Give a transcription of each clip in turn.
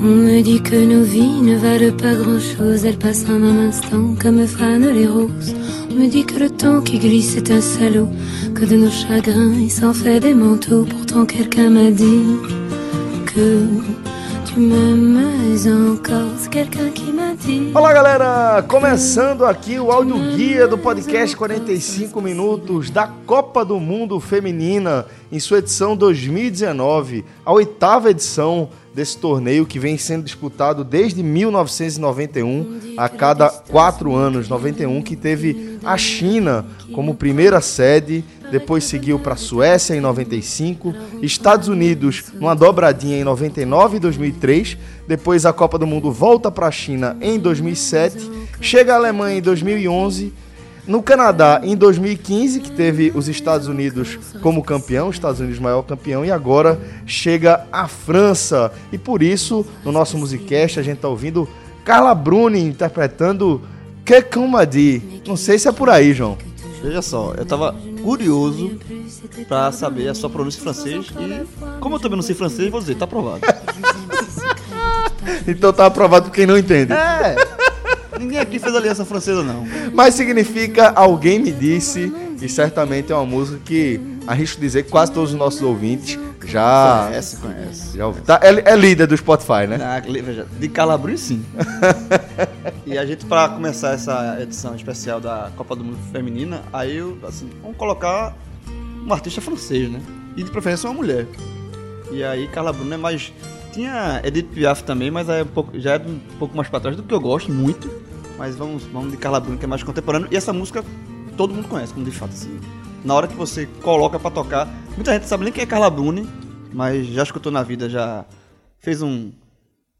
On me dit que nos vies ne valent pas grand-chose, elles passent en un instant comme fanent les roses. On me dit que le temps qui glisse est un salaud, que de nos chagrins il s'en fait des manteaux. Pourtant quelqu'un m'a dit que Olá galera, começando aqui o áudio guia do podcast 45 minutos da Copa do Mundo Feminina em sua edição 2019, a oitava edição desse torneio que vem sendo disputado desde 1991, a cada quatro anos. 91 que teve a China como primeira sede, depois seguiu para Suécia em 95, Estados Unidos numa dobradinha em 99 e 2003, depois a Copa do Mundo volta para a China em 2007, chega a Alemanha em 2011 no Canadá, em 2015, que teve os Estados Unidos como campeão, Estados Unidos maior campeão, e agora chega a França. E por isso, no nosso Musicast, a gente tá ouvindo Carla Bruni interpretando Que Comedy. Não sei se é por aí, João. Veja só, eu tava curioso pra saber a sua pronúncia em francês e, como eu também não sei francês, vou dizer, tá aprovado. então tá aprovado por quem não entende. É! Ninguém aqui fez aliança francesa, não. Mas significa Alguém Me Disse, e certamente é uma música que arrisco dizer que quase todos os nossos ouvintes já. Conhece, conhece. Já ouviram. Tá, é, é, líder do Spotify, né? Ah, veja, de Calabria, sim. e a gente, para começar essa edição especial da Copa do Mundo Feminina, aí eu, assim, vamos colocar um artista francês, né? E de preferência uma mulher. E aí Carla Bruni é mais tinha Edith Piaf também, mas é um pouco, já é um pouco mais pra trás do que eu gosto muito. Mas vamos, vamos de Carla Bruni, que é mais contemporâneo. E essa música todo mundo conhece, como de fato, assim. Na hora que você coloca para tocar, muita gente sabe nem quem é Carla Bruni, mas já escutou na vida, já fez um.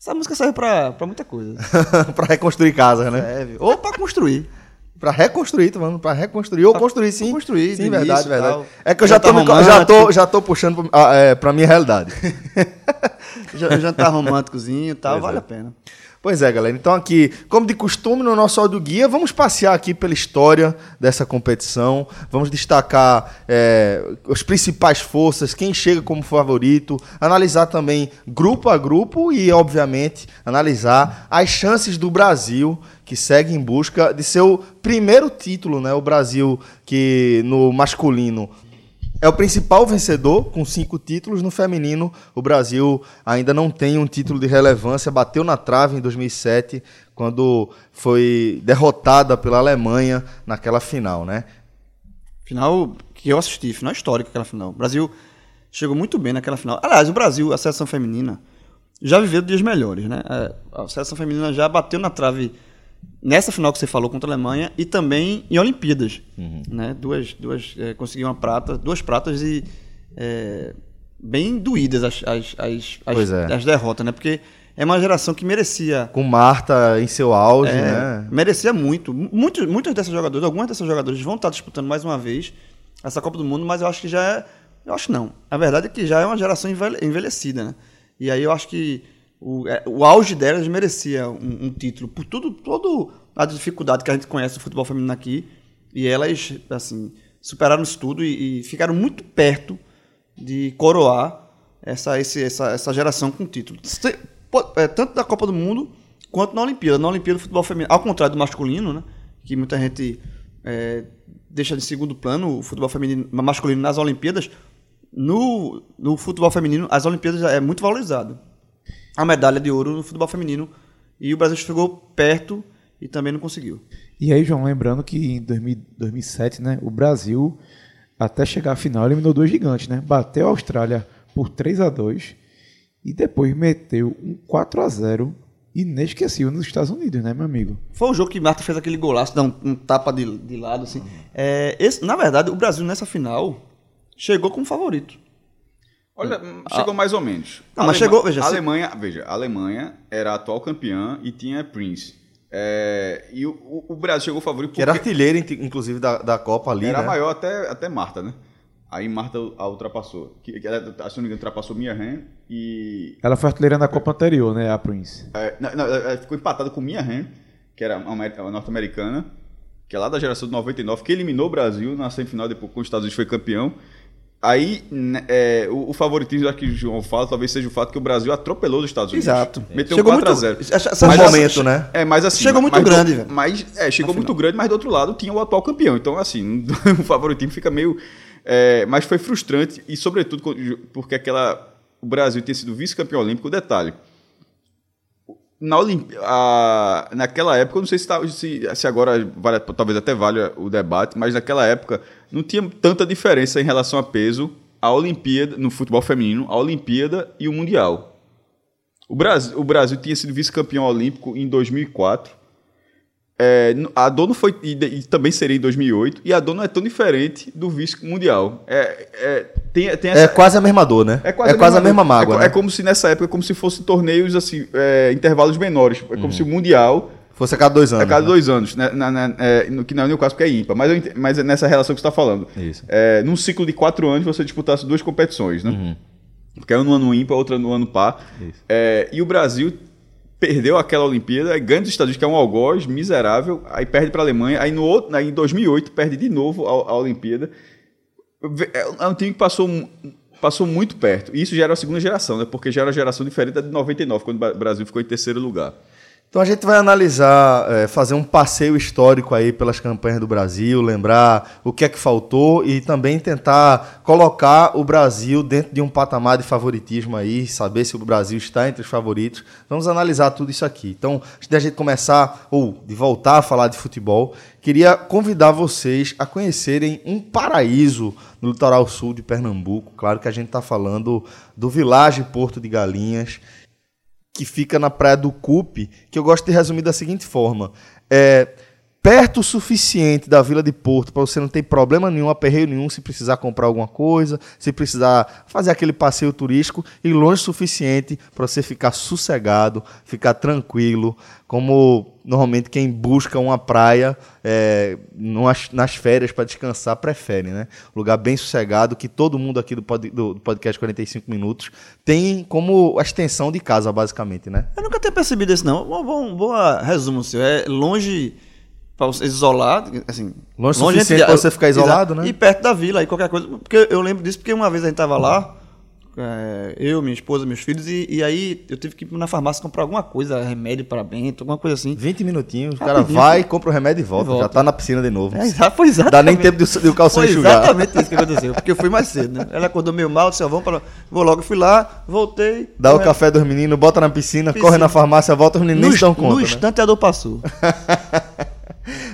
Essa música serve pra, pra muita coisa. pra reconstruir casa, né? Serve. Ou pra construir. Pra reconstruir, tá falando? Pra reconstruir. Ou construir, sim. Construir, sim, verdade, verdade. É que eu já tô, já tô, já tô puxando pra, é, pra minha realidade. Jantar românticozinho e tal, pois vale é. a pena. Pois é, galera. Então aqui, como de costume no nosso áudio guia, vamos passear aqui pela história dessa competição. Vamos destacar é, as principais forças, quem chega como favorito, analisar também grupo a grupo e, obviamente, analisar as chances do Brasil que segue em busca de seu primeiro título, né? O Brasil que no masculino é o principal vencedor, com cinco títulos. No feminino, o Brasil ainda não tem um título de relevância. Bateu na trave em 2007, quando foi derrotada pela Alemanha naquela final, né? Final que eu assisti, final histórico aquela final. O Brasil chegou muito bem naquela final. Aliás, o Brasil, a seleção feminina, já viveu dias melhores, né? É, a seleção feminina já bateu na trave nessa final que você falou contra a Alemanha e também em Olimpíadas, uhum. né? Duas, duas é, conseguiu uma prata, duas pratas e é, bem doídas as, as, as, as, é. as, derrotas, né? Porque é uma geração que merecia. Com Marta em seu auge, é, né? Merecia muito. Muitos, muitos dessas jogadoras, algumas dessas jogadoras vão estar disputando mais uma vez essa Copa do Mundo, mas eu acho que já é. Eu acho não. A verdade é que já é uma geração envelhecida, né? E aí eu acho que o, é, o auge delas merecia um, um, título por tudo, toda a dificuldade que a gente conhece do futebol feminino aqui. E elas, assim, superaram isso tudo e, e ficaram muito perto de coroar essa, esse, essa, essa geração com título. É, tanto da Copa do Mundo quanto na Olimpíada. Na Olimpíada do futebol feminino, ao contrário do masculino, né? Que muita gente é, deixa de segundo plano o futebol feminino masculino nas Olimpíadas. No, no futebol feminino, as Olimpíadas é muito valorizado a medalha de ouro no futebol feminino. E o Brasil chegou perto e também não conseguiu. E aí, João, lembrando que em 2000, 2007, né, o Brasil, até chegar à final, eliminou dois gigantes, né? Bateu a Austrália por 3 a 2 e depois meteu um 4 a 0 inesquecível nos Estados Unidos, né, meu amigo? Foi um jogo que Marta fez aquele golaço, dá um, um tapa de, de lado, assim. É, esse, na verdade, o Brasil nessa final chegou como favorito. Olha, hum, chegou ah. mais ou menos. Não, mas chegou, veja. A Alemanha, se... veja, a Alemanha era a atual campeã e tinha Prince. É, e o, o, Brasil chegou favorito porque... Que era artilheiro, inclusive, da, da Copa ali, Era né? maior até, até Marta, né? Aí Marta a ultrapassou. Que, que ela, se não me engano, ultrapassou Mia Hamm e... Ela foi artilheira na Copa anterior, né? A Prince. É, não, não, ela ficou empatada com Mia Hamm, que era uma, uma norte-americana, que é lá da geração de 99, que eliminou o Brasil na semifinal, depois com os Estados Unidos foi campeão. Aí, né, é, o, o favoritismo que o João fala, talvez seja o fato que o Brasil atropelou os Estados Unidos. Exato. Meteu Chegou 4 a muito- 0 essa- Por essa- momento, né? É, mas assim. Chegou muito mas grande, velho. Mas, é, chegou muito grande, mas do outro lado tinha o atual campeão. Então, assim, o favoritismo fica meio. é, mas foi frustrante, e sobretudo porque aquela. O Brasil tinha sido vice-campeão olímpico. Detalhe. Na Olimp... a- naquela época, eu não sei se, tá- se, se agora vale- talvez até valha o debate, mas naquela época não tinha tanta diferença em relação a peso a Olimpíada, no futebol feminino, a Olimpíada e o Mundial. O Brasil, o Brasil tinha sido vice-campeão olímpico em 2004. É, a dor não foi. E, e também seria em 2008. E a dor não é tão diferente do vice-mundial. É, é, tem, tem essa, É quase a mesma dor, né? é quase, a mesma mágoa, é, né? é como se nessa época, como se fossem torneios assim, é, intervalos menores. É como se o Mundial Fosse a cada dois anos. a cada né? dois anos, né? Na- na- é, no- que não é o caso porque é ímpar, mas, eu mas é nessa relação que você está falando. Isso. É, num ciclo de quatro anos você disputasse duas competições, né? Porque é um no ano ímpar, outra no ano par. É, e o Brasil perdeu aquela Olimpíada, ganha dos Estados Unidos, que é um algoz miserável, aí perde para a Alemanha, aí no outro, aí em 2008 perde de novo a, a Olimpíada. Vê- É um time que passou, passou muito perto. E isso já era a segunda geração, né? Porque já era a geração diferente da de 99, quando o Brasil ficou em terceiro lugar. Então a gente vai analisar, é, fazer um passeio histórico aí pelas campanhas do Brasil, lembrar o que é que faltou e também tentar colocar o Brasil dentro de um patamar de favoritismo aí, saber se o Brasil está entre os favoritos. Vamos analisar tudo isso aqui. Então, antes da gente começar ou de voltar a falar de futebol, queria convidar vocês a conhecerem um paraíso no litoral sul de Pernambuco. Claro que a gente está falando do Vilage Porto de Galinhas que fica na Praia do Cupe, que eu gosto de resumir da seguinte forma: é perto o suficiente da Vila de Porto para você não ter problema nenhum, aperreio nenhum, se precisar comprar alguma coisa, se precisar fazer aquele passeio turístico, e longe o suficiente para você ficar sossegado, ficar tranquilo, como normalmente quem busca uma praia é, numas- nas férias para descansar prefere, né? Lugar bem sossegado que todo mundo aqui do, pod- do- do podcast 45 minutos tem como extensão de casa, basicamente, né? Eu nunca tinha percebido isso, não. Um bom, boa resumo seu. É longe para você isolar, assim... Longe o suficiente pra você ficar isolado, né? E perto da vila, aí qualquer coisa. Porque eu lembro disso porque uma vez a gente tava lá, é, eu, minha esposa, meus filhos, e, e aí eu tive que ir na farmácia comprar alguma coisa, remédio para Bento, alguma coisa assim. 20 minutinhos, o cara vai, compra o remédio e volta. volta. Já tá na piscina de novo. É, exa- foi exatamente. Dá nem tempo de, o- de o calção Foi enxugar. exatamente isso que aconteceu, porque eu fui mais cedo, né? Ela acordou meio mal, disse, ó, vamos para... Vou logo, fui lá, voltei. Dá o corre- café dos meninos, bota na piscina, Piscina. corre na farmácia, volta, os meninos nem No, se dão inst- conta. no né? instante a dor passou.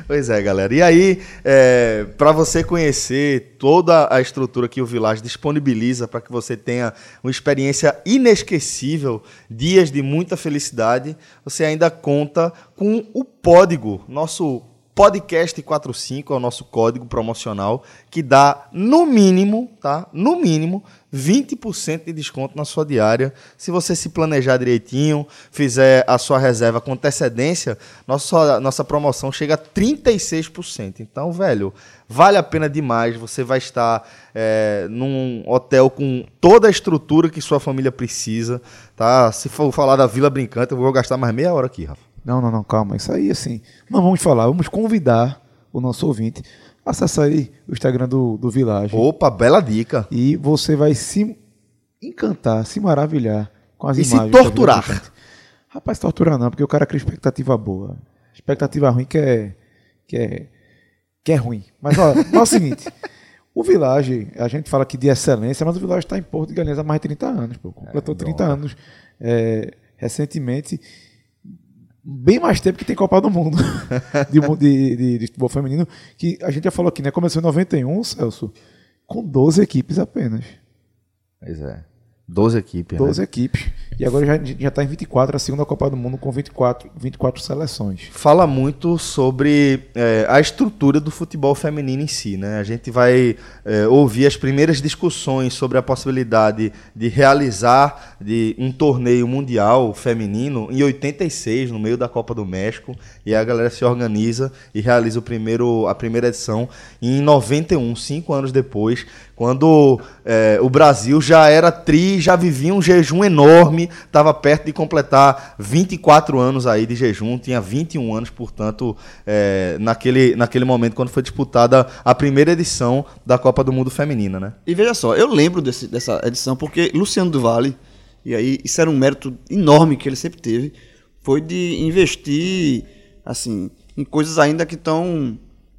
Pois é, galera. E aí, é, para você conhecer toda a estrutura que o Village disponibiliza para que você tenha uma experiência inesquecível, dias de muita felicidade, você ainda conta com o Código, nosso podcast 45 é o nosso código promocional que dá no mínimo, tá? No mínimo 20% de desconto na sua diária. Se você se planejar direitinho, fizer a sua reserva com antecedência, nossa, nossa promoção chega a 36%. Então, velho, vale a pena demais. Você vai estar é, num hotel com toda a estrutura que sua família precisa, tá? Se for falar da Vila Brincante, eu vou gastar mais meia hora aqui, Rafa. Não, não, não, calma. Isso aí, assim, não vamos falar, vamos convidar o nosso ouvinte. Acessa aí o Instagram do, do Village. Opa, bela dica. E você vai se encantar, se maravilhar com as E se imagens. da Vila torturar. Rapaz, torturar não, porque o cara cria expectativa boa. Expectativa ruim que é, que é, que é ruim. Mas ó, é o seguinte, o Village, a gente fala aqui de excelência, mas o Village está em Porto de Galinhas há mais de 30 anos. Pô. Completou 30 anos é, recentemente. Bem mais tempo que tem Copa do Mundo de, de, de, de futebol feminino, que a gente já falou aqui, né? Começou em 91, Celso, com 12 equipes apenas. Pois é. 12 equipes. 12 né? equipes. E agora já já está em 24, a segunda Copa do Mundo com 24, 24 seleções. Fala muito sobre é, a estrutura do futebol feminino em si. Né? A gente vai é, ouvir as primeiras discussões sobre a possibilidade de realizar de um torneio mundial feminino em 86, no meio da Copa do México. E a galera se organiza e realiza o primeiro, a primeira edição em 91, cinco anos depois, Quando é, o Brasil já era tri, já vivia um jejum enorme, estava perto de completar 24 anos aí de jejum, tinha 21 anos, portanto, é, naquele, naquele momento, quando foi disputada a primeira edição da Copa do Mundo Feminina, né? E veja só, eu lembro desse, dessa edição porque Luciano do Vale, e aí isso era um mérito enorme que ele sempre teve, foi de investir, assim, em coisas ainda que estão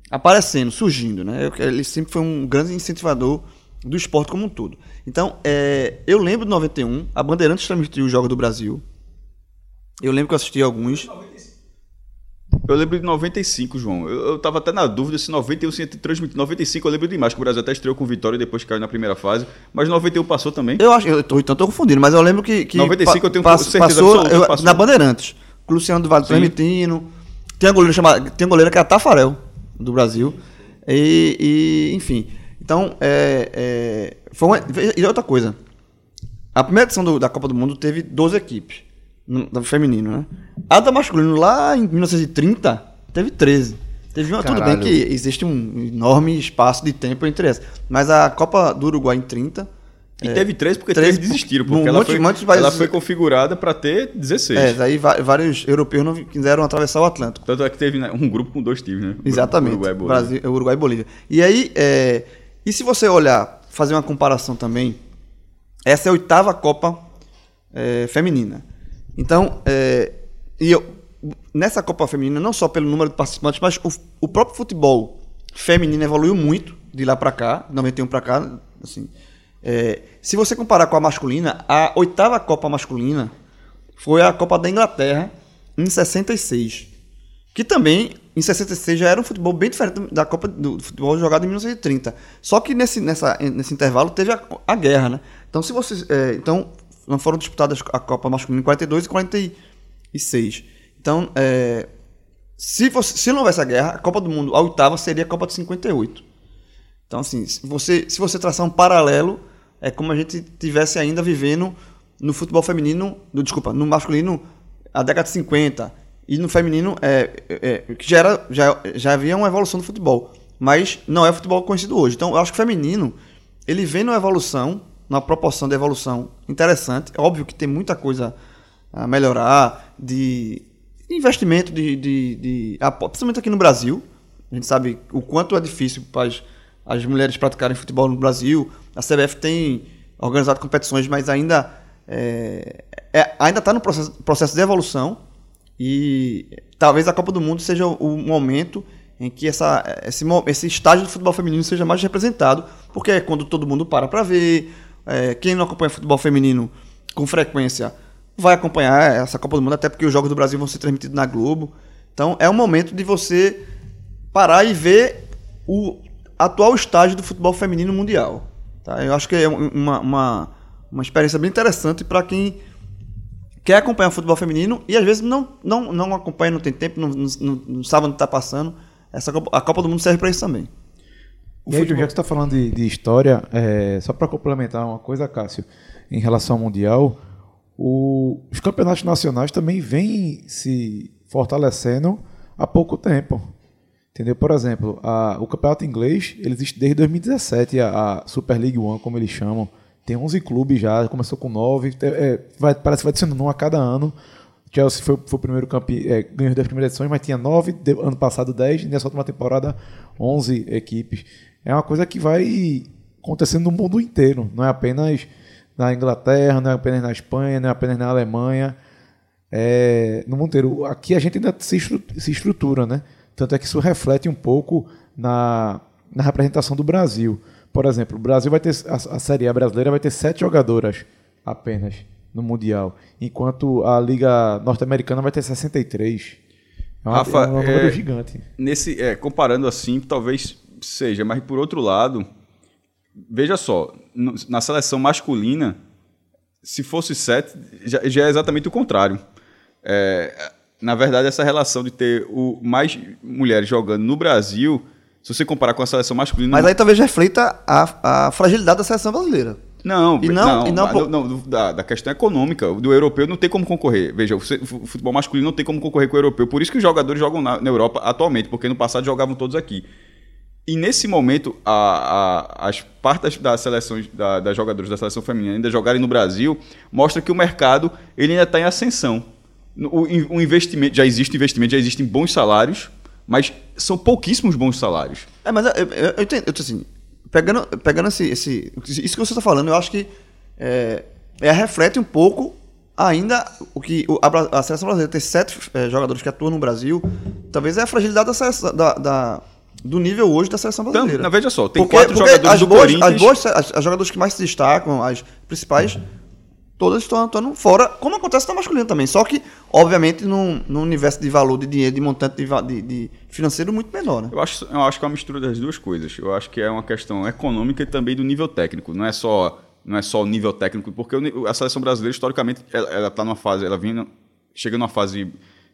aparecendo, surgindo, né? Ele sempre foi um grande incentivador do esporte como um todo. Então, é, eu lembro de 91, a Bandeirantes transmitiu o Jogo do Brasil. Eu lembro que eu assisti alguns. Eu lembro de 95, João. Eu, eu tava até na dúvida se 91 se transmitir. 95 eu lembro demais, que o Brasil até estreou com vitória e depois caiu na primeira fase. Mas 91 passou também. Eu acho, eu tô, então tô confundindo, mas eu lembro que. que 95 eu tenho pass, certeza passou, eu, passou. Na Bandeirantes. Com o Luciano do Vale transmitindo. Tem a goleira chamada. Tem a goleira que é a Tafarel, do Brasil. E, e, enfim. Então, é, é, foi uma, e outra coisa. A primeira edição do- da Copa do Mundo teve 12 equipes. No, da feminino, né? A da masculino, lá em 1930, teve 13. Teve uma, tudo bem que existe um enorme espaço de tempo entre essas. Mas a Copa do Uruguai em 30. E teve três porque três três desistiram, um porque ela, monte- foi, monte ela foi configurada para ter 16. É, daí vários europeus não quiseram atravessar o Atlântico. Tanto é que teve né, um grupo com dois times, né? Exatamente. Uruguai e Bolívia. Brasil, é, Uruguai e Bolívia. E aí, é, e se você olhar, fazer uma comparação também, essa é a oitava Copa é, feminina. Então, é, e eu, nessa Copa feminina, não só pelo número de participantes, mas o, o próprio futebol feminino evoluiu muito de lá pra cá, 91 pra cá, assim. É, se você comparar com a masculina, a oitava Copa masculina foi a Copa da Inglaterra em 66. Que também, em 66, já era um futebol bem diferente da Copa do futebol jogado em 1930. Só que nesse, nessa, nesse intervalo teve a, a guerra, né? Então, se você. é, então, não foram disputadas a Copa masculina em 42 e 46. Então, é, se, fosse, se não houvesse a guerra, a Copa do Mundo, a oitava, seria a Copa de 58. Então, assim, se você, se você traçar um paralelo, é como a gente tivesse ainda vivendo no futebol feminino, no, desculpa, no masculino, a década de 50, e no feminino, é, é, é, que já, era, já, já havia uma evolução do futebol, mas não é o futebol conhecido hoje. Então, eu acho que o feminino, ele vem numa evolução, numa proporção de evolução interessante. É óbvio que tem muita coisa a melhorar, de investimento, de, de, de principalmente aqui no Brasil. A gente sabe o quanto é difícil para as, as mulheres praticarem futebol no Brasil. A CBF tem organizado competições, mas ainda é, é- ainda está no processo, processo de evolução. E talvez a Copa do Mundo seja o, o momento em que essa, esse, esse estágio do futebol feminino seja mais representado, porque é quando todo mundo para para ver. é, quem não acompanha futebol feminino com frequência vai acompanhar essa Copa do Mundo, até porque os Jogos do Brasil vão ser transmitidos na Globo. Então é um momento de você parar e ver o atual estágio do futebol feminino mundial. Tá? Eu acho que é uma, uma, uma experiência bem interessante para quem quer acompanhar o futebol feminino e às vezes não, não, não acompanha, não tem tempo, não, não, não sabe onde está passando. Essa a Copa do Mundo serve para isso também. E aí, já que você está falando de, de história, é, só para complementar uma coisa, Cássio, em relação ao Mundial, o- os campeonatos nacionais também vêm se fortalecendo há pouco tempo. Entendeu? Por exemplo, a- o campeonato inglês, ele existe desde 2017, a, a Super League One, como eles chamam. Tem 11 clubes já, começou com 9, te- é, vai, parece que vai sendo um a cada ano. Chelsea foi, foi o primeiro campeão, é, ganhou as duas primeiras edições, mas tinha 9, de- ano passado 10, e nessa última temporada 11 equipes. É uma coisa que vai acontecendo no mundo inteiro, não é apenas na Inglaterra, não é apenas na Espanha, não é apenas na Alemanha, é, no mundo inteiro. Aqui a gente ainda se, se estrutura, né? Tanto é que isso reflete um pouco na, na representação do Brasil. Por exemplo, o Brasil vai ter a, a Série A brasileira vai ter sete jogadoras apenas no Mundial, enquanto a Liga Norte-Americana vai ter 63. É, uma, Rafa, é um número é- gigante. Nesse, é, comparando assim, talvez seja, mas por outro lado, veja só, na seleção masculina, se fosse sete, já, já é exatamente o contrário. É, na verdade, essa relação de ter o, mais mulheres jogando no Brasil, se você comparar com a seleção masculina. Mas aí talvez reflita a, a fragilidade da seleção brasileira. Não, E não- não, e não- não, não, da, da questão econômica. Do europeu não tem como concorrer. Veja, o futebol masculino não tem como concorrer com o europeu. Por isso que os jogadores jogam na, na Europa atualmente, porque no passado jogavam todos aqui. E nesse momento, a, a, as partes das seleções, da, das jogadoras da seleção feminina ainda jogarem no Brasil, mostra que o mercado ele ainda está em ascensão. O, o, investimento, já existe investimento, já existem bons salários, mas são pouquíssimos bons salários. É, mas eu, eu, eu, entendo, eu assim, pegando, pegando esse, esse, isso que você está falando, eu acho que é, é, reflete um pouco ainda o que a, a seleção brasileira ter sete é, jogadores que atuam no Brasil, talvez é a fragilidade da, da, da do nível hoje da seleção brasileira. Então, veja só, tem porque, quatro porque jogadores as do boas, Corinthians... As, boas, as, as jogadoras que mais se destacam, as principais, todas estão atuando fora, como acontece na masculina também. Só que, obviamente, num, num universo de valor, de dinheiro, de montante de, de, financeiro muito menor. Né? Eu, acho, eu acho que é uma mistura das duas coisas. Eu acho que é uma questão econômica e também do nível técnico. Não é só, não é só o nível técnico, porque a seleção brasileira, historicamente, ela está numa fase, ela vinha, chega numa fase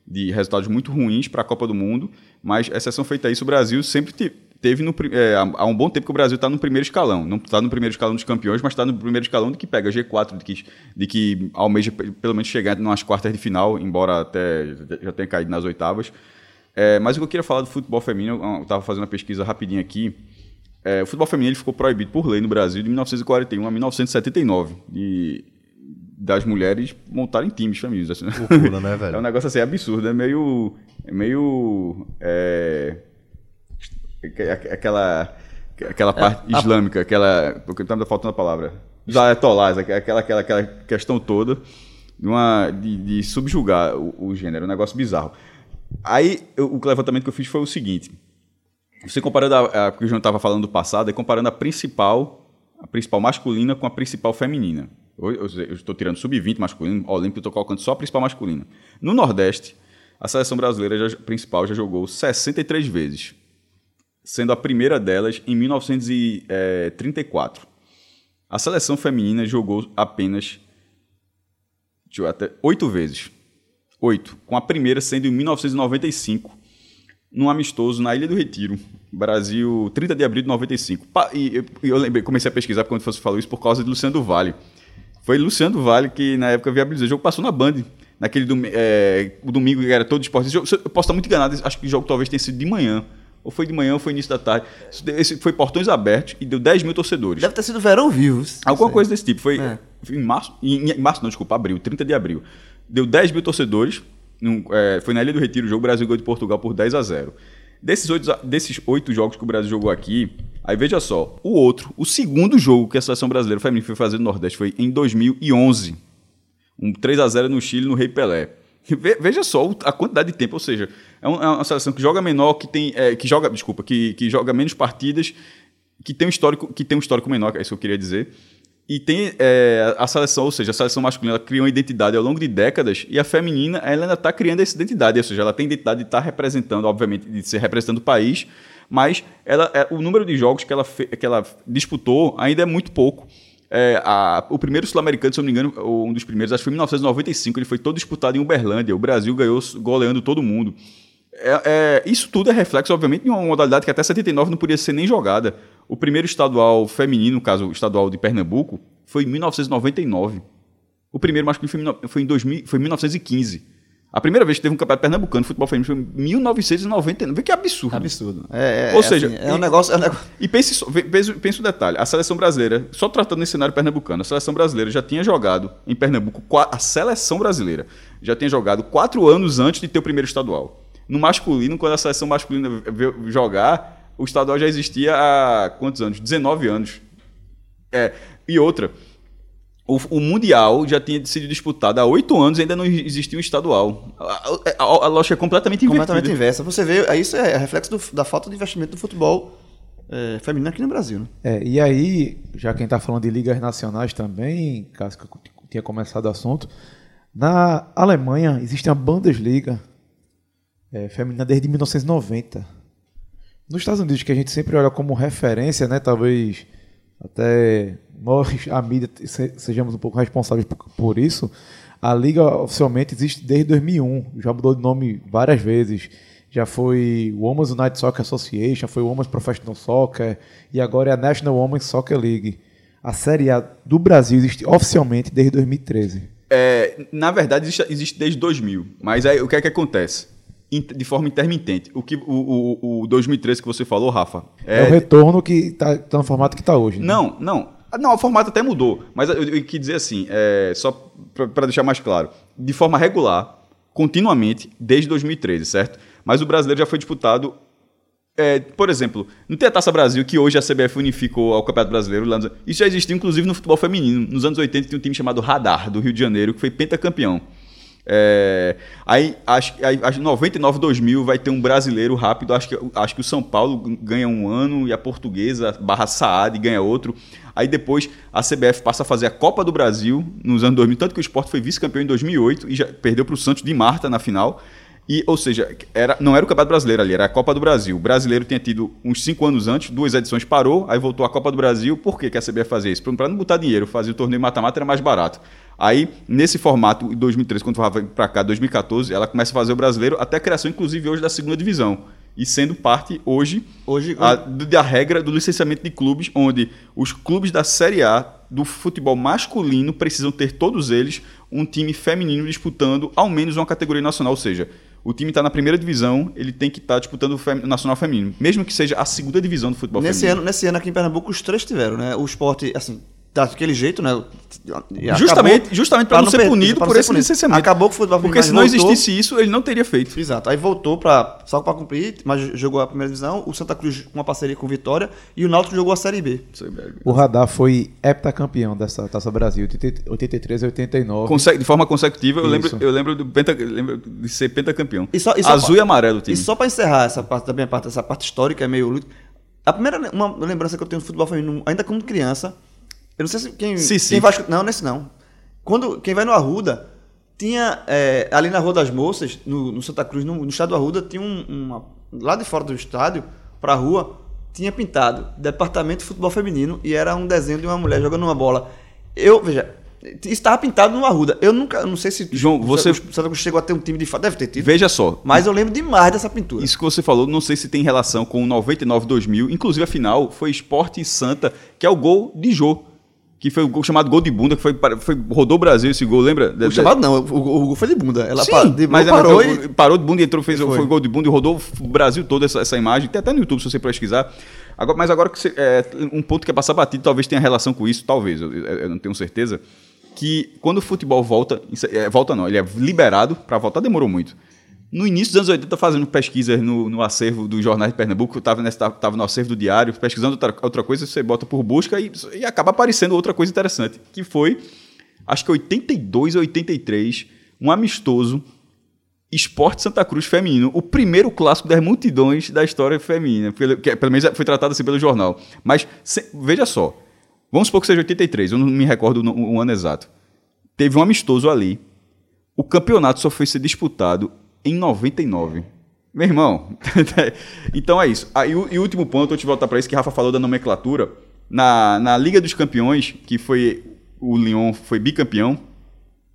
de resultados muito ruins para a Copa do Mundo, mas exceção feita isso, o Brasil sempre teve no, é, há um bom tempo que o Brasil está no primeiro escalão. Não está no primeiro escalão dos campeões, mas está no primeiro escalão de que pega G4, de que, de que almeja pelo menos chegar nas quartas de final, embora até já tenha caído nas oitavas. É, mas o que eu queria falar do futebol feminino, eu estava fazendo uma pesquisa rapidinho aqui. É, o futebol feminino ficou proibido por lei no Brasil de 1941 a 1979. De, das mulheres montarem times femininos. Assim, né? Loucura, né, velho? É um negócio assim absurdo, é meio. É meio. É, aquela aquela parte é, islâmica, a... aquela. Porque está faltando a palavra. Os ayatollahs, aquela, aquela, aquela questão toda de, uma, de, de subjugar o, o, gênero, um negócio bizarro. Aí, eu, o levantamento que eu fiz foi o seguinte: você comparando a, a que o João estava falando do passado, é comparando a principal, a principal masculina com a principal feminina. Eu, eu, eu estou tirando sub-20 masculino, Olímpico, estou colocando só a principal masculina. No Nordeste, a seleção brasileira já, principal já jogou 63 vezes sendo a primeira delas em 1934. A seleção feminina jogou apenas deixa eu até oito vezes. Oito. Com a primeira sendo em 1995, num amistoso na Ilha do Retiro. Brasil, 30 de abril de 95. E eu, lembrei, comecei a pesquisar quando você falou isso por causa de Luciano do Vale. Foi Luciano Vale que na época viabilizou. O jogo passou na Band. Naquele dom, é, o domingo que era todo esporte. Eu posso estar muito enganado, acho que o jogo talvez tenha sido de manhã. Ou foi de manhã ou foi início da tarde. Esse foi portões abertos e deu 10 mil torcedores. Deve ter sido verão vivos. Alguma coisa desse tipo. Foi, é. em março. Em, março, não, desculpa, abril, 30 de abril. Deu 10 mil torcedores. Num, é, foi na Ilha do Retiro o jogo. O Brasil ganhou de Portugal por 10 a 0. Desses oito, desses oito jogos que o Brasil jogou aqui, aí veja só, o outro, o segundo jogo que a seleção brasileira feminina foi fazer no Nordeste foi em 2011. Um 3 a 0 no Chile, no Rei Pelé. Veja só a quantidade de tempo, ou seja, é, é uma seleção que joga menor, que tem, é, que joga, desculpa, que, que joga menos partidas, que tem um histórico, que tem um histórico menor, é isso que eu queria dizer. E tem é, a seleção, ou seja, a seleção masculina ela criou uma identidade ao longo de décadas e a feminina ela ainda está criando essa identidade, ou seja, ela tem identidade de estar tá representando, obviamente, de ser representando o país, mas ela, é, o número de jogos que ela, que ela disputou ainda é muito pouco. É, a, o primeiro sul-americano, se eu não me engano, um dos primeiros, acho que foi em 1995, ele foi todo disputado em Uberlândia. O Brasil ganhou goleando todo mundo. É, é, isso tudo é reflexo, obviamente, de uma modalidade que até 79 não podia ser nem jogada. O primeiro estadual feminino, no caso, o estadual de Pernambuco, foi em 1999. O primeiro masculino foi em, 2000, foi em 1915. A primeira vez que teve um campeonato pernambucano de futebol feminino foi em 1999. Vê que absurdo. Absurdo. É, é, Ou é seja, assim, é um negócio. É um negócio... E pense, pense, pense o detalhe: a seleção brasileira, só tratando nesse cenário pernambucano, a seleção brasileira já tinha jogado em Pernambuco, a seleção brasileira já tinha jogado quatro anos antes de ter o primeiro estadual. No masculino, quando a seleção masculina veio jogar, o estadual já existia há quantos anos? 19 anos. É, e outra o, o, Mundial já tinha sido disputado há oito anos e ainda não existia um estadual. A, a, a, a lógica é completamente invertida. Completamente inversa. Você vê, isso é reflexo do, da falta de investimento do futebol é, feminino aqui no Brasil. Né? É, e aí, já quem está falando de ligas nacionais também, caso que eu tinha começado o assunto, na Alemanha existe a Bundesliga é, feminina desde 1990. Nos Estados Unidos, que a gente sempre olha como referência, né, talvez até nós, a mídia, sejamos um pouco responsáveis por, isso, a liga oficialmente existe desde 2001, já mudou de nome várias vezes. Já foi Women's United Soccer Association, foi Women's Professional Soccer e agora é a National Women's Soccer League. A Série A do Brasil existe oficialmente desde 2013. É, na verdade, existe, existe desde 2000. Mas aí, o que é que acontece? de forma intermitente. O que o, o, o 2013 que você falou, Rafa, é, é o retorno que está tá no formato que está hoje. Né? Não, não. Não, o formato até mudou. Mas eu, eu quis dizer assim, é, só para deixar mais claro, de forma regular, continuamente, desde 2013, certo? Mas o brasileiro já foi disputado. É, por exemplo, não tem a Taça Brasil que hoje a CBF unificou ao Campeonato Brasileiro. Isso já existia, inclusive, no futebol feminino. Nos anos 80 tinha um time chamado Radar, do Rio de Janeiro, que foi pentacampeão. É, aí, acho, acho 99, 2000 vai ter um brasileiro rápido. Acho que, acho que o São Paulo ganha um ano e a portuguesa, barra Saad, ganha outro. Aí depois a CBF passa a fazer a Copa do Brasil nos anos 2000. Tanto que o esporte foi vice-campeão em 2008 e já perdeu para o Santos de Marta na final. E, ou seja, era, não era o Campeonato Brasileiro ali, era a Copa do Brasil. O brasileiro tinha tido uns cinco anos antes, duas edições parou, aí voltou a Copa do Brasil. Por que, que a CBF fazia isso? Para não botar dinheiro, fazer o torneio mata-mata era mais barato. Aí, nesse formato, em 2013, quando foi para cá, 2014, ela começa a fazer o brasileiro, até a criação, inclusive, hoje da segunda divisão. E sendo parte, hoje, hoje a, da regra do licenciamento de clubes, onde os clubes da Série A do futebol masculino precisam ter, todos eles, um time feminino disputando ao menos uma categoria nacional. Ou seja, o time está na primeira divisão, ele tem que estar tá disputando o Nacional Feminino, mesmo que seja a segunda divisão do futebol nesse feminino. Ano, nesse ano aqui em Pernambuco, os três tiveram, né? O esporte, assim, daquele jeito, né? justamente justamente para não, não ser punido por esse licenciamento. Acabou que o futebol Porque se não existisse isso, ele não teria feito. Exato. Aí voltou para só para cumprir, mas jogou a primeira divisão, o Santa Cruz com uma parceria com o Vitória e o Náutico jogou a Série B. O Radar foi heptacampeão dessa Taça Brasil, 83 e 89. Conse de forma consecutiva, eu lembro, eu lembro, do penta, lembro de ser pentacampeão. E só, e só Azul pra, e amarelo time. E só para encerrar essa parte também, parte, essa parte histórica é meio a primeira uma lembrança que eu tenho do futebol feminino, ainda como criança, eu não sei se quem, sim, sim. quem vai Não, nesse não. Quando, quem vai no Arruda, tinha é, ali na Rua das Moças, no, no Santa Cruz, no, no, estado do Arruda, tinha um, uma. Lá de fora do estádio, pra rua, tinha pintado Departamento de Futebol Feminino e era um desenho de uma mulher jogando uma bola. Eu, veja, estava pintado no Arruda. Eu nunca, não sei se João, você Santa Cruz chegou a ter um time de fato, deve ter tido. Veja só, mas eu lembro demais dessa pintura. Isso que você falou, não sei se tem relação com o 99 2000, inclusive a final foi Esporte e Santa, que é o gol de Jô que foi o gol chamado gol de bunda, que foi, foi rodou o Brasil esse gol, lembra? O chamado não, o, o, gol foi de bunda. Ela Sim, de, mas parou, e... parou de bunda e entrou, fez foi. foi gol de bunda e rodou o Brasil todo essa, essa imagem. Tem até no YouTube se você pesquisar. Agora, mas agora que você, é, um ponto que é passar batido, talvez tenha relação com isso, talvez, eu, eu não tenho certeza. Que quando o futebol volta, é, volta não, ele é liberado, para voltar demorou muito no início dos anos 80, fazendo pesquisas no, no acervo do Jornais de Pernambuco, estava no acervo do diário, pesquisando outra, outra coisa, você bota por busca e, e acaba aparecendo outra coisa interessante, que foi, acho que 82 ou 83, um amistoso Esporte Santa Cruz feminino, o primeiro clássico das multidões da história feminina, pelo, que, pelo menos foi tratado assim pelo jornal. Mas se, veja só, vamos supor que seja 83, eu não me recordo o ano exato. Teve um amistoso ali. O campeonato só foi ser disputado em 99. Meu irmão, então é isso. Ah, e o e último ponto, eu te voltar para isso, que Rafa falou da nomenclatura. Na, na Liga dos Campeões, que foi o Lyon foi bicampeão,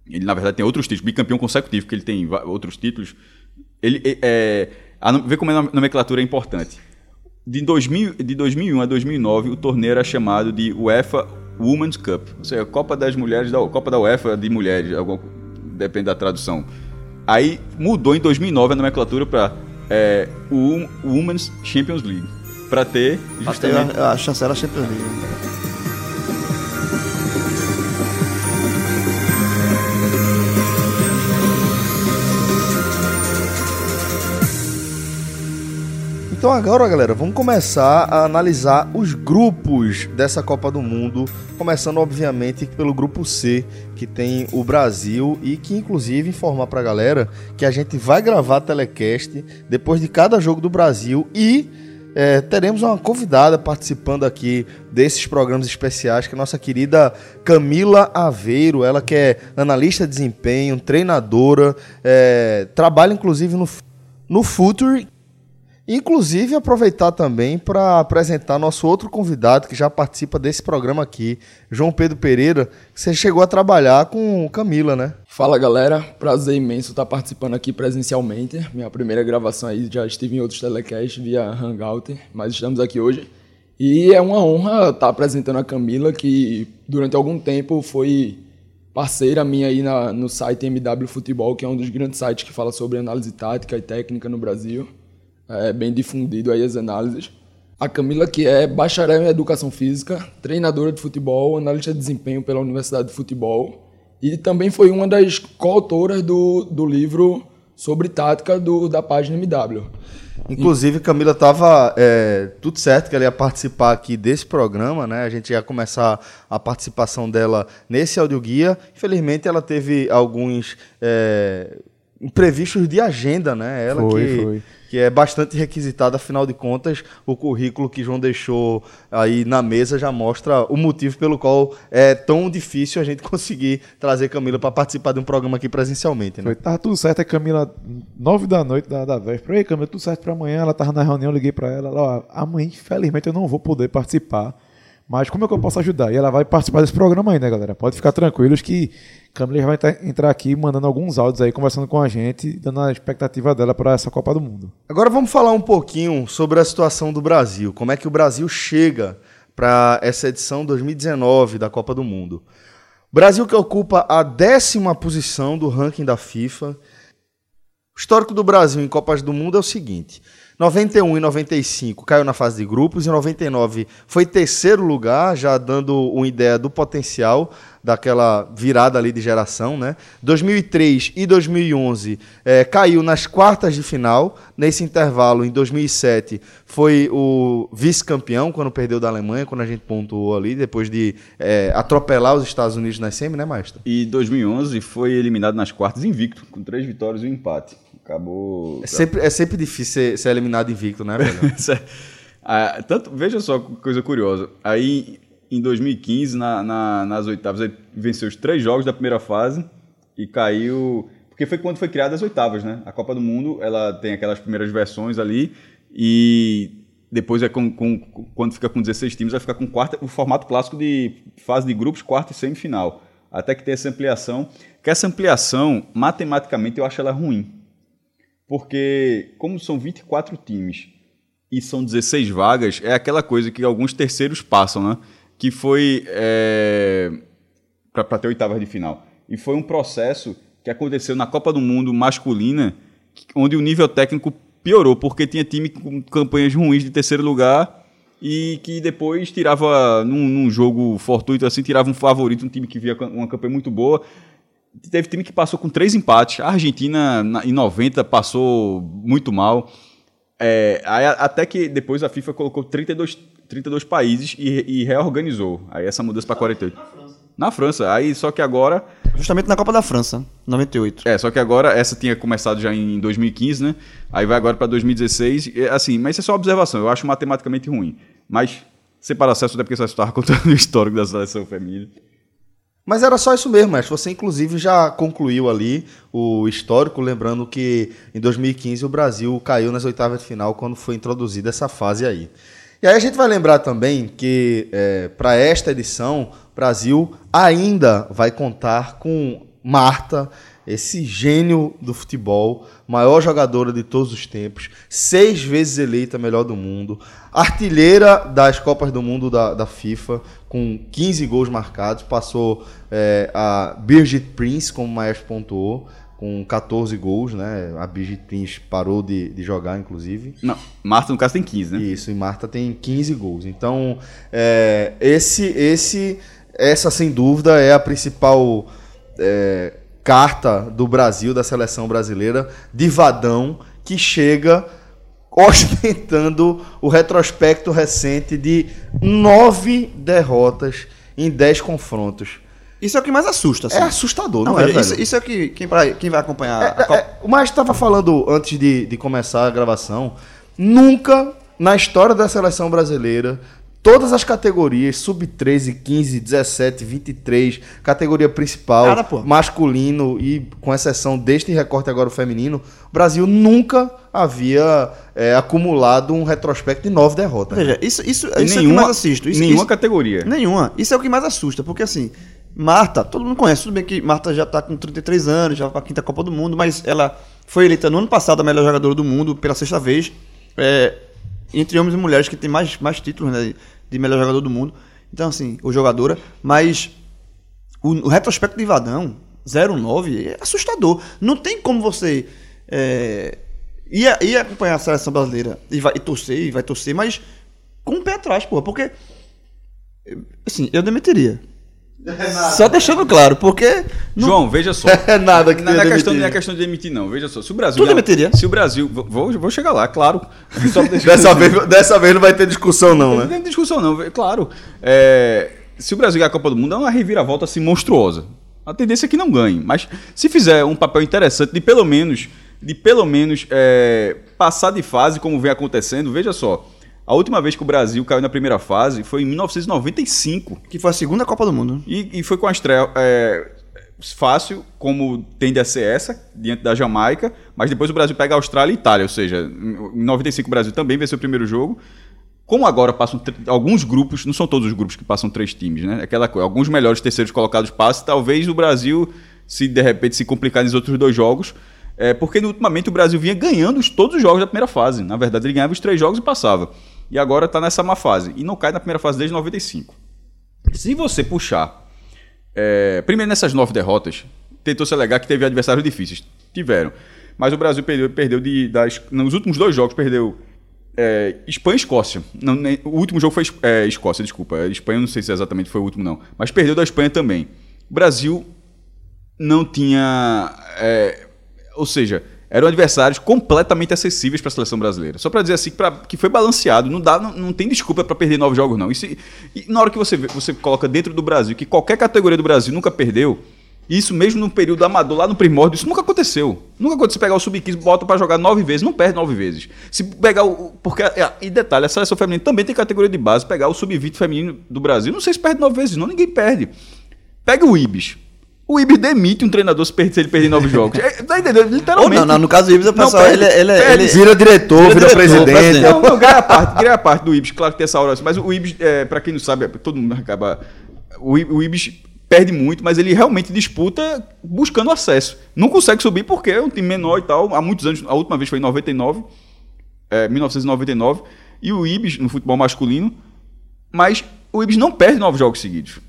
ele na verdade tem outros títulos, bicampeão consecutivo, porque ele tem outros títulos. Ele é, vê como a nomenclatura é importante. De, 2000, de 2001 a 2009, o torneio era chamado de UEFA Women's Cup, ou seja, Copa das Mulheres da Copa da UEFA de mulheres, depende da tradução. Aí mudou em 2009 a nomenclatura para é, o Women's Champions League. Para ter justamente. A, a chancela Champions League. Então agora, galera, vamos começar a analisar os grupos dessa Copa do Mundo, começando obviamente pelo grupo C, que tem o Brasil e que inclusive informar pra galera que a gente vai gravar telecast depois de cada jogo do Brasil e é, teremos uma convidada participando aqui desses programas especiais, que é a nossa querida Camila Aveiro, ela que é analista de desempenho, treinadora, é, trabalha inclusive no, no Future Inclusive, aproveitar também para apresentar nosso outro convidado que já participa desse programa aqui, João Pedro Pereira, que você chegou a trabalhar com Camila, né? Fala galera, prazer imenso estar participando aqui presencialmente. Minha primeira gravação aí, já estive em outros telecasts via Hangout, mas estamos aqui hoje. E é uma honra estar apresentando a Camila, que durante algum tempo foi parceira minha aí na, no site MW Futebol, que é um dos grandes sites que fala sobre análise tática e técnica no Brasil. É bem difundido aí as análises. A Camila, que é bacharel em Educação Física, treinadora de futebol, analista de desempenho pela Universidade de Futebol e também foi uma das coautoras do, do livro sobre tática do, da página MW. Inclusive, Camila estava é, tudo certo que ela ia participar aqui desse programa, né? A gente ia começar a participação dela nesse audioguia. Infelizmente, ela teve alguns é, imprevistos de agenda, né? Ela Foi, que, foi. Que é bastante requisitada, afinal de contas, o currículo que João deixou aí na mesa já mostra o motivo pelo qual é tão difícil a gente conseguir trazer Camila para participar de um programa aqui presencialmente, né? Foi, tudo certo, a Camila, nove da noite da, da véspera. Ei, Camila, tudo certo pra amanhã. Ela tava na reunião, eu liguei pra ela. ela ó, amanhã, infelizmente, eu não vou poder participar. Mas como é que eu posso ajudar? E ela vai participar desse programa aí, né, galera? Pode ficar tranquilos que Camila vai entrar aqui mandando alguns áudios aí, conversando com a gente, dando a expectativa dela para essa Copa do Mundo. Agora vamos falar um pouquinho sobre a situação do Brasil. Como é que o Brasil chega para essa edição 2019 da Copa do Mundo? Brasil que ocupa a décima posição do ranking da FIFA. O histórico do Brasil em Copas do Mundo é o seguinte: 91 e 95 caiu na fase de grupos, em 99 foi terceiro lugar, já dando uma ideia do potencial daquela virada ali de geração, né? 2003 e 2011 eh, caiu nas quartas de final. Nesse intervalo, em 2007, foi o vice-campeão quando perdeu da Alemanha, quando a gente pontuou ali, depois de eh, atropelar os Estados Unidos na semi, né, Maestro? E 2011 foi eliminado nas quartas invicto, com três vitórias e um empate. Acabou. É sempre, é sempre difícil ser, eliminado invicto, né, velho? Ah, tanto, veja só coisa curiosa. Aí, em 2015, na, na- nas oitavas, ele venceu os três jogos da primeira fase e caiu. Porque foi quando foi criada as oitavas, né? A Copa do Mundo, ela tem aquelas primeiras versões ali e depois é com, com- quando fica com 16 times, vai ficar com quarta, o formato clássico de fase de grupos, quarta e semifinal. Até que tem essa ampliação. Que essa ampliação, matematicamente, eu acho ela ruim. Porque, como são 24 times e são 16 vagas, é aquela coisa que alguns terceiros passam, né? Que foi é, para ter oitavas de final. E foi um processo que aconteceu na Copa do Mundo masculina, onde o nível técnico piorou, porque tinha time com campanhas ruins de terceiro lugar e que depois tirava, num, num jogo fortuito assim, tirava um favorito, um time que via uma campanha muito boa. Teve time que passou com três empates. A Argentina, na- em 90, passou muito mal. É, aí até que depois a FIFA colocou 32, 32 países e, e reorganizou. Aí essa mudança para 48. Na França. Aí só que agora. Justamente na Copa da França, 98. É, só que agora essa tinha começado já em 2015, né? Aí vai agora para 2016. E, assim, mas isso é só observação. Eu acho matematicamente ruim. Mas separa acesso até porque você estava contando o histórico da seleção feminina. Mas era só isso mesmo, mas você inclusive já concluiu ali o histórico, lembrando que em 2015 o Brasil caiu nas oitavas de final quando foi introduzida essa fase aí. E aí a gente vai lembrar também que para esta edição, o Brasil ainda vai contar com Marta, esse gênio do futebol, maior jogadora de todos os tempos, seis vezes eleita melhor do mundo, artilheira das Copas do Mundo da, da FIFA, com 15 gols marcados, passou é, a Birgit Prince, como o Maestro pontuou, com 14 gols, né? A Birgit Prince parou de, de jogar, inclusive. Não, Marta, no caso, tem 15, né? Isso, e Marta tem 15 gols. Então, é, esse, esse, essa sem dúvida é a principal é, carta do Brasil, da seleção brasileira, de Vadão, que chega ostentando o retrospecto recente de nove derrotas em dez confrontos. Isso é o que mais assusta. assim. É assustador, não, Não, é, isso, isso é o que quem vai, quem vai acompanhar a Copa. É, o Maestro estava falando antes de, de começar a gravação. Nunca na história da seleção brasileira, todas as categorias, sub-13, 15, 17, 23, categoria principal, masculino e com exceção deste recorte agora o feminino, o Brasil nunca havia é, acumulado um retrospecto de nove derrotas. Veja, isso, isso, isso é o que mais assisto. Isso, nenhuma isso- categoria. Nenhuma. Isso é o que mais assusta, porque assim, Marta, todo mundo conhece, tudo bem que Marta já tá com 33 anos, já vai pra quinta Copa do Mundo, mas ela foi eleita no ano passado a melhor jogadora do mundo pela sexta vez, é, entre homens e mulheres que tem mais, mais títulos né, de melhor jogador do mundo. Então, assim, ou jogadora, mas o, o retrospecto de Vadão, 09, é assustador. Não tem como você é, ir, ir acompanhar a seleção brasileira e, vai, e torcer, e vai torcer, mas com o pé atrás, porra, porque. Assim, eu demitiria. Só deixando claro, porque. não- João, veja só. É nada que não, não é questão, não é questão de demitir, não. Veja só. Se o Brasil. Tu demitiria? Se o Brasil. Vou, vou chegar lá, claro. Dessa vez, dessa vez não vai ter discussão, não, Não né? tem discussão, não. é Claro. É, se o Brasil ganhar a Copa do Mundo, é uma reviravolta assim monstruosa. A tendência é que não ganhe. Mas se fizer um papel interessante de pelo menos, de pelo menos é, passar de fase, como vem acontecendo, veja só. A última vez que o Brasil caiu na primeira fase foi em 1995. Que foi a segunda Copa do Mundo. E, e foi com a estreia é, fácil, como tende a ser essa, diante da Jamaica, mas depois o Brasil pega a Austrália e Itália, ou seja, em 95 o Brasil também venceu o primeiro jogo. Como agora passam alguns grupos, não são todos os grupos que passam três times, né? Aquela coisa, alguns melhores terceiros colocados passam, talvez o Brasil, se de repente se complicar nos outros dois jogos, é, porque ultimamente o Brasil vinha ganhando os- todos os jogos da primeira fase. Na verdade, ele ganhava os três jogos e passava. E agora está nessa má fase. E não cai na primeira fase desde 95. Se você puxar é, primeiro, nessas nove derrotas, tentou se alegar que teve adversários difíceis. Tiveram. Mas o Brasil perdeu, perdeu de, das, nos últimos dois jogos, perdeu é, Espanha e Escócia. Não, nem- o último jogo foi é, Escócia, desculpa. Espanha, não sei se exatamente foi o último, não. Mas perdeu da Espanha também. O Brasil não tinha. é, ou seja, eram adversários completamente acessíveis para a seleção brasileira. Só para dizer assim pra- que foi balanceado, não dá, não, não tem desculpa para perder nove jogos não. E, se- e na hora que você vê- você coloca dentro do Brasil que qualquer categoria do Brasil nunca perdeu, isso mesmo no período amador lá no primórdio, isso nunca aconteceu. Nunca aconteceu pegar o sub-15 bota para jogar nove vezes, não perde nove vezes. Se pegar o porque é, e detalhe, a seleção feminina também tem categoria de base, pegar o sub-20 feminino do Brasil, não sei se perde nove vezes, não, ninguém perde. Pega o Ibis. O Ibis demite um treinador se, ele perder nove jogos. É, tá entendendo? Ou Literalmente. não, não, no caso do Ibis, o Não, pessoal, perde, ele, ele, perde. ele, Vira diretor, vira, diretor, presidente. presidente. Não, não, ganha a parte, ganha a parte do Ibis, claro que tem essa hora, mas o Ibis, é, pra quem não sabe, todo mundo acaba. O, o Ibis perde muito, mas ele realmente disputa buscando acesso. Não consegue subir porque é um time menor e tal. Há muitos anos, a última vez foi em 99, é, 1999, e o Ibis no futebol masculino, mas o Ibis não perde nove jogos seguidos.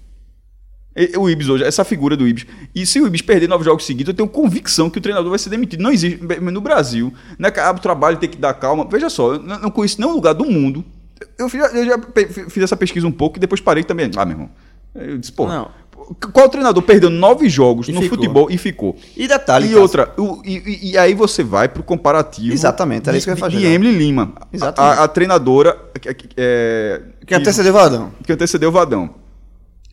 E- O Ibis hoje, essa figura do Ibis. E se o Ibis perder nove jogos seguidos, eu tenho convicção que o treinador vai ser demitido. Não existe. No Brasil, né, cara, o trabalho tem que dar calma. Veja só, eu não conheço nenhum lugar do mundo. Eu fiz, eu já fiz essa pesquisa um pouco e depois parei também. Ah, meu irmão. Eu disse, pô. Não. Qual treinador perdeu nove jogos E no ficou. futebol e ficou? E detalhe, E Cássio, outra, o- e, e- e aí você vai pro comparativo. Exatamente, era de, isso que eu ia fazer, De né? Emily Lima. Exatamente. A, a treinadora. é, que antecedeu o Vadão. que antecedeu o Vadão.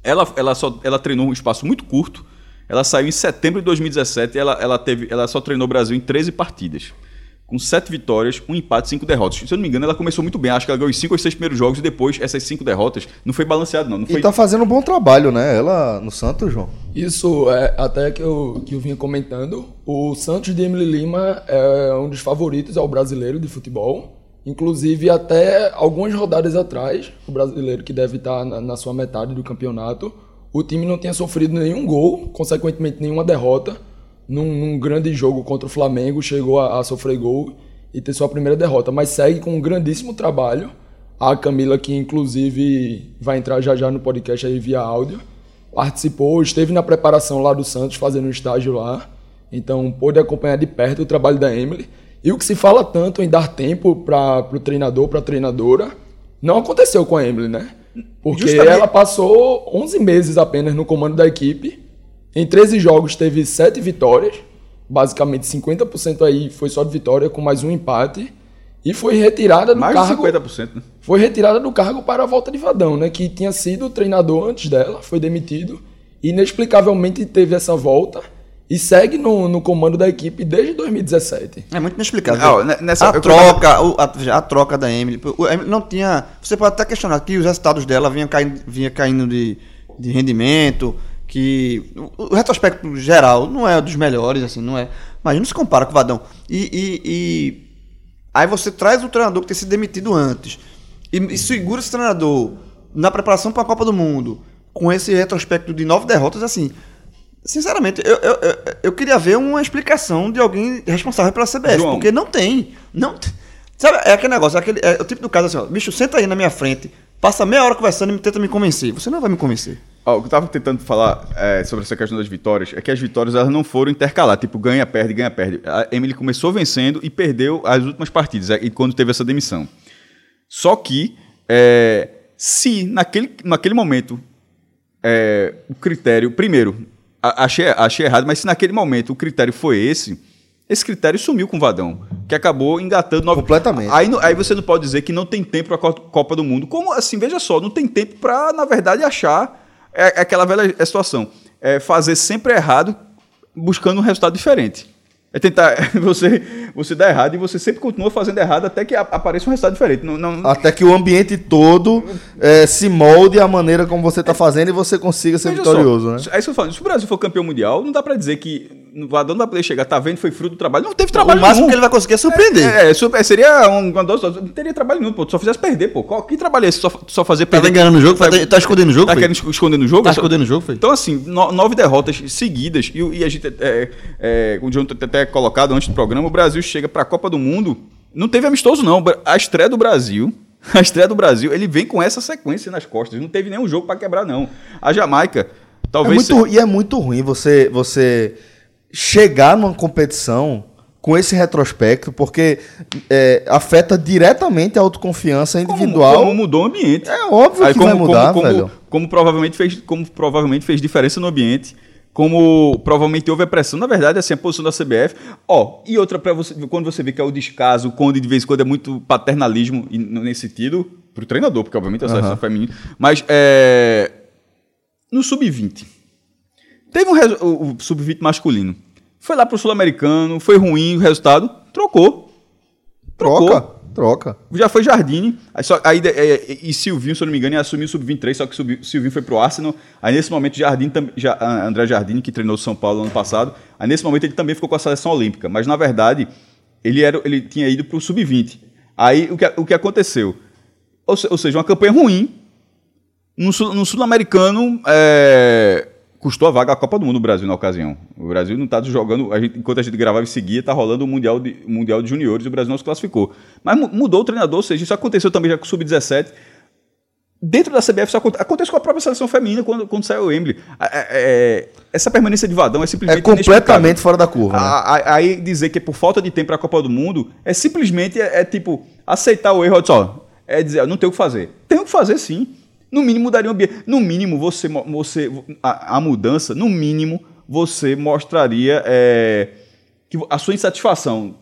Ela, ela, só, ela treinou um espaço muito curto. Ela saiu em setembro de 2017 e ela, ela, teve, ela só treinou o Brasil em 13 partidas. Com 7 vitórias, um empate e 5 derrotas. Se eu não me engano, ela começou muito bem. Acho que ela ganhou os 5 ou 6 primeiros jogos e depois essas 5 derrotas. Não foi balanceado, não. não foi... E tá fazendo um bom trabalho, né? Ela no Santos, João. Isso é até que eu, que eu vinha comentando. O Santos de Emily Lima é um dos favoritos ao brasileiro de futebol. Inclusive, até algumas rodadas atrás, o brasileiro que deve estar na, na sua metade do campeonato, o time não tinha sofrido nenhum gol, consequentemente nenhuma derrota. Num, num grande jogo contra o Flamengo, chegou a, a sofrer gol e ter sua primeira derrota. Mas segue com um grandíssimo trabalho. A Camila, que inclusive vai entrar já já no podcast aí via áudio, participou, esteve na preparação lá do Santos, fazendo um estágio lá. Então, pôde acompanhar de perto o trabalho da Emily. E o que se fala tanto em dar tempo para o treinador, para a treinadora, não aconteceu com a Emily, né? Porque Justamente- ela passou 11 meses apenas no comando da equipe. Em 13 jogos teve 7 vitórias. Basicamente 50% aí foi só de vitória, com mais um empate. E foi retirada do Mais cargo de 50%, né? foi retirada do cargo para a volta de Vadão, né? Que tinha sido treinador antes dela, foi demitido. E inexplicavelmente teve essa volta e segue no, no comando da equipe desde 2017. É muito inexplicável. Ó, ne- nessa- a troca, o- a, a troca da Emily. O Emily não tinha. Você pode até questionar que os resultados dela vinham caindo, vinha caindo de, de rendimento, que o, o retrospecto geral não é dos melhores, assim, não é. Mas não se compara com o Vadão. E, e- e aí você traz o treinador que tem sido demitido antes e, e segura esse treinador na preparação para a Copa do Mundo com esse retrospecto de nove derrotas, assim. Sinceramente, eu, eu, eu, queria ver uma explicação de alguém responsável pela CBF, João. porque não tem. Não, sabe, é aquele negócio, é, aquele, é o tipo do caso assim, ó, bicho, senta aí na minha frente, passa meia hora conversando e tenta me convencer. Você não vai me convencer. Ó, o que eu tava tentando falar é, sobre essa questão das vitórias é que as vitórias elas não foram intercalar, tipo, ganha, perde, ganha, perde. A Emily começou vencendo e perdeu as últimas partidas, é, e quando teve essa demissão. Só que, é, se naquele, naquele momento é, o critério. Primeiro, achei, achei errado, mas se naquele momento o critério foi esse, esse critério sumiu com o Vadão, que acabou engatando nove. Completamente. Aí, aí você não pode dizer que não tem tempo para a Copa do Mundo. Como assim? Veja só, não tem tempo para, na verdade, achar é, é aquela velha situação. É fazer sempre errado buscando um resultado diferente. É tentar. Você, você dá errado e você sempre continua fazendo errado até que apareça um resultado diferente. Não, não, Até que o ambiente todo é, se molde à maneira como você tá fazendo e você consiga ser Veja vitorioso, só, né? É isso que eu falo. Se o Brasil for campeão mundial, não dá pra dizer que. O não vai poder chegar, tá vendo? Foi fruto do trabalho. Não teve O trabalho máximo nenhum. que ele vai conseguir é surpreender. É, é, super- seria um, uma dose. Não teria trabalho nenhum, pô. Tu só fizesse perder, pô. Qual, que trabalho é esse? Só, só fazer Tá perder. enganando o jogo? Tá, tá escondendo o jogo? Tá foi? querendo esconder no jogo? Tá escondendo o jogo, foi? Então, assim, no- nove derrotas seguidas, e, o- e a gente, é, é, o John tem até colocado antes do programa, o Brasil chega pra Copa do Mundo. Não teve amistoso, não. A estreia do Brasil. A estreia do Brasil, ele vem com essa sequência nas costas. Não teve nenhum jogo pra quebrar, não. A Jamaica, É talvez. muito, e é muito ruim você, você chegar numa competição com esse retrospecto, porque é, afeta diretamente a autoconfiança como, individual. como mudou o ambiente. É óbvio que vai mudar, como, velho. Como provavelmente, fez, como provavelmente fez diferença no ambiente. Como provavelmente houve a pressão, na verdade, assim, a posição da CBF. Ó, e outra para você, quando você vê que é o descaso, quando de vez em quando é muito paternalismo e nesse sentido, pro treinador, porque obviamente é a seleção feminina, mas é, no sub-20. Teve um o sub-20 masculino. Foi lá pro sul-americano, foi ruim o resultado, trocou. Troca, troca. Já foi Jardine, aí, só, aí é, e Silvinho, se eu não me engano, ia assumir o sub-23, só que subi- Silvinho foi pro Arsenal. Aí nesse momento, Jardine, tam- já, a- André Jardine, que treinou São Paulo ano passado, aí nesse momento ele também ficou com a seleção olímpica, mas na verdade ele, era, ele tinha ido pro sub-20. Aí o que, o que aconteceu? Ou, ou seja, uma campanha ruim, no, no sul-americano, é, custou a vaga à Copa do Mundo do Brasil na ocasião. O Brasil não está jogando, a gente, enquanto a gente gravava e seguia, está rolando o Mundial de, mundial de Juniores e o Brasil não se classificou. Mas mu- mudou o treinador, ou seja, isso aconteceu também já com o Sub-17. Dentro da CBF isso aconte- acontece com a própria seleção feminina quando, quando saiu o Emily. É, é, é, essa permanência de Vadão é É simplesmente completamente fora da curva. né? a- Aí dizer que é por falta de tempo para a Copa do Mundo é simplesmente é, é tipo aceitar o erro, só é dizer, "Eu não tenho o que fazer. Tem o que fazer sim. No mínimo mudaria o ambiente. No mínimo você você a, a mudança, no mínimo você mostraria é, que a sua insatisfação.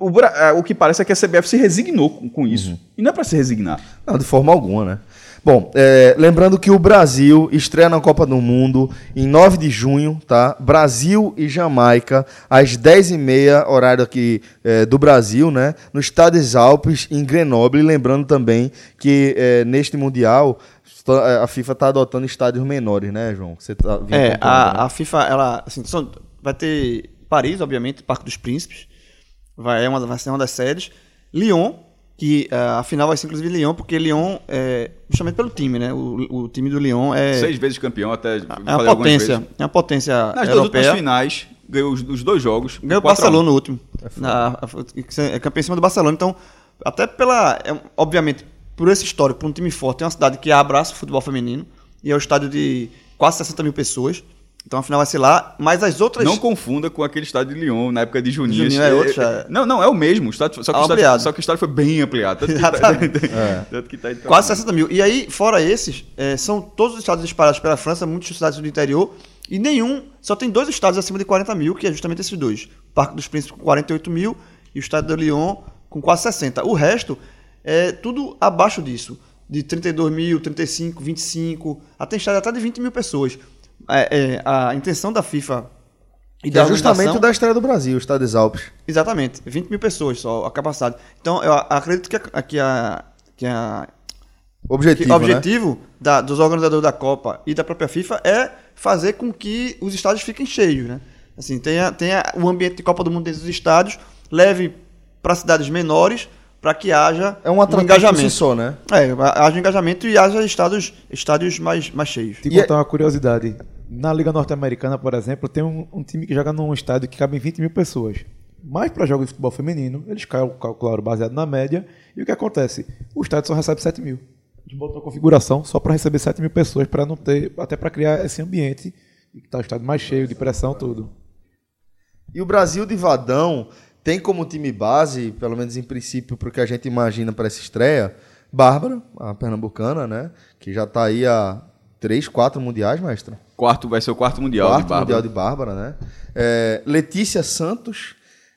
O, é, o que parece é que a CBF se resignou com, com isso. E não é para se resignar. Não, de forma alguma, né? Bom, é, lembrando que o Brasil estreia na Copa do Mundo em 9 de junho, tá? Brasil e Jamaica, às 10h30, horário aqui é, do Brasil, né? No Estádio Alpes, em Grenoble. Lembrando também que é, neste Mundial tá- a FIFA está adotando estádios menores, né, João? Você tá É, pontuando, né? a, a FIFA, ela, assim, são- vai ter Paris, obviamente, Parque dos Príncipes, vai, é uma, vai ser uma das sedes. Lyon, que ah, a final vai ser inclusive Lyon, porque Lyon é justamente pelo time, né? O, o time do Lyon é, Seis vezes campeão, até. é uma potência, é uma potência Nas duas europeia. finais, ganhou os, os dois jogos. Ganhou o. Barcelona no último. Na, é campeão em cima do Barcelona. Então, até pela. é, obviamente, por esse histórico, por um time forte, é uma cidade que abraça o futebol feminino. E é um estádio de quase 60 mil pessoas. Então a final vai ser lá. Mas as outras. Não confunda com aquele estádio de Lyon, na época de Juninho. Juninho é outro, já. Não, não, é o mesmo. O estádio, só, que o estádio, Ampliado. só que o estádio foi bem ampliado. Tanto que tá, Exatamente. tanto que tá indo pra Quase cima. 60 mil. E aí, fora esses, é, são todos os estados espalhados pela França, muitas cidades do interior, e nenhum, só tem dois estados acima de 40 mil, que é justamente esses dois. O Parque dos Príncipes com 48 mil e o estádio de Lyon com quase 60. O resto é tudo abaixo disso. De 32 mil, 35, 25, até estádio até de 20 mil pessoas. É, é, a intenção da FIFA e Que é justamente da estreia do Brasil, o Estádio Alpes. Exatamente, 20 mil pessoas só a capacidade. Então, eu acredito que a, que a, que a Objetivo, que o né? objetivo da- dos organizadores da Copa e da própria FIFA é fazer com que os estádios fiquem cheios, né? Assim, tenha, tenha o ambiente de Copa do Mundo dentro dos estádios, leve para cidades menores para que haja É um atrativo por si só, né? É, haja engajamento e haja estádios, estádios mais, mais cheios. Te E é- contar uma curiosidade. Na Liga Norte-Americana, por exemplo, tem um, um time que joga num estádio que cabe em 20 mil pessoas. Mas para jogos de futebol feminino, eles cal- calcularam baseado na média. E o que acontece? O estádio só recebe 7 mil. A gente botou a configuração só para receber 7 mil pessoas, para não ter, até para criar esse ambiente que tá o estádio mais cheio de pressão, tudo. E o Brasil de Vadão tem como time base, pelo menos em princípio, porque a gente imagina para essa estreia, Bárbara, a pernambucana, né? Que já está aí há três, quatro mundiais, mestre. Quarto, vai ser o quarto mundial quarto de Bárbara. mundial de Bárbara, né? É, Letícia Santos,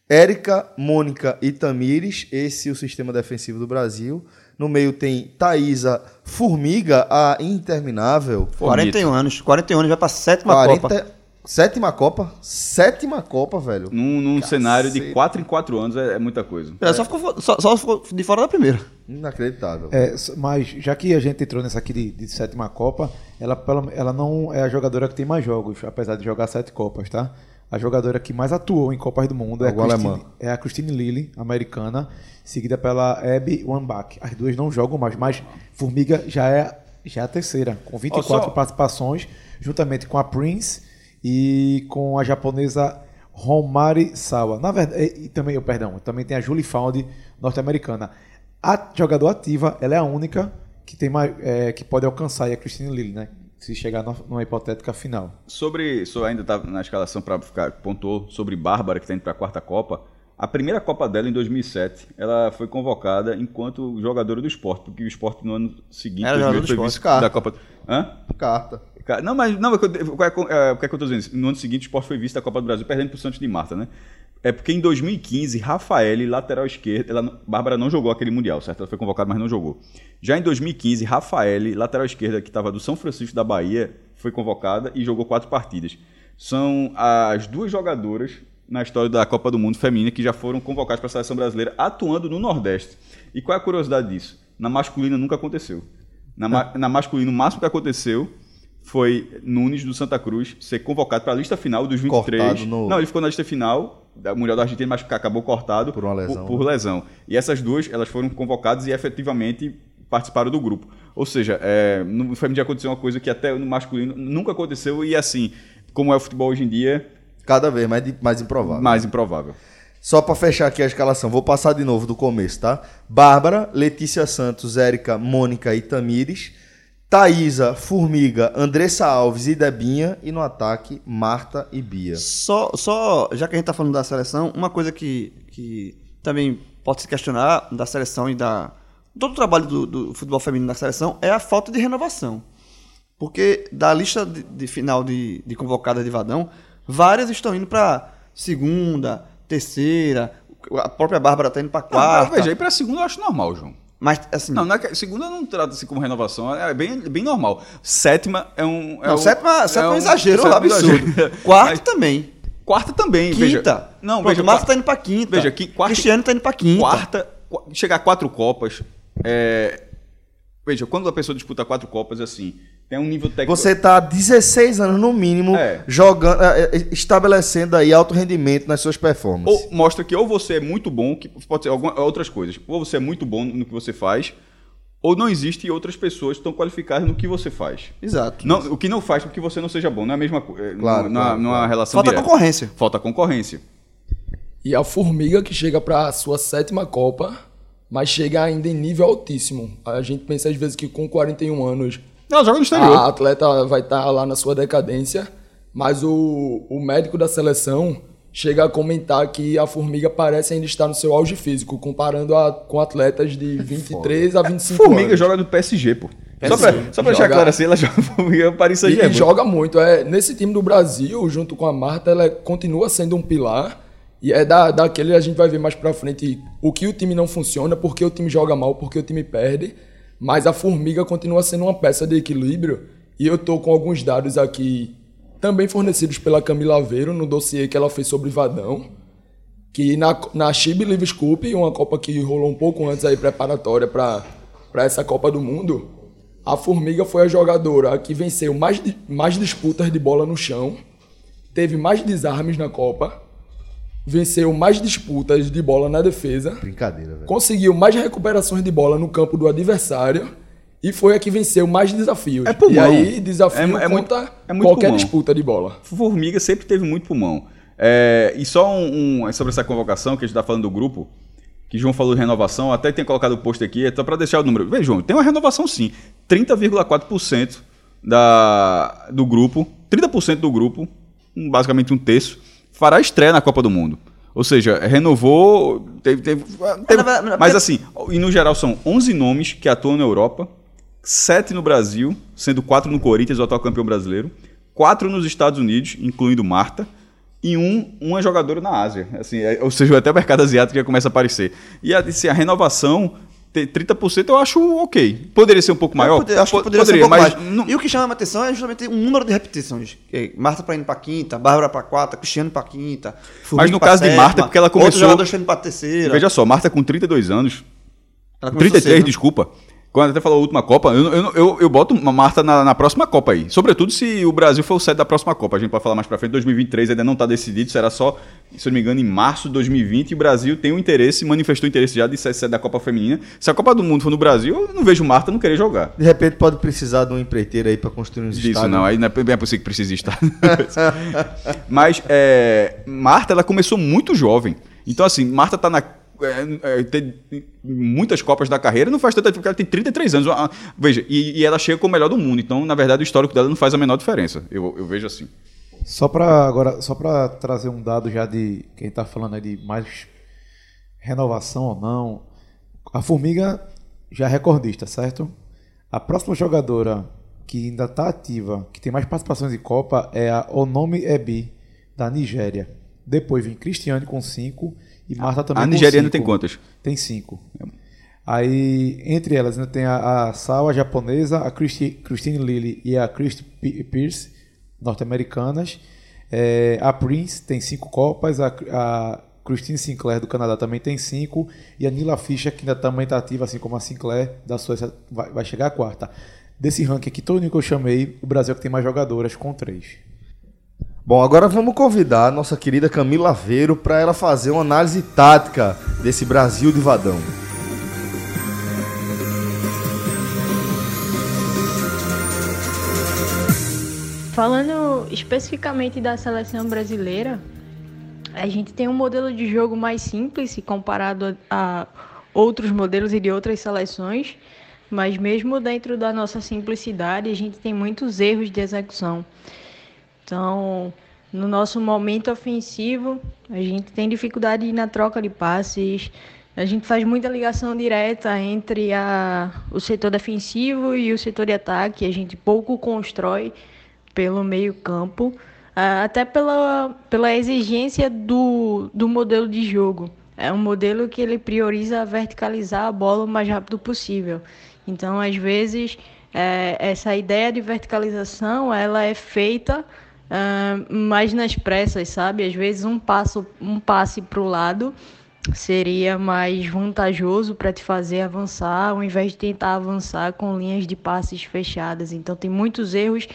Érica, Mônica e Tamires, esse é o sistema defensivo do Brasil. No meio tem Thaísa Formiga, a interminável. 41 anos. 41 anos, vai pra sétima 40, Copa. Sétima Copa? Sétima Copa, velho. Num, num cenário de Cacete. 4 em 4 anos é, é muita coisa. Ela só, ficou, só, só ficou de fora da primeira. Inacreditável. É, mas já que a gente entrou nessa aqui de, de sétima Copa, ela, ela não é a jogadora que tem mais jogos, apesar de jogar sete Copas, tá? A jogadora que mais atuou em Copas do Mundo é a, Christine, é a Christine Lilly, americana, seguida pela Abby Wambach. As duas não jogam mais, mas Formiga já é, já é a terceira, com 24 Ó, só- participações, juntamente com a Prince e com a japonesa Romari Sawa. Na verdade, e, e também, eu perdão, também tem a Julie Found, norte-americana. A jogadora ativa, ela é a única que tem mais, é, que pode alcançar a Christine Lilly, né? Se chegar numa hipotética final. Sobre, sobre ainda tá na escalação para ficar pontuou sobre Bárbara que está indo para a quarta Copa. A primeira Copa dela em 2007, ela foi convocada enquanto jogadora do esporte, porque o esporte no ano seguinte, Era jogadora 2008, do foi vice da Copa. Hã? Carta. Cara, Não, mas não, é qual é, co- é, o que é que eu tô dizendo? No ano seguinte, o Sport foi vice da Copa do Brasil, perdendo pro Santos de Marta, né? É porque em 2015, Rafael, lateral esquerdo, ela, Bárbara não jogou aquele Mundial, certo? Ela foi convocada, mas não jogou. Já em 2015, Rafael, lateral esquerda, que estava do São Francisco da Bahia, foi convocada e jogou quatro partidas. São as duas jogadoras na história da Copa do Mundo feminina que já foram convocadas para a seleção brasileira atuando no Nordeste. E qual é a curiosidade disso? Na masculina nunca aconteceu. Na, ma- na masculina, o máximo que aconteceu foi Nunes do Santa Cruz ser convocado para a lista final dos 23. Cortado no- Não, ele ficou na lista final da Mundial da Argentina, mas acabou cortado Por uma lesão, Por, né? lesão. E essas duas, elas foram convocadas e efetivamente participaram do grupo. Ou seja, é, no feminino aconteceu uma coisa que até no masculino nunca aconteceu e assim, como é o futebol hoje em dia, Cada vez mais, mais improvável. mais improvável. Só pra fechar aqui a escalação, vou passar de novo do começo, tá? Bárbara, Letícia Santos, Érica, Mônica e Tamires. Thaísa, Formiga, Andressa Alves e Debinha. E no ataque, Marta e Bia. Só, só, já que a gente tá falando da seleção, uma coisa que, que também pode se questionar da seleção e da. Todo o trabalho do, do futebol feminino na seleção é a falta de renovação. Porque da lista de, de final de, de convocadas de Vadão, várias estão indo para segunda, terceira, a própria Bárbara tá indo para Não, quarta. veja, aí pra segunda eu acho normal, João. Mas, assim. Não, não é que, segunda não trata-se como renovação, é bem, bem normal. Sétima é um. É não, um- sétima, sétima é um um- exagero sétima é absurdo. exagero. Quarta Mas também. quarta também, Quinta. veja. Não, Pronto, veja, o Márcio tá indo pra quinta. Veja, qui- quarta- Cristiano tá indo pra quinta. Quarta, qu- chegar a quatro Copas. é, Veja, quando a pessoa disputa quatro Copas, assim, tem um nível técnico. Você tá há 16 anos, no mínimo, É. jogando, é, é, estabelecendo aí alto rendimento nas suas performances. Ou mostra que ou você é muito bom, que pode ser alguma, outras coisas. Ou você é muito bom no que você faz, ou não existe outras pessoas tão qualificadas no que você faz. Exato. Não, o que não faz com que você não seja bom, não é a mesma coisa. Claro, não, claro, é uma claro. relação Falta direta. concorrência. Falta concorrência. E a Formiga que chega para a sua sétima Copa, mas chega ainda em nível altíssimo. A gente pensa às vezes que com 41 anos Ela joga no exterior. a atleta vai estar lá na sua decadência, mas o, o médico da seleção chega a comentar que a Formiga parece ainda estar no seu auge físico, comparando a, com atletas de 23 a 25 Formiga anos. joga no PSG, pô. Só pra, só pra deixar Joga- claro assim, ela joga Formiga no Paris E, Saint-Germain. e joga muito. É, nesse time do Brasil, junto com a Marta, ela é- continua sendo um pilar. E é da, daquele a gente vai ver mais pra frente o que o time não funciona, porque o time joga mal, porque o time perde. Mas a Formiga continua sendo uma peça de equilíbrio. E eu tô com alguns dados aqui, também fornecidos pela Camila Aveiro, no dossiê que ela fez sobre Vadão. Que na, na She Believes Cup, uma Copa que rolou um pouco antes aí, preparatória para essa Copa do Mundo, a Formiga foi a jogadora que venceu mais, mais disputas de bola no chão, teve mais desarmes na Copa, venceu mais disputas de bola na defesa, Brincadeira, velho. conseguiu mais recuperações de bola no campo do adversário e foi a que venceu mais desafios. É pulmão. E aí, desafio É- é muito- é muito qualquer pulmão. disputa de bola. Formiga sempre teve muito pulmão. É, e só um, um- sobre essa convocação que a gente está falando do grupo, que João falou de renovação, até tem colocado o post aqui, é só para deixar o número. Veja, João, tem uma renovação sim. 30,4% da, do grupo, 30% do grupo, basicamente um terço, fará estreia na Copa do Mundo. Ou seja, renovou. Teve, teve, teve mas assim, e no geral são 11 nomes que atuam na Europa, 7 no Brasil, sendo 4 no Corinthians, o atual campeão brasileiro, 4 nos Estados Unidos, incluindo Marta, e um, uma jogadora na Ásia. Assim, é, ou seja, até o mercado asiático já começa a aparecer. E a, assim, a renovação, 30% eu acho ok. Poderia ser um pouco maior? Poder, acho que poderia, poderia ser um pouco mais. Não... E o que chama a atenção é justamente o número de repetições. Marta para indo para quinta, Bárbara para quarta, Cristiano para quinta. Mas no caso sétima, de Marta, porque ela começou... Outros jogadores indo para terceira. Veja só, Marta com 32 anos... 33, cedo, desculpa. Quando até falou a última Copa, eu, eu, eu, eu boto uma Marta na, na, próxima Copa aí. Sobretudo se o Brasil for o sede da próxima Copa. A gente pode falar mais pra frente. 2023 ainda não está decidido, será só, se eu não me engano, em março de 2020. E o Brasil tem o um interesse, manifestou interesse já de ser sede da Copa Feminina. Se a Copa do Mundo for no Brasil, eu não vejo Marta não querer jogar. De repente pode precisar de um empreiteiro aí para construir um Isso estádio. não, aí não é, é possível que precise estar. Mas é, Marta, ela começou muito jovem. Então, assim, Marta está na é, é, ter muitas Copas da carreira não faz tanta porque ela tem 33 anos. Ah, veja, e, e, ela chega com o melhor do mundo. Então, na verdade, o histórico dela não faz a menor diferença. Eu, eu vejo assim. Só para agora, só para trazer um dado já de quem está falando aí de mais renovação ou não. A Formiga já é recordista, certo? A próxima jogadora que ainda está ativa, que tem mais participações em Copa, é a Onome Ebi, da Nigéria. Depois vem Cristiane com 5 e Marta também A nigeriana tem quantas? Tem cinco. Aí, entre elas, ainda tem a, a Sawa japonesa, a Christi, Christine Lilly e a Christy Pierce, norte-americanas. É, a Prince tem cinco copas, a, a Christine Sinclair do Canadá também tem cinco, e a Nila Fischer, que ainda também está ativa, assim como a Sinclair da Suécia, vai, vai chegar a quarta. Desse ranking aqui, todo que eu chamei, o Brasil é que tem mais jogadoras com três. Bom, agora vamos convidar a nossa querida Camila Aveiro para ela fazer uma análise tática desse Brasil de Vadão. Falando especificamente da seleção brasileira, a gente tem um modelo de jogo mais simples comparado a outros modelos e de outras seleções, mas mesmo dentro da nossa simplicidade, a gente tem muitos erros de execução. Então, no nosso momento ofensivo, a gente tem dificuldade na troca de passes. A gente faz muita ligação direta entre a, o setor defensivo e o setor de ataque. A gente pouco constrói pelo meio-campo, até pela, pela exigência do, do modelo de jogo. É um modelo que ele prioriza verticalizar a bola o mais rápido possível. Então, às vezes, é, essa ideia de verticalização ela é feita uh, mais nas pressas, sabe? Às vezes um passo, um passe para o lado seria mais vantajoso para te fazer avançar, ao invés de tentar avançar com linhas de passes fechadas. Então tem muitos erros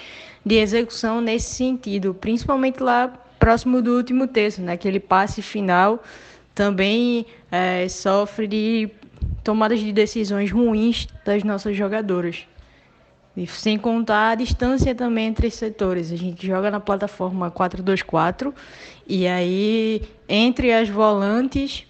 de execução nesse sentido, principalmente lá próximo do último terço, né? passe final também é, sofre de tomadas de decisões ruins das nossas jogadoras. E sem contar a distância também entre os setores. A gente joga na plataforma 4-2-4 e aí entre as volantes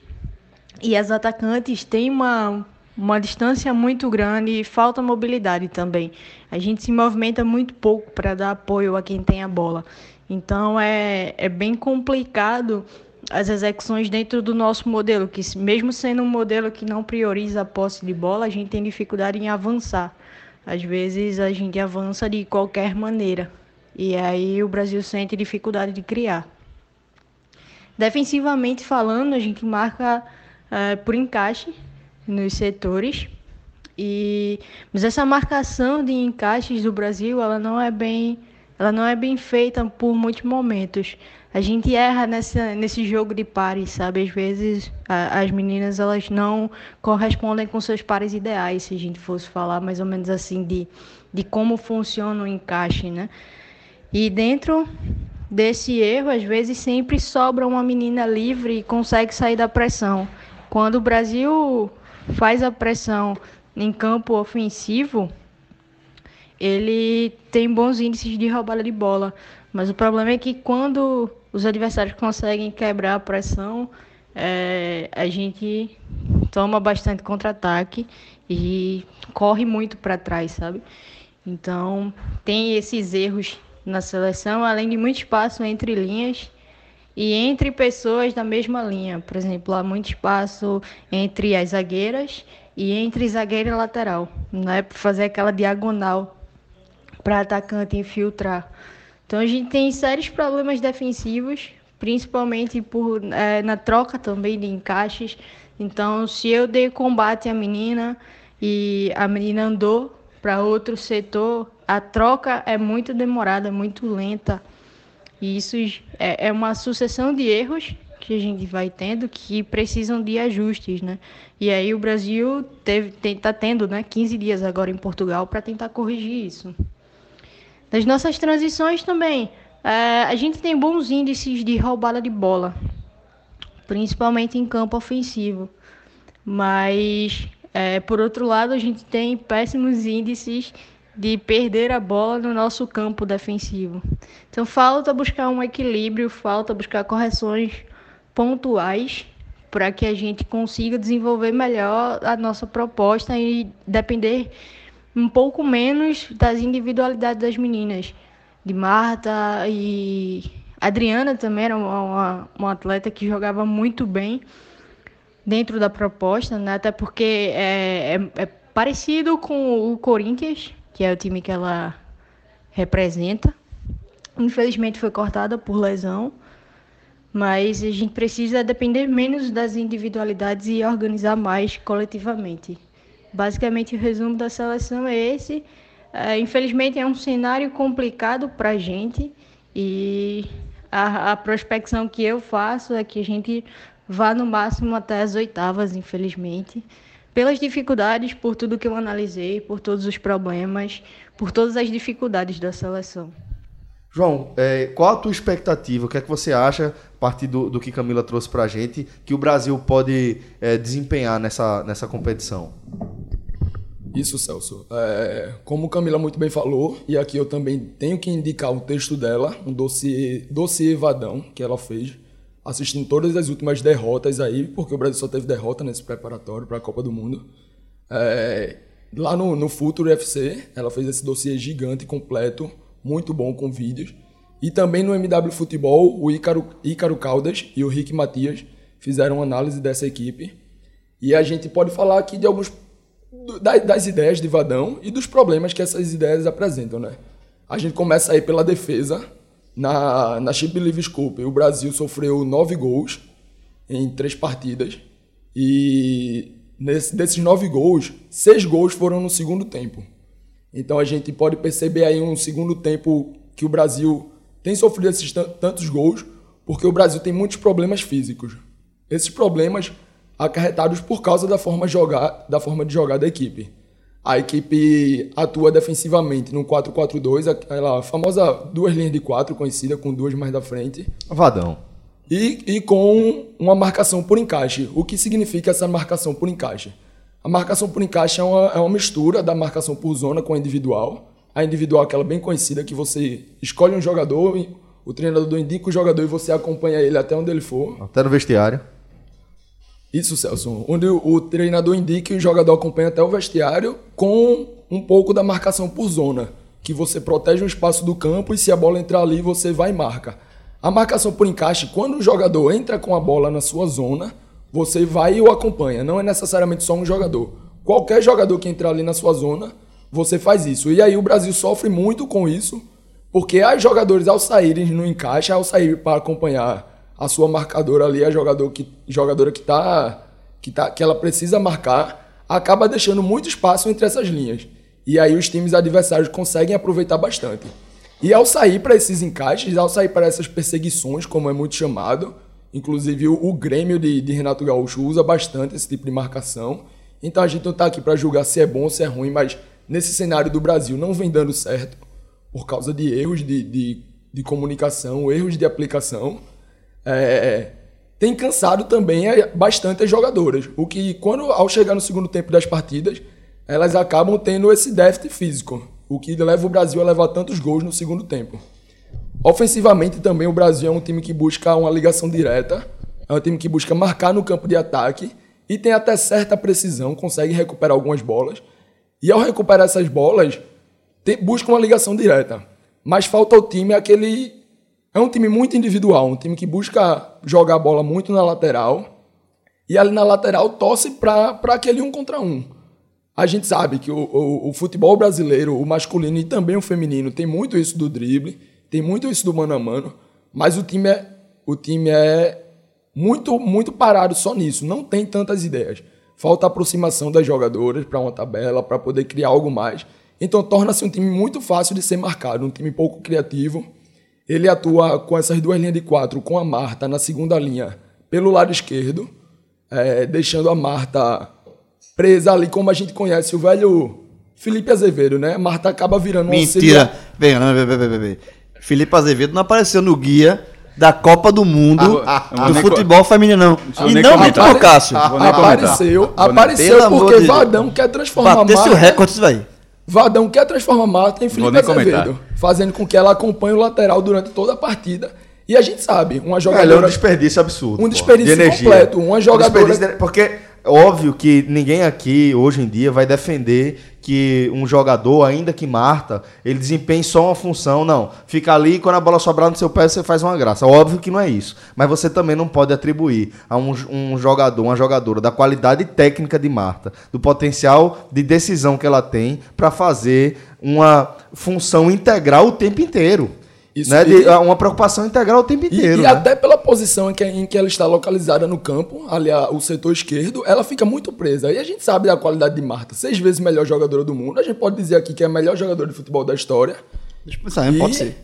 e as atacantes tem uma, uma distância muito grande e falta mobilidade também. A gente se movimenta muito pouco para dar apoio a quem tem a bola. Então é, é bem complicado as execuções dentro do nosso modelo, que mesmo sendo um modelo que não prioriza a posse de bola, a gente tem dificuldade em avançar. Às vezes a gente avança de qualquer maneira e aí o Brasil sente dificuldade de criar. Defensivamente falando, a gente marca uh, por encaixe nos setores. E mas essa marcação de encaixes do Brasil, ela não é bem, ela não é bem feita por muitos momentos a gente erra nessa, nesse jogo de pares, sabe? Às vezes a, as meninas elas não correspondem com seus pares ideais, se a gente fosse falar mais ou menos assim de, de como funciona o encaixe, né? E dentro desse erro, às vezes sempre sobra uma menina livre e consegue sair da pressão. Quando o Brasil faz a pressão em campo ofensivo, ele tem bons índices de roubada de bola. Mas o problema é que quando os adversários conseguem quebrar a pressão, é, a gente toma bastante contra-ataque e corre muito para trás, sabe? Então, tem esses erros na seleção, além de muito espaço entre linhas e entre pessoas da mesma linha. Por exemplo, há muito espaço entre as zagueiras e entre zagueira e lateral. Não é para fazer aquela diagonal para atacante infiltrar. Então a gente tem sérios problemas defensivos, principalmente por, é, na troca também de encaixes. Então, se eu dei combate à menina e a menina andou para outro setor, a troca é muito demorada, muito lenta. E isso é, é uma sucessão de erros que a gente vai tendo que precisam de ajustes, né? E aí o Brasil teve, tá tendo, né, 15 dias agora em Portugal para tentar corrigir isso. Nas nossas transições também, é, a gente tem bons índices de roubada de bola, principalmente em campo ofensivo. Mas, é, por outro lado, a gente tem péssimos índices de perder a bola no nosso campo defensivo. Então falta buscar um equilíbrio, falta buscar correções pontuais para que a gente consiga desenvolver melhor a nossa proposta e depender um pouco menos das individualidades das meninas. De Marta e Adriana também era uma, uma, uma atleta que jogava muito bem dentro da proposta, né? até porque é, é, é parecido com o Corinthians, que é o time que ela representa. Infelizmente foi cortada por lesão, mas a gente precisa depender menos das individualidades e organizar mais coletivamente. Basicamente, o resumo da seleção é esse. É, infelizmente, é um cenário complicado para a gente e a, a prospecção que eu faço é que a gente vá no máximo até as oitavas, infelizmente pelas dificuldades, por tudo que eu analisei, por todos os problemas, por todas as dificuldades da seleção. João, é, qual a tua expectativa? O que é que você acha, a partir do, do que Camila trouxe para a gente, que o Brasil pode é, desempenhar nessa, nessa competição? Isso, Celso. É, como Camila muito bem falou, e aqui eu também tenho que indicar o texto dela, um dossiê, dossiê Vadão, que ela fez, assistindo todas as últimas derrotas aí, porque o Brasil só teve derrota nesse preparatório para a Copa do Mundo. É, lá no, no Futuro FC, ela fez esse dossiê gigante, completo, muito bom, com vídeos. E também no MW Futebol, o Ícaro, Ícaro Caldas e o Rick Matias fizeram análise dessa equipe. E a gente pode falar aqui de alguns das ideias de Vadão e dos problemas que essas ideias apresentam, né? A gente começa aí pela defesa, na, na Chip Believe Scope, o Brasil sofreu nove gols em três partidas. E nesse, desses nove gols, seis gols foram no segundo tempo. Então a gente pode perceber aí um segundo tempo que o Brasil tem sofrido esses tantos gols, porque o Brasil tem muitos problemas físicos. Esses problemas acarretados por causa da forma, jogar, da forma de jogar da equipe a equipe atua defensivamente no 4-4-2, aquela famosa duas linhas de quatro, conhecida com duas mais da frente. Vadão. E, e com uma marcação por encaixe. O que significa essa marcação por encaixe? A marcação por encaixe é uma, é uma mistura da marcação por zona com a individual. A individual, aquela bem conhecida, que você escolhe um jogador, o treinador indica o jogador e você acompanha ele até onde ele for. Até no vestiário. Isso, Celso. Onde o treinador indica e o jogador acompanha até o vestiário com um pouco da marcação por zona, que você protege um espaço do campo e se a bola entrar ali, você vai e marca. A marcação por encaixe, quando o jogador entra com a bola na sua zona, você vai e o acompanha. Não é necessariamente só um jogador. Qualquer jogador que entrar ali na sua zona, você faz isso. E aí o Brasil sofre muito com isso, porque as jogadores ao saírem no encaixe, ao sair para acompanhar a sua marcadora ali, a jogador que, jogadora que tá, que tá que ela precisa marcar, acaba deixando muito espaço entre essas linhas. E aí os times adversários conseguem aproveitar bastante. E ao sair para esses encaixes, ao sair para essas perseguições, como é muito chamado, inclusive o, Grêmio de, de, Renato Gaúcho usa bastante esse tipo de marcação. Então a gente não está aqui para julgar se é bom ou se é ruim, mas nesse cenário do Brasil não vem dando certo por causa de erros de, de, de comunicação, erros de aplicação é, tem cansado também bastante as jogadoras. O que, quando ao chegar no segundo tempo das partidas, elas acabam tendo esse déficit físico, o que leva o Brasil a levar tantos gols no segundo tempo. Ofensivamente também o Brasil é um time que busca uma ligação direta, é um time que busca marcar no campo de ataque e tem até certa precisão, consegue recuperar algumas bolas. E ao recuperar essas bolas, tem, busca uma ligação direta. Mas falta ao time aquele. É um time muito individual, um time que busca jogar a bola muito na lateral. E ali na lateral torce para aquele um contra um. A gente sabe que o, o, o, futebol brasileiro, o masculino e também o feminino, tem muito isso do drible, tem muito isso do mano a mano, mas o time é, o time é muito, muito parado só nisso, não tem tantas ideias. Falta aproximação das jogadoras para uma tabela, para poder criar algo mais. Então torna-se um time muito fácil de ser marcado, um time pouco criativo. Ele atua com essas duas linhas de quatro, com a Marta na segunda linha pelo lado esquerdo, é, deixando a Marta presa ali, como a gente conhece o velho Felipe Azevedo, né? A Marta acaba virando um Mentira. Vem, vem, vem, vem, vem. Felipe Azevedo não apareceu no guia da Copa do Mundo ah, ah, do futebol feminino, não. E não muito no Cássio. Apareceu, apareceu porque Vadão quer transformar Batesse o recorde, velho. Vadão quer transformar Marta em Felipe Azevedo, fazendo com que ela acompanhe o lateral durante toda a partida. E a gente sabe, uma jogadora... É um desperdício absurdo. Um desperdício de completo. Uma jogadora... Um porque óbvio que ninguém aqui, hoje em dia, vai defender que um jogador, ainda que Marta, ele desempenhe só uma função. Não, fica ali e quando a bola sobrar no seu pé, você faz uma graça. Óbvio que não é isso. Mas você também não pode atribuir a um, um jogador, uma jogadora, da qualidade técnica de Marta, do potencial de decisão que ela tem para fazer uma função integral o tempo inteiro. Isso né? De, uma preocupação integral o tempo inteiro. E, né? até pela posição em que, em que ela está localizada no campo, ali a, o setor esquerdo, ela fica muito presa. E a gente sabe da qualidade de Marta, seis vezes melhor jogadora do mundo. A gente pode dizer aqui que é a melhor jogadora de futebol da história. Deixa eu pensar, e, pode ser.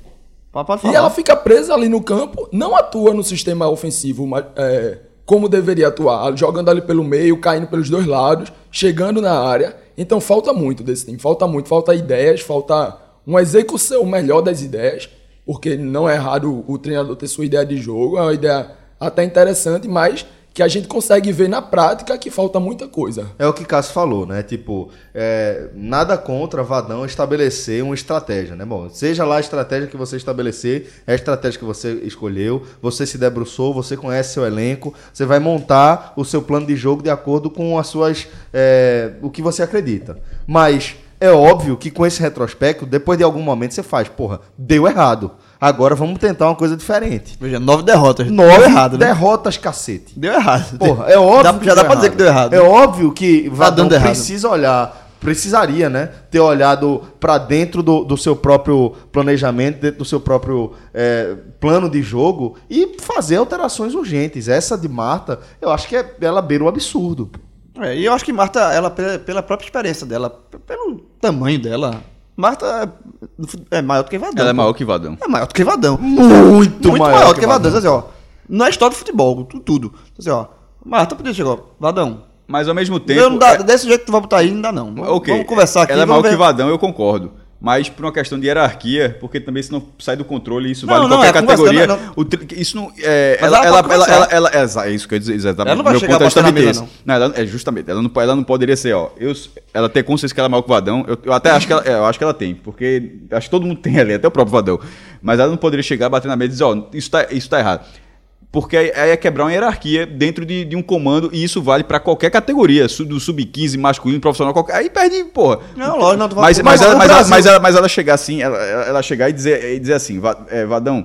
Pode falar. E ela fica presa ali no campo, não atua no sistema ofensivo mas, é, como deveria atuar, jogando ali pelo meio, caindo pelos dois lados, chegando na área. Então falta muito desse time, falta muito, falta ideias, falta uma execução melhor das ideias porque não é raro o treinador ter sua ideia de jogo, é uma ideia até interessante, mas que a gente consegue ver na prática que falta muita coisa. É o que Cássio falou, né? Tipo, é, nada contra Vadão estabelecer uma estratégia, né? Bom, seja lá a estratégia que você estabelecer, é a estratégia que você escolheu, você se debruçou, você conhece seu elenco, você vai montar o seu plano de jogo de acordo com as suas. É, o que você acredita. Mas é óbvio que com esse retrospecto, depois de algum momento você faz, porra, deu errado. Agora vamos tentar uma coisa diferente. Veja, nove derrotas. Nove deu errado, né? derrotas, cacete. Deu errado. Porra, é óbvio. Dá, já dá pra dizer que deu errado. É óbvio que tá Vadão precisa olhar, precisaria, né? Ter olhado para dentro do, do, seu próprio planejamento, dentro do seu próprio é, plano de jogo e fazer alterações urgentes. Essa de Marta, eu acho que é, ela beira o absurdo. É, e eu acho que Marta, ela, pela própria experiência dela, pelo tamanho dela, Marta é maior do que Vadão. Ela é maior que Vadão. É maior do que Vadão. Muito, Muito maior, maior do que Vadão. Vadão. Assim, ó, na história do futebol, tudo. Assim, ó, Marta podia chegar, Vadão. Mas ao mesmo tempo. Dá, é... Desse jeito que tu vai botar aí, não dá não. Vamos conversar aqui. Ela é maior ver. que Vadão, eu concordo mas por uma questão de hierarquia, porque também se não sai do controle, isso não, vale não, qualquer é, categoria. Não, o, isso não. É, ela, ela, ela, ela, ela, é, é isso que eu ia dizer, exatamente. Ela não vai Meu chegar ponto é justamente esse. Não. não, ela, é justamente. Ela não, ela não poderia ser, ó. Eu, ela ter consciência que ela é maior que o Vadão. Eu, eu até acho que ela, é, eu acho que ela tem, porque acho que todo mundo tem ali, até o próprio Vadão. Mas ela não poderia chegar, bater na mesa e dizer, ó, isso tá, isso tá errado porque aí é quebrar uma hierarquia dentro de, de um comando e isso vale para qualquer categoria, do sub-15, masculino, profissional, qualquer. Aí perde, porra. Não, lógico, não, mas, mas, ela, mas, ela, mas, ela, mas ela chegar assim, ela, ela chegar e dizer, e dizer assim, é, Vadão,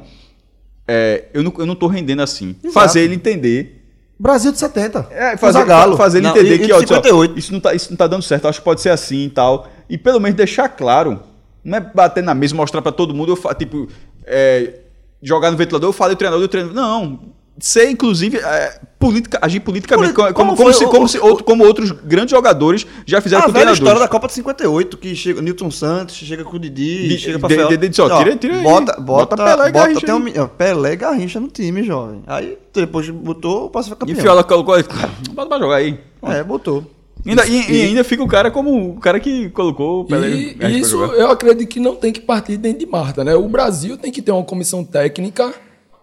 é, eu, não, eu não tô rendendo assim. Exato. Fazer ele entender. Brasil de 70. É, fazer, Galo. fazer ele não, entender e, que, ó, 58. Ó, isso, não tá, isso não tá dando certo, acho que pode ser assim e tal. E pelo menos deixar claro. Não é bater na mesa, mostrar para todo mundo, eu, tipo, é, jogar no ventilador, eu falei o treinador, o treinador. Não, ser, inclusive, é, politica, agir politicamente, como, como, como, se, como, se, outro, como outros grandes jogadores já fizeram a com. A história da Copa de 58, que chega Newton Santos, chega com o Didi, de, chega pra de, de, de, tira, tira aí. Bota, bota, bota Pelé e Garrincha. Um, Pelé e Garrincha no time, jovem. Aí depois botou, o Passa campeão. E Fiola colocou, bota pra jogar aí. É, botou. Ainda, e, e, ainda fica o cara como o cara que colocou o Pelé. E, isso eu acredito que não tem que partir dentro de Marta, né? O Brasil tem que ter uma comissão técnica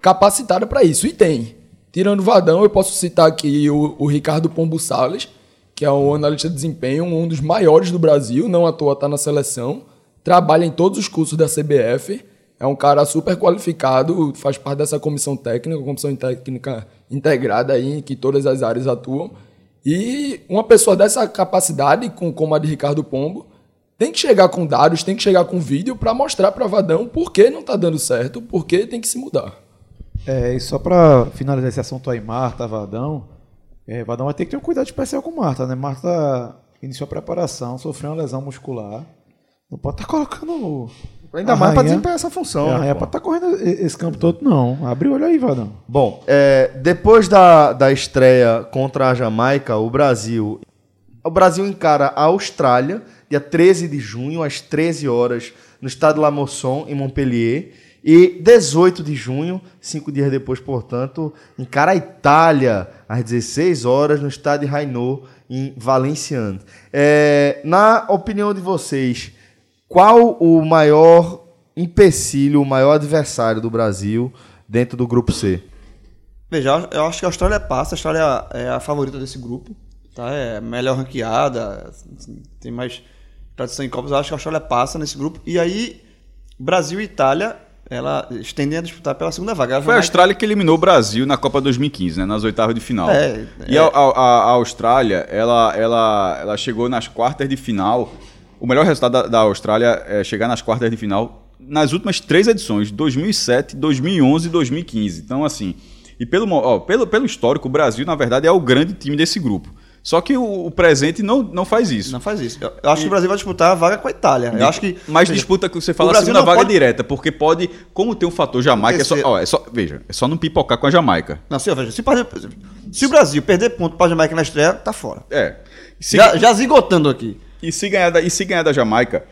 capacitada para isso. E tem. Tirando o Vadão, eu posso citar aqui o, o Ricardo Pombo Salles, que é um analista de desempenho, um dos maiores do Brasil, não à toa está na seleção, trabalha em todos os cursos da CBF, é um cara super qualificado, faz parte dessa comissão técnica, comissão técnica integrada aí, em que todas as áreas atuam. E uma pessoa dessa capacidade, com, como a de Ricardo Pombo, tem que chegar com dados, tem que chegar com vídeo para mostrar para Vadão por que não tá dando certo, por que tem que se mudar. É, e só para finalizar esse assunto aí, Marta, Vadão, é, Vadão vai ter que ter um cuidado especial com Marta, né? Marta iniciou a preparação, sofreu uma lesão muscular. Não pode estar colocando. Ainda mais rainha- desempenhar essa função. É, né, pô? pode estar correndo e- esse campo todo, não. Abre o olho aí, Vadão. Bom, é, depois da, da estreia contra a Jamaica, o Brasil. O Brasil encara a Austrália, dia 13 de junho, às 13 horas, no estádio La Mosson, em Montpellier. E 18 de junho, cinco dias depois, portanto, encara a Itália, às 16 horas, no estádio Rainot, em Valenciennes. É, na opinião de vocês, qual o maior empecilho, o maior adversário do Brasil dentro do grupo C? Veja, eu acho que a Austrália passa, a Austrália é a favorita desse grupo, tá? É melhor ranqueada, assim, tem mais tradição em Copas, eu acho que a Austrália passa nesse grupo. E aí, Brasil e Itália, ela tendem a disputar pela segunda vaga. Foi a Austrália que eliminou o Brasil na Copa 2015, né? Nas oitavas de final. É, e é. A, a- a- Austrália, ela, ela, ela chegou nas quartas de final. O melhor resultado da, da Austrália é chegar nas quartas de final nas últimas três edições, 2007, 2011 e 2015. Então, assim, e pelo, ó, pelo, pelo histórico, o Brasil, na verdade, é o grande time desse grupo. Só que o, o presente não, não faz isso. Não faz isso. Eu, eu acho que o Brasil vai disputar a vaga com a Itália. Eu acho que. Mas veja, disputa que você fala a segunda vaga pode- direta, porque pode, como tem um fator Jamaica, é só, ó, é só, veja, é só não pipocar com a Jamaica. Não, se, veja, se, se o Brasil perder ponto para a Jamaica na estreia, tá fora. É. Se- Já, já zigotando aqui. E se ganhar da, e se ganhar da Jamaica,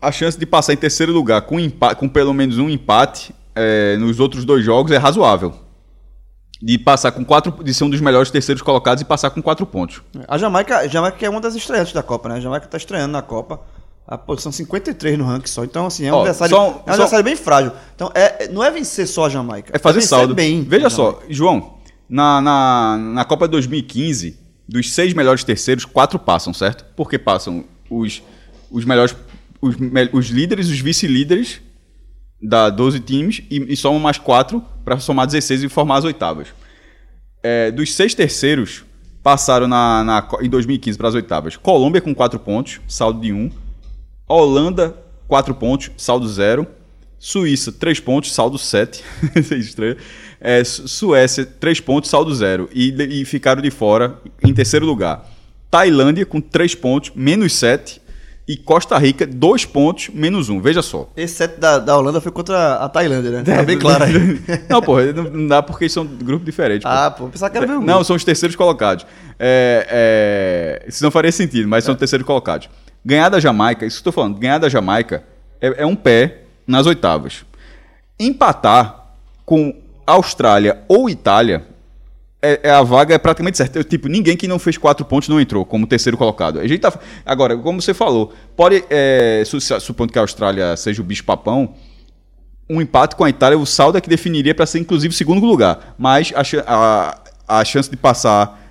a chance de passar em terceiro lugar com, empa- com pelo menos um empate é, nos outros dois jogos é razoável. De passar com quatro. De ser um dos melhores terceiros colocados e passar com quatro pontos. A Jamaica, a Jamaica é uma das estreantes da Copa, né? A Jamaica tá estreando na Copa. A posição 53 no ranking só. Então, assim, é um Ó, adversário, só um- é um só- adversário bem frágil. Então, é, é- não é vencer só a Jamaica. É fazer vencer saldo. bem. Veja a só. João, na, na, na Copa 2015, dos seis melhores terceiros, quatro passam, certo? Porque passam os, os melhores. Os, me- os líderes, os vice-líderes da 12 times e, e somam mais quatro para somar 16 e formar as oitavas. É, dos seis terceiros, passaram na, na em 2015 para as oitavas. Colômbia com quatro pontos, saldo de um. Holanda, 4 pontos, saldo 0. Suíça, 3 pontos, saldo 7. Isso é. É, Su- Suécia, 3 pontos, saldo 0. E, e ficaram de fora em terceiro lugar. Tailândia, com 3 pontos, menos 7. E Costa Rica, 2 pontos, menos 1. Veja só. Esse set da, da Holanda foi contra a Tailândia, né? Tá bem claro aí. não, pô, não, dá porque são grupos diferentes. ah, pô, pensava que era meu Não, são os terceiros colocados. É, é, isso não faria sentido, mas são terceiros colocados. Ganhar da Jamaica, isso que eu tô falando, ganhar da Jamaica é, é um pé nas oitavas. Empatar com Austrália ou Itália, é, é a vaga é praticamente certa. Eu, tipo, ninguém que não fez quatro pontos não entrou como terceiro colocado. A gente tá, agora, como você falou, pode, é, su- supondo que a Austrália seja o bicho papão, um empate com a Itália, o saldo é que definiria para ser inclusive segundo lugar. Mas a, a, a chance de passar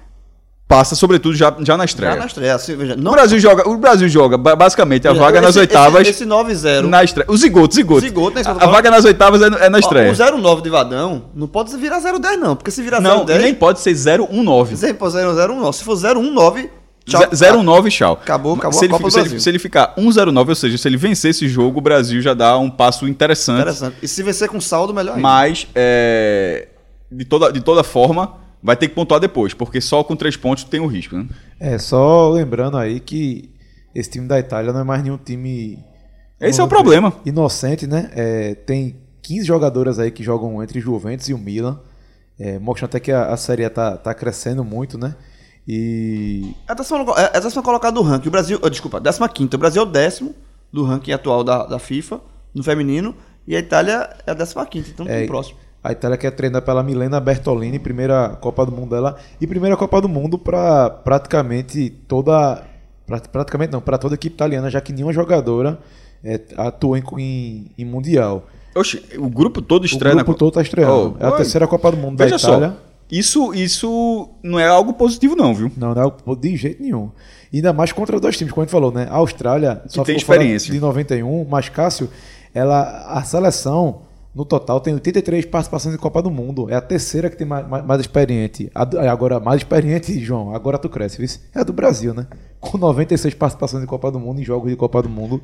passa, sobretudo, já, já na estreia. Já na estreia. Assim, veja, O, não, Brasil joga, o Brasil joga ba- basicamente a vaga nas esse- oitavas Esse, esse 9-0. na estreia. O zigoto, zigoto. Zigoto, né, isso a, a vaga nas oitavas é, é na estreia. O 0,9 de Vadão não pode virar 0,10, não. Porque se virar Não, 0,10. nem pode ser 019. Se for 0,09. Se for 0,19, tchau. 019, tchau. Acabou, acabou se a ele, Copa se, ele, Brasil. se ele ficar 109, ou seja, se ele vencer esse jogo, o Brasil já dá um passo interessante. Interessante. E se vencer com saldo, melhor ainda. Mas, é, de, toda, de toda forma, vai ter que pontuar depois, porque só com três pontos tem o risco, né? É, só lembrando aí que esse time da Itália não é mais nenhum time. Esse é o problema. Inocente, né? É, tem 15 jogadoras aí que jogam entre Juventus e o Milan. É, mostrando até que a, a Série A tá, tá crescendo muito, né? E. É a décima, é a décima colocada do ranking. O Brasil, oh, desculpa, décima quinta. O Brasil é o décimo do ranking atual da, da FIFA, no feminino. E a Itália é a décima quinta, então É, tem próximo. A Itália que é treinada pela Milena Bertolini, primeira Copa do Mundo dela e primeira Copa do Mundo para praticamente toda pra- praticamente não, para toda a equipe italiana, já que nenhuma jogadora é, atua em, em, em mundial. Oxe, o grupo todo O estreia grupo na todo está estreando. Oh, é a oi. terceira Copa do Mundo Veja da Itália. só, isso, isso não é algo positivo, não, viu? Não, não é de jeito nenhum. Ainda mais contra dois times, como a gente falou, né? A Austrália só tem ficou fora experiência. de 91, mas Cássio, ela, a seleção No total tem 83 participações em Copa do Mundo. É a terceira que tem mais, mais, mais experiente. A agora, mais experiente, João, agora tu cresce, viu? É a do Brasil, né? Com 96 participações em Copa do Mundo, em jogos de Copa do Mundo.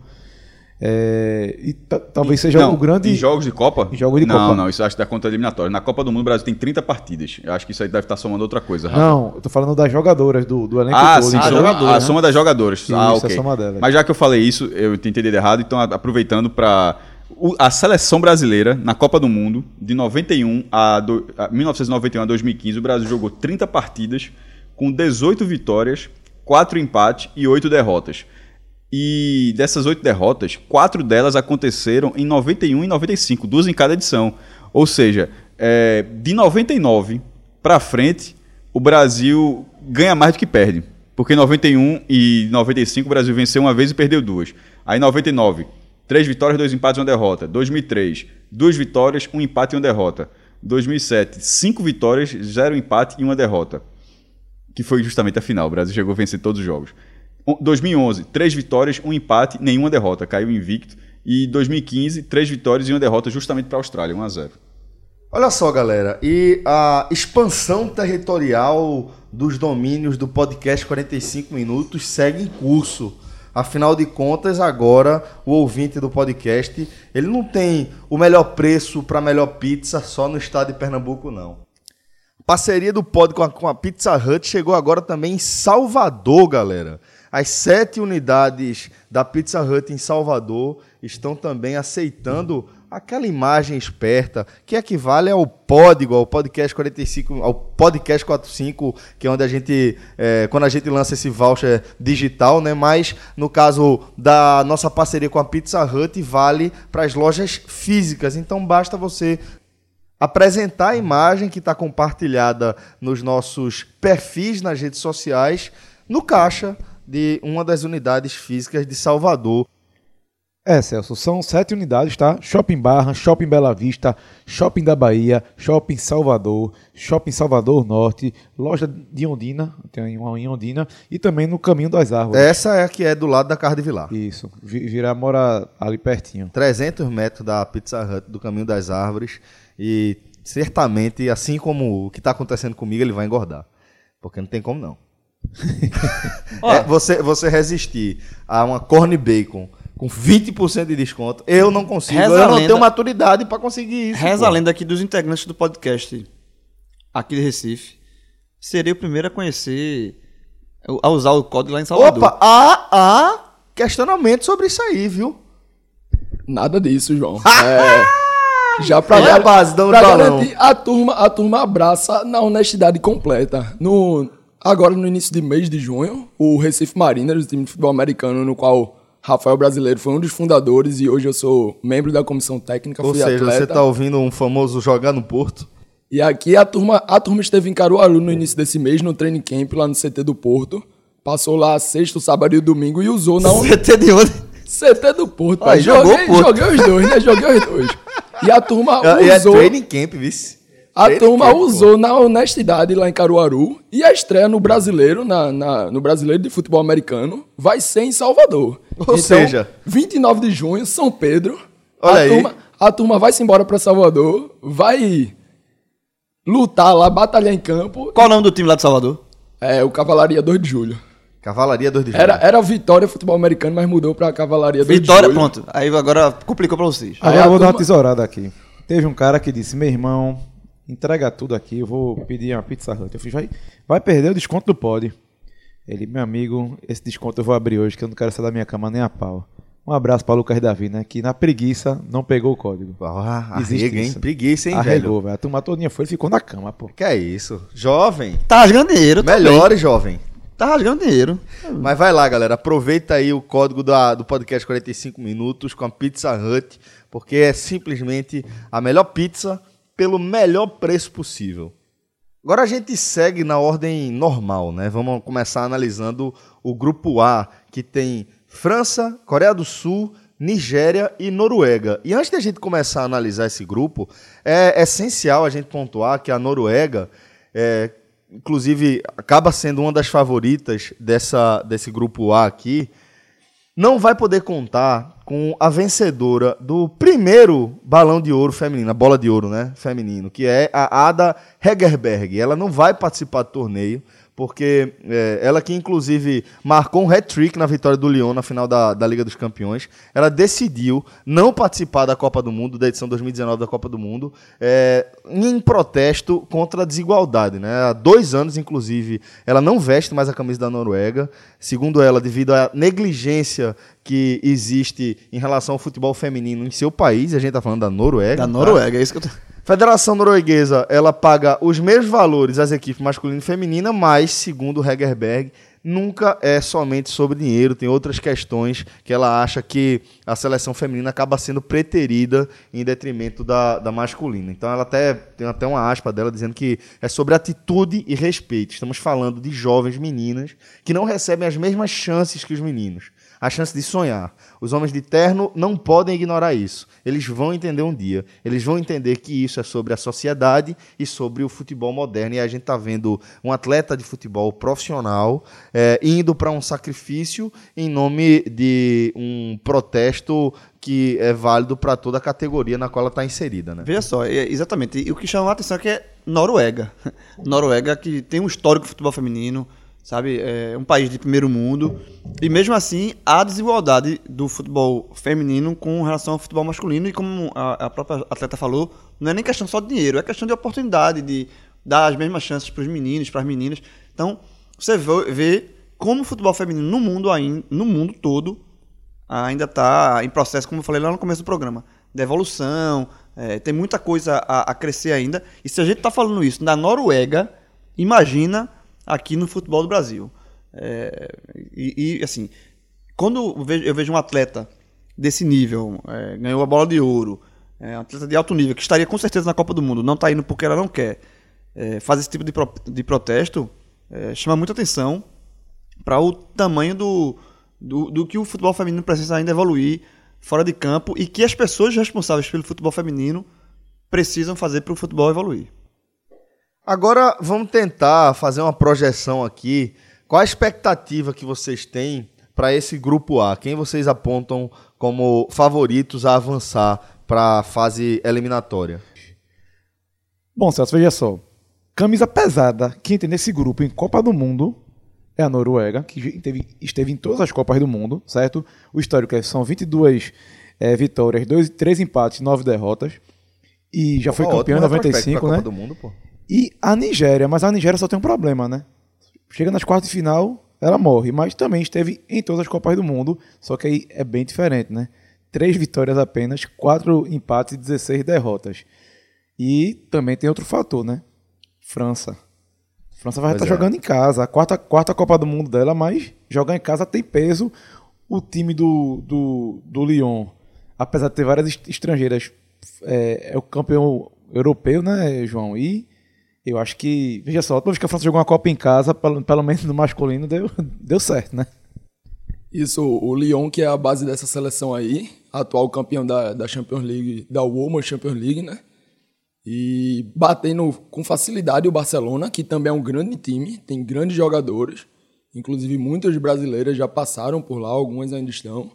É, e ta- talvez seja não, o grande. Em jogos de Copa? Em jogos de não, Copa. Não, isso eu acho que dá conta eliminatória. Na Copa do Mundo, o Brasil tem 30 partidas. Eu acho que isso aí deve estar somando outra coisa. Rafa. Não, eu tô falando das jogadoras do, do elenco Ah, todo. sim, então- soma, jogadoras, a né? soma das jogadoras. Isso, ah, a ok. Mas já que eu falei isso, eu tinha entendido errado, então a- aproveitando para a seleção brasileira na Copa do Mundo de 91 a, do, a 1991 a 2015, o Brasil jogou 30 partidas com 18 vitórias, 4 empates e 8 derrotas. E dessas oito derrotas, quatro delas aconteceram em 91 e 95, duas em cada edição. Ou seja, é, de 99 para frente, o Brasil ganha mais do que perde. Porque em 91 e 95 o Brasil venceu uma vez e perdeu duas. Aí em 99, três vitórias, dois empates e uma derrota. 2003, duas vitórias, um empate e uma derrota. 2007, cinco vitórias, zero empate e uma derrota que foi justamente a final. O Brasil chegou a vencer todos os jogos. O- 2011, três vitórias, um empate, nenhuma derrota. Caiu invicto. E 2015, três vitórias e uma derrota justamente para a Austrália, 1 a 0. Olha só, galera, e a expansão territorial dos domínios do podcast 45 minutos segue em curso. Afinal de contas, agora o ouvinte do podcast, ele não tem o melhor preço para melhor pizza só no estado de Pernambuco, não. Parceria do Pod com a, com a Pizza Hut chegou agora também em Salvador, galera. As sete unidades da Pizza Hut em Salvador estão também aceitando aquela imagem esperta que equivale ao Pódigo, ao podcast 45, ao podcast 45, que é onde a gente, é, quando a gente lança esse voucher digital, né? Mas no caso da nossa parceria com a Pizza Hut, vale para as lojas físicas. Então basta você apresentar a imagem que está compartilhada nos nossos perfis nas redes sociais no caixa de uma das unidades físicas de Salvador. É, Celso, são sete unidades, tá? Shopping Barra, Shopping Bela Vista, Shopping da Bahia, Shopping Salvador, Shopping Salvador Norte, loja de Ondina, tem uma em Ondina, e também no Caminho das Árvores. Essa é a que é do lado da Casa de Vilar. Isso, Vi- Virá mora ali pertinho. 300 metros da Pizza Hut do Caminho das Árvores e certamente, assim como o que está acontecendo comigo, ele vai engordar. Porque não tem como não. É, você, você resistir a uma corn bacon com 20% de desconto, eu não consigo. Reza eu não lenda- tenho maturidade para conseguir isso. Reza pô. a lenda aqui dos integrantes do podcast aqui de Recife. Seria o primeiro a conhecer, a usar o código lá em Salvador. Opa, há, há questionamento sobre isso aí, viu? Nada disso, João. É, já pra, Olha a base, pra garantir, a turma, a turma abraça na honestidade completa. No, agora, no início de mês de junho, o Recife Mariners, o time de futebol americano, no qual Rafael Brasileiro foi um dos fundadores e hoje eu sou membro da comissão técnica, Ou fui seja, atleta. você tá ouvindo um famoso jogar no Porto. E aqui a turma, a turma esteve em Caruaru no início desse mês, no training camp, lá no CT do Porto. Passou lá sexto, sábado e domingo e usou na CT de onde? CT do Porto. Aí, jogou Joguei, Porto. joguei os dois, né? Joguei os dois. E a turma E é usou. training camp, vice. A turma usou na honestidade lá em Caruaru. E a estreia no brasileiro, na, na- no brasileiro de futebol americano, vai ser em Salvador. Ou seja- 29 de junho, São Pedro. Olha a aí. Turma, a turma vai se embora pra Salvador, vai lutar lá, batalhar em campo. Qual o nome do time lá de Salvador? É, o Cavalaria 2 de Julho. Cavalaria 2 de julho. Era, era Vitória Futebol Americano, mas mudou pra Cavalaria 2 Vitória, de Julho. pronto. Aí agora complicou pra vocês. Aí Agora eu vou dar uma turma- tesourada aqui. Teve um cara que disse: meu irmão, entrega tudo aqui, eu vou pedir uma pizza hut. Eu fiz, vai, vai perder o desconto do pod. Ele, meu amigo, esse desconto eu vou abrir hoje, que eu não quero sair da minha cama nem a pau. Um abraço para Lucas Davi, né? Que na preguiça não pegou o código. Ah, Existe arrega, hein? Preguiça, hein, Arregou, velho? velho. A turma todinha foi e ficou na cama, pô. Que é isso? Jovem. Tá rasgando dinheiro. também. Melhore, jovem. Tá rasgando dinheiro. Mas vai lá, galera. Aproveita aí o código da- do podcast 45 minutos com a Pizza Hut, porque é simplesmente a melhor pizza pelo melhor preço possível. Agora a gente segue na ordem normal, né? Vamos começar analisando o grupo A, que tem França, Coreia do Sul, Nigéria e Noruega. E antes da gente começar a analisar esse grupo, é essencial a gente pontuar que a Noruega, é, inclusive, acaba sendo uma das favoritas dessa, desse grupo A aqui, não vai poder contar com a vencedora do primeiro balão de ouro feminino, a bola de ouro, né, feminino, que é a Ada Hegerberg. Ela não vai participar do torneio, porque é, ela que inclusive marcou um hat-trick na vitória do Lyon na final da, da Liga dos Campeões, ela decidiu não participar da Copa do Mundo, da edição 2019 da Copa do Mundo, é, em protesto contra a desigualdade. Né? Há dois anos, inclusive, ela não veste mais a camisa da Noruega, segundo ela, devido à negligência que existe em relação ao futebol feminino em seu país, e a gente está falando da Noruega. Da tá? Noruega, é isso que eu tô... Federação Norueguesa, ela paga os mesmos valores às equipes masculina e feminina, mas, segundo Hegerberg, nunca é somente sobre dinheiro, tem outras questões que ela acha que a seleção feminina acaba sendo preterida em detrimento da, da masculina. Então ela até tem até uma aspa dela dizendo que é sobre atitude e respeito. Estamos falando de jovens meninas que não recebem as mesmas chances que os meninos a chance de sonhar. Os homens de terno não podem ignorar isso. Eles vão entender um dia. Eles vão entender que isso é sobre a sociedade e sobre o futebol moderno. E a gente está vendo um atleta de futebol profissional é, indo para um sacrifício em nome de um protesto que é válido para toda a categoria na qual ela está inserida. Né? Veja só, é, exatamente. E o que chama a atenção é que é Noruega. Noruega que tem um histórico de futebol feminino sabe? É um país de primeiro mundo. E mesmo assim, há desigualdade do futebol feminino com relação ao futebol masculino. E como a, a própria atleta falou, não é nem questão só de dinheiro, é questão de oportunidade, de dar as mesmas chances para os meninos, para as meninas. Então, você vê como o futebol feminino no mundo, ainda, no mundo todo ainda está em processo, como eu falei lá no começo do programa, de evolução. É, tem muita coisa a, a crescer ainda. E se a gente está falando isso na Noruega, imagina aqui no futebol do Brasil. É, e, e, assim, quando eu vejo, eu vejo, um atleta desse nível, é, ganhou a bola de ouro, é um atleta de alto nível, que estaria com certeza na Copa do Mundo, não está indo porque ela não quer, é, fazer esse tipo de, pro, de protesto, é, chama muita atenção para o tamanho do, do, do que o futebol feminino precisa ainda evoluir fora de campo e que as pessoas responsáveis pelo futebol feminino precisam fazer para o futebol evoluir. Agora vamos tentar fazer uma projeção aqui. Qual a expectativa que vocês têm para esse grupo A? Quem vocês apontam como favoritos a avançar para a fase eliminatória? Bom, Celso, veja só. Camisa pesada, quem tem nesse grupo em Copa do Mundo é a Noruega, que esteve, esteve em todas as Copas do Mundo, certo? O histórico é, são 22 é, vitórias, 2, 3 empates, 9 derrotas. E já foi campeão em 95, né? Do mundo, pô. E a Nigéria, mas a Nigéria só tem um problema, né? Chega nas quartas de final, ela morre, mas também esteve em todas as Copas do Mundo, só que aí é bem diferente, né? Três vitórias apenas, quatro empates e 16 derrotas. E também tem outro fator, né? França. França vai estar é. jogando em casa, a quarta, quarta Copa do Mundo dela, mas jogar em casa tem peso. O time do, do, do Lyon, apesar de ter várias estrangeiras, é, é o campeão europeu, né, João? E eu acho que, veja só, toda vez que a França jogou uma Copa em casa, pelo, pelo menos no masculino, deu, deu certo, né? Isso, o Lyon, que é a base dessa seleção aí, atual campeão da, da Champions League, da Women's Champions League, né? E batendo com facilidade o Barcelona, que também é um grande time, tem grandes jogadores, inclusive muitas brasileiras já passaram por lá, algumas ainda estão.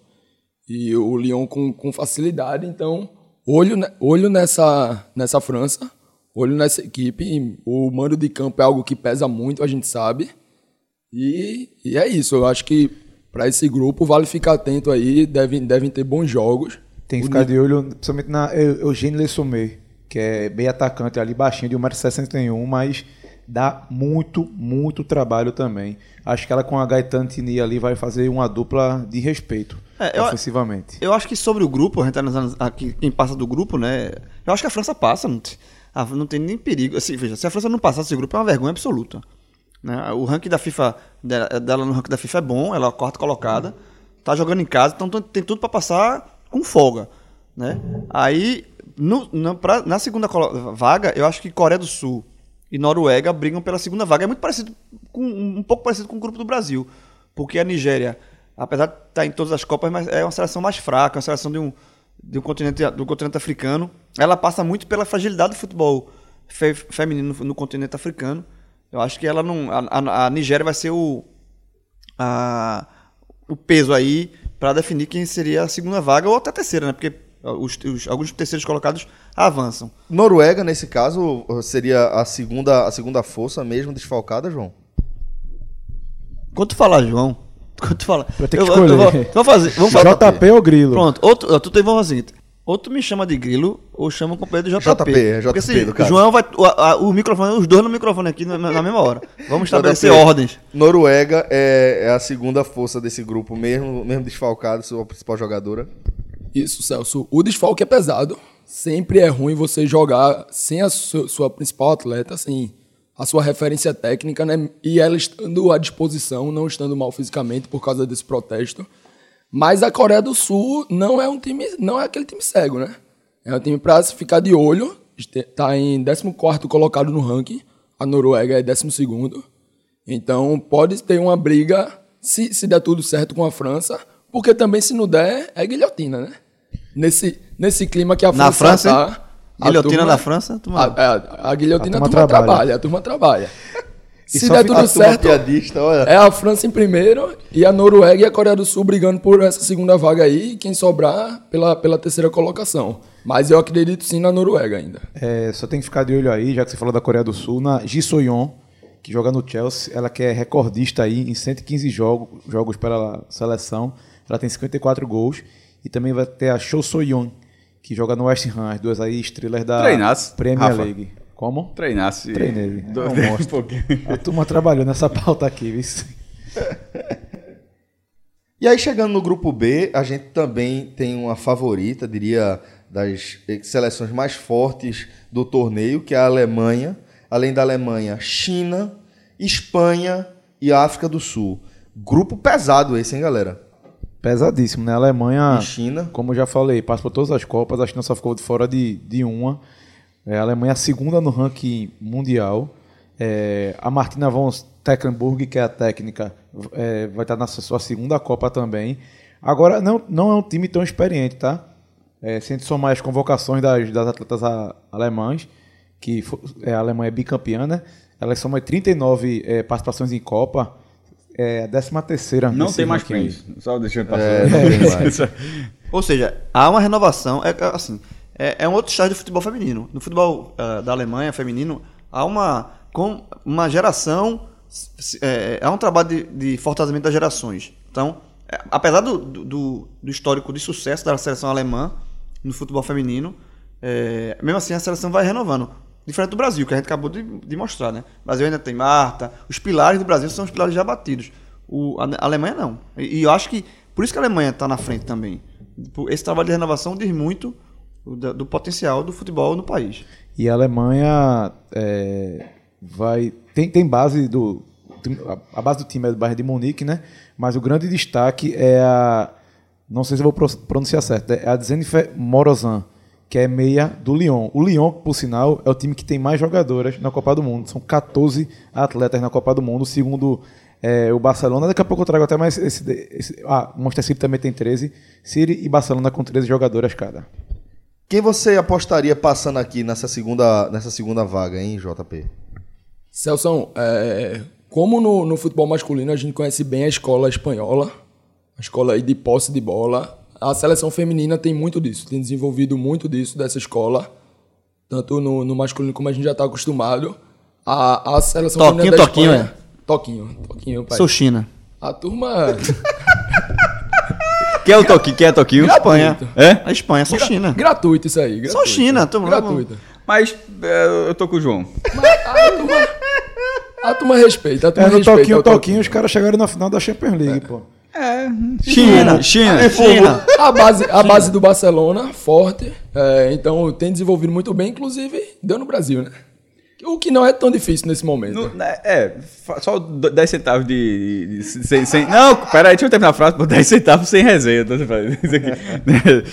E o Lyon com, com facilidade, então, olho, olho nessa, nessa França olho nessa equipe. O mando de campo é algo que pesa muito, a gente sabe. E, e é isso. Eu acho que para esse grupo vale ficar atento aí. Devem, devem ter bons jogos. Tem que ficar de olho, principalmente na Eugênio Lessomé, que é bem atacante ali, baixinho, de 1,61m, mas dá muito, muito trabalho também. Acho que ela com a Gaetano Tini ali vai fazer uma dupla de respeito é, eu, ofensivamente. Eu acho que sobre o grupo, a gente tá analisando aqui quem passa do grupo, né? Eu acho que a França passa. Não tem ah, não tem nem perigo. Assim, veja, se a França não passar esse grupo é uma vergonha absoluta. Né? O ranking da FIFA, dela no ranking da FIFA é bom, ela é a quarta colocada, tá jogando em casa, então tem tudo para passar com folga. Né? Aí, no, na, pra, na segunda vaga, eu acho que Coreia do Sul e Noruega brigam pela segunda vaga. É muito parecido com um pouco parecido com o grupo do Brasil, porque a Nigéria, apesar de estar tá em todas as copas, mas é uma seleção mais fraca, uma seleção de um do continente, do continente africano. Ela passa muito pela fragilidade do futebol fe, feminino no, no, continente africano. Eu acho que ela não. A, a, a Nigéria vai ser o, a, o peso aí para definir quem seria a segunda vaga ou até a terceira, né? Porque os, os- alguns terceiros colocados avançam. Noruega, nesse caso, seria a segunda, a segunda força mesmo desfalcada, João? Quando tu falar, João, quando tu falar. Vai ter que eu, eu- eu vou, escolher. vamos fazer. Vamos fazer. JP ou Grilo? Pronto, outro, tu tem vamos fazer o seguinte. Ou tu me chama de grilo, ou chama o companheiro de JP. JP, é JP Porque assim, no caso. João vai. O, a- o microfone, os dois no microfone aqui na, na mesma hora. Vamos estabelecer JP. ordens. Noruega é, é a segunda força desse grupo, mesmo, mesmo desfalcado, sua principal jogadora. Isso, Celso. O desfalque é pesado. Sempre é ruim você jogar sem a su- sua principal atleta, sem a sua referência técnica, né? E ela estando à disposição, não estando mal fisicamente por causa desse protesto. Mas a Coreia do Sul não é um time, não é aquele time cego, né? É um time para ficar de olho. Este- Tá em 14º colocado no ranking. A Noruega é 12º. Então pode ter uma briga se, se der tudo certo com a França, porque também se não der é guilhotina, né? Nesse, nesse clima que a Na França, França, hein? tá. a Guilhotina turma- da França, A, manda. a, a guilhotina A a turma turma, trabalha. trabalha. a turma trabalha. E Se der tudo certo, piadista, olha. é a França em primeiro e a Noruega e a Coreia do Sul brigando por essa segunda vaga aí, quem sobrar pela, pela terceira colocação. Mas eu acredito sim na Noruega ainda. É, só tem que ficar de olho aí, já que você falou da Coreia do Sul, na Ji Soyeon, que joga no Chelsea. Ela que é recordista aí em 115 jogos, jogos pela seleção. Ela tem 54 gols. E também vai ter a Cho Soyeon, que joga no West Ham. As duas aí estrelas da Treinasse, Premier Rafa. League. Como? Treinasse. Treinei. Do- É um monstro. pouquinho. A turma trabalhou nessa pauta aqui, viu? E aí, chegando no grupo B, a gente também tem uma favorita, diria, das seleções mais fortes do torneio, que é a Alemanha. Além da Alemanha, China, Espanha e África do Sul. Grupo pesado esse, hein, galera? Pesadíssimo, né? A Alemanha, E China. como eu já falei, passa por todas as Copas, a China só ficou de fora de, de uma. É, a Alemanha é a segunda no ranking mundial. É, a Martina von Tecklenburg, que é a técnica, é, vai estar na sua segunda Copa também. Agora, não, não é um time tão experiente, tá? É, se a gente somar as convocações das, das atletas a- alemãs, que é, a Alemanha é bicampeã, né? Elas somam 39 é, participações em Copa, é a 13 terceira. Não tem mais. Prince. Só deixando passar. É, não tem mais. Ou seja, há uma renovação. É é assim, é, é um outro estágio do futebol feminino. No futebol ah, da Alemanha feminino, há uma, com uma geração. É, há um trabalho de, de fortalecimento das gerações. Então, apesar do, do, do histórico de sucesso da seleção alemã no futebol feminino, é, mesmo assim a seleção vai renovando. Diferente do Brasil, que a gente acabou de, de mostrar, né? O Brasil ainda tem Marta. Os pilares do Brasil são os pilares já batidos. O, a, a Alemanha não. E, e eu acho que por isso que a Alemanha está na frente também. Esse trabalho de renovação diz muito do, do potencial do futebol no país. E a Alemanha é, vai tem, tem base do a- base do time é do Bayern de Munique, né? Mas o grande destaque é a não sei se vou pro- pronunciar certo, é a Zenfer Morozan, que é meia do Lyon. O Lyon, por sinal, é o time que tem mais jogadoras na Copa do Mundo. São 14 atletas na Copa do Mundo, segundo é, o Barcelona. Daqui a pouco eu trago até mais esse, esse ah, o Manchester City também tem 13. City e Barcelona com 13 jogadoras cada. Quem você apostaria passando aqui nessa segunda, nessa segunda vaga, hein, JP? Celso, é, como no, no futebol masculino a gente conhece bem a escola espanhola, a escola aí de posse de bola, a seleção feminina tem muito disso, tem desenvolvido muito disso, dessa escola, tanto no, no masculino como a gente já está acostumado. A, a seleção Toquinho, feminina da toquinho, Espanha, Toquinho, toquinho, pai. Sou China. A turma... Quem é o Toquinho? Quem é Toquinho? Espanha. É? A Espanha, sou China. gratuito isso aí. Sou gratuito. China, tamo Gratuito. Mas é, eu tô com o João. Mas a turma, a turma respeita, a turma É, no respeita. toquinho, o toquinho, os caras chegaram na final da Champions League, pô. China, China. China. A base, a base do Barcelona, forte. é, então tem desenvolvido muito bem, inclusive deu no Brasil, né? O que não é tão difícil nesse momento. No- né, é, só d- 10 centavos de. de- de- sem, sem- não, peraí, deixa eu terminar a frase, por 10 centavos sem resenha. Tô falando isso aqui.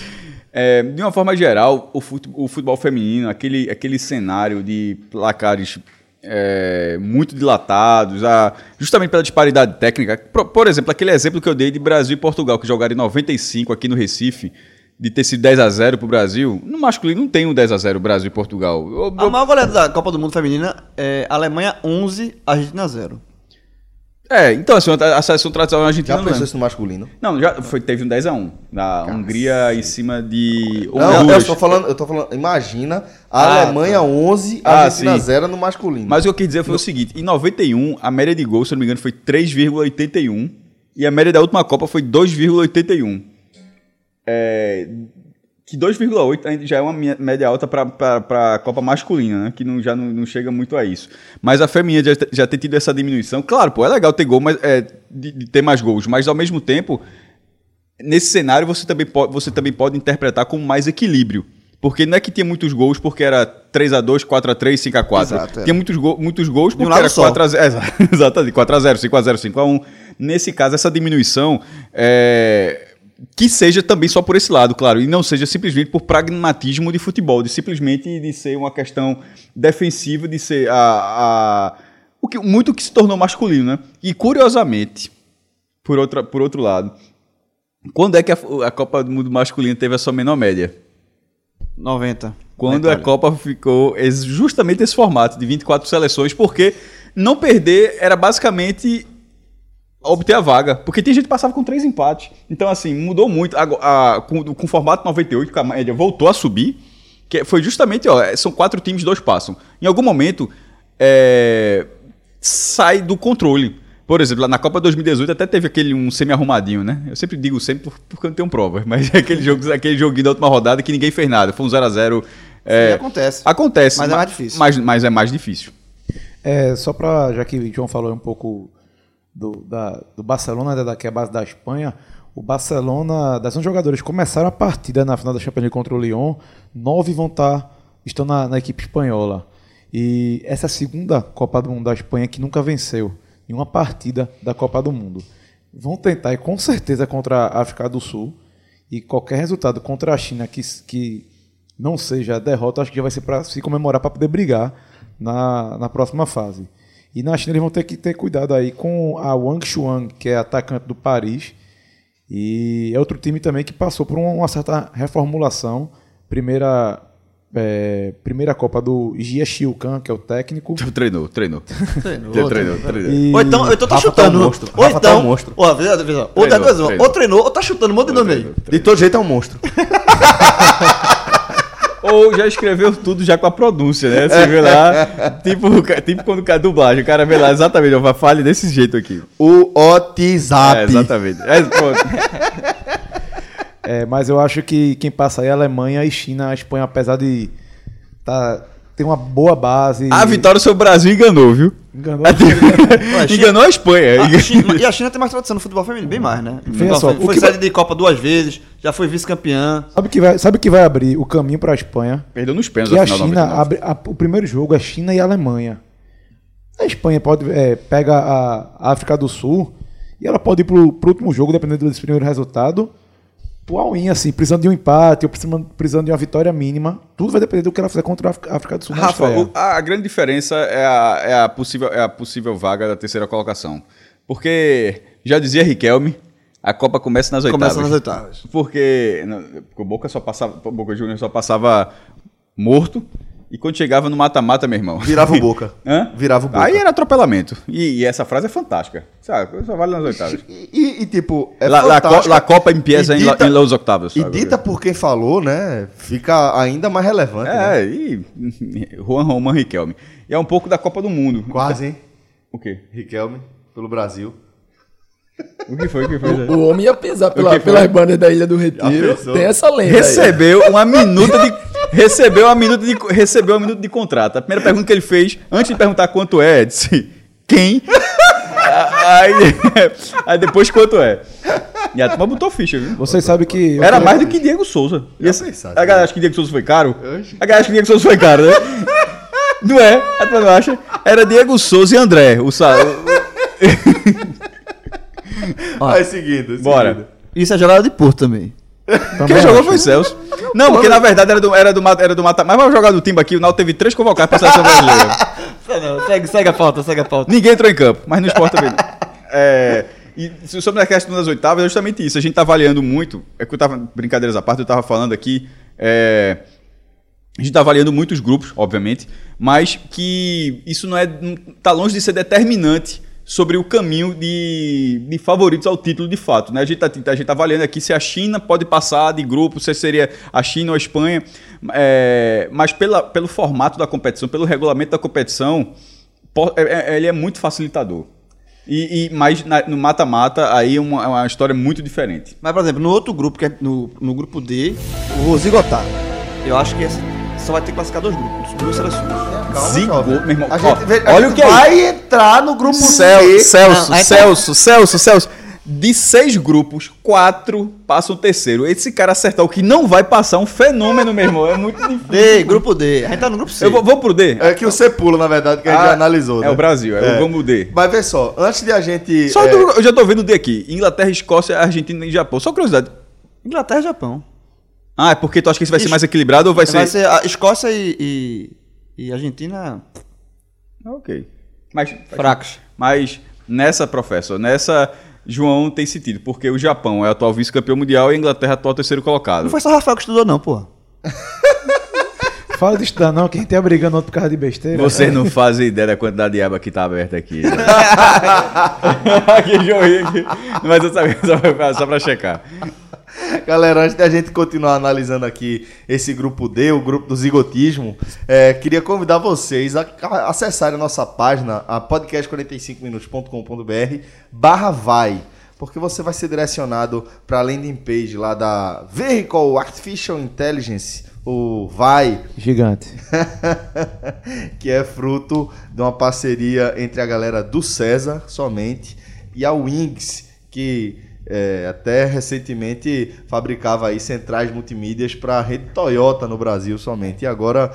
É, de uma forma geral, o fute- o futebol, feminino, aquele, aquele cenário de placares é, muito dilatados, a- justamente pela disparidade técnica. Por, por exemplo, aquele exemplo que eu dei de Brasil e Portugal, que jogaram em 95 aqui no Recife, de ter sido 10 a 0 pro Brasil. No masculino não tem um 10 a 0 Brasil e Portugal. Eu- eu- A maior goleada da Copa do Mundo Feminina é Alemanha 11, Argentina 0. É, então assim, a a seleção tradicional argentina Já não, pensou é. isso no masculino? não já foi, teve um 10x1 na Hungria em cima de Não, eu tô falando, eu tô falando, imagina a Ah, Alemanha 11, a Ah, Argentina sim. 0 no masculino. Mas o que eu quis dizer foi o seguinte: em 91, a média de gols, se eu não me engano, foi 3,81 e a média da última Copa foi 2,81. É, que 2,8 ainda já é uma média alta para a Copa masculina, né? Que não, já não, não chega muito a isso. Mas a feminina já, já ter tido essa diminuição. Claro, pô, é legal ter gol, mas, é, de, de ter mais gols, mas ao mesmo tempo, nesse cenário você também, pode, você também pode interpretar como mais equilíbrio. Porque não é que tinha muitos gols porque era 3x2, 4x3, 5x4. Exato, é. Tinha muitos, go- muitos gols porque era só. 4x0. Exatamente, 4x0, 5x0, 5x1. Nesse caso, essa diminuição é, que seja também só por esse lado, claro, e não seja simplesmente por pragmatismo de futebol, de simplesmente de ser uma questão defensiva, de ser a, a o que, muito que se tornou masculino, né? E curiosamente, por, outra, por outro lado, quando é que a, a Copa do Mundo masculina teve a sua menor média? 90. Quando Na a Itália. Copa ficou justamente esse formato de 24 seleções, porque não perder era basicamente obter a vaga. Porque tem gente que passava com três empates. Então, assim, mudou muito. Ago- a- com, com o formato 98, que a média voltou a subir, que foi justamente, ó, são quatro times, dois passam. Em algum momento, é, sai do controle. Por exemplo, lá na Copa 2018 até teve aquele um semi-arrumadinho, né? Eu sempre digo sempre por- porque eu não tenho prova, mas é aquele, jogo, aquele joguinho da última rodada que ninguém fez nada. Foi um 0x0. É, Sim, acontece. Acontece. Mas é ma- mais difícil. Mas, mas é mais difícil. É, só para, já que o João falou um pouco do, da- do Barcelona, né, da, que é a base da Espanha, o Barcelona, das 11 jogadores começaram a partida na final da Champions League contra o Lyon, nove vão estar, estão na, na equipe espanhola. E essa segunda Copa do Mundo da Espanha que nunca venceu em uma partida da Copa do Mundo. Vão tentar, e com certeza, contra a África do Sul, e qualquer resultado contra a China que, que não seja derrota, acho que já vai ser para se comemorar para poder brigar na, na próxima fase. E na China eles vão ter que ter cuidado aí com a Wang Chuang, que é atacante do Paris. E é outro time também que passou por uma certa reformulação. Primeira, é, primeira Copa do Jia Xiucan, que é o técnico. Treinou, treinou. Treinou, treinou, treinou. treinou. E- Ou então, ou então tá Rafa tá um chutando. monstro. Ou Rafa tá um então. monstro. Ó, veja, veja, ou, Treinou, uma, treinou. ou treinou, ou tá chutando um monte de nome aí. De todo jeito é um monstro. Ou já escreveu tudo já com a pronúncia, né? Você vê lá, tipo, tipo quando cara dublagem, o cara vê lá exatamente, ó, fale desse jeito aqui. O WhatsApp. É, exatamente. É, pronto. É, mas eu acho que quem passa aí é a Alemanha e China. A Espanha, apesar de tá, ter uma boa base. A vitória sobre o Brasil enganou, viu? Enganou. Ué, China- enganou a Espanha. A China- e a China tem mais tradição no futebol feminino, bem mais, né? Veja só, foi o que sede de Copa duas vezes, já foi vice-campeã. Sabe o que vai, sabe o que vai abrir o caminho para a Espanha? Perdeu nos pênaltis Que a China 99. abre a- o primeiro jogo é China e Alemanha. A Espanha pode é, pega a África do Sul e ela pode ir pro, pro último jogo, dependendo desse primeiro resultado, pro all-in, assim, precisando de um empate ou precisando, precisando de uma vitória mínima. Tudo vai depender do que ela fizer contra a África- do Sul. Rafa, o- a, grande diferença é a, é, a possível, é a possível vaga da terceira colocação. Porque, já dizia Riquelme, a Copa começa nas oitavas. Começa nas oitavas. Porque, o Boca só passava, o Boca Juniors só passava morto. E quando chegava no mata-mata, meu irmão. Virava o Boca. Hã? Virava o Boca. Aí era atropelamento. E, e essa frase é fantástica. Sabe? Só vale nas oitavas. E, e, tipo, é la, la, co- la Copa empieza em, em los octavos. E dita por quem falou, né? Fica ainda mais relevante. né? É, e Juan Román Riquelme. E é um pouco da Copa do Mundo. Quase, hein? O quê? Riquelme, pelo Brasil. O que foi? O que foi? Zé? O homem ia pesar pela, pelas bandas da Ilha do Retiro. Tem essa lenda. aí. recebeu uma minuta de recebeu uma minuta de recebeu uma minuta de contrato. A primeira pergunta que ele fez, antes de perguntar quanto é, disse: "Quem?" aí, aí depois quanto é. E a turma botou ficha, viu? Vocês sabem que. Era queria- mais do que Diego Souza. E essa- pensasse, a galera acha que Diego Souza foi caro? A galera acha que Diego Souza foi caro, né? Não é? A turma não acha? Era Diego Souza e André. O, sa- Vai seguindo. Bora. seguindo. Isso é jogada de Porto também. Quem jogou foi Celso. Não, porque na verdade era do, era do, era do Mata. Mas vamos jogar do time aqui. O Naldo teve três convocados pra seleção brasileira. Segue, segue a pauta, segue a pauta. Ninguém entrou em campo, mas no esporte também. não. É, e sobre a questão das oitavas, é justamente isso. A gente tá avaliando muito. É que eu tava, brincadeiras à parte, eu tava falando aqui. é, a gente tá avaliando muitos grupos, obviamente, mas que isso não é. não tá longe de ser determinante sobre o caminho de, de favoritos ao título de fato. Né? A gente está tá avaliando aqui se a China pode passar de grupo, se seria a China ou a Espanha, é, mas pela, pelo formato da competição, pelo regulamento da competição, é- é- ele é muito facilitador. E, e mas no mata-mata aí é uma, é uma história muito diferente. Mas, por exemplo, no outro grupo, que é no, no grupo D, o Zigotar. Eu acho que esse só vai ter que classificar dois grupos, duas seleções. Calma, jovem. meu irmão. Gente, vê- olha gente o que é vai entrar no grupo Cel- C. Celso, Não, tá- Celso, Celso, Celso. De seis grupos, quatro passam o terceiro. Esse cara acertar o que não vai passar é um fenômeno, meu irmão. É muito difícil. D, grupo D. A gente tá no grupo C. Eu vou, vou pro D. É que você pula, na verdade, que a gente Ah, já analisou. É né? o Brasil, é, o vamos D. Mas vê só, antes de a gente. Só é, do- eu já tô vendo o D aqui. Inglaterra, Escócia, Argentina e Japão. Só curiosidade. Inglaterra e Japão. Ah, é porque tu acha que esse vai ser mais equilibrado ou vai, Vai ser... ser a Escócia e, e, e Argentina Ok. Mas, fracos. mas nessa, professor, nessa, João tem sentido. Porque o Japão é o atual vice-campeão mundial e a Inglaterra é o atual terceiro colocado. Não foi só o Rafael que estudou, não, porra. Fala de estudar não, que a gente ia brigando outro por causa de besteira. Vocês não fazem ideia da quantidade de aba que tá aberta aqui. né? que João aqui. Mas eu sabia só pra, só pra checar. Galera, antes da gente continuar analisando aqui esse grupo D, o grupo do zigotismo, é, queria convidar vocês a, a acessarem a nossa página, a podcast45minutos.com.br barra vai, porque você vai ser direcionado para a landing page lá da Vehicle Artificial Intelligence, o VAI, Gigante. que é fruto de uma parceria entre a galera do César somente e a Wings, que é, até recentemente fabricava aí centrais multimídias para a rede Toyota no Brasil somente. E agora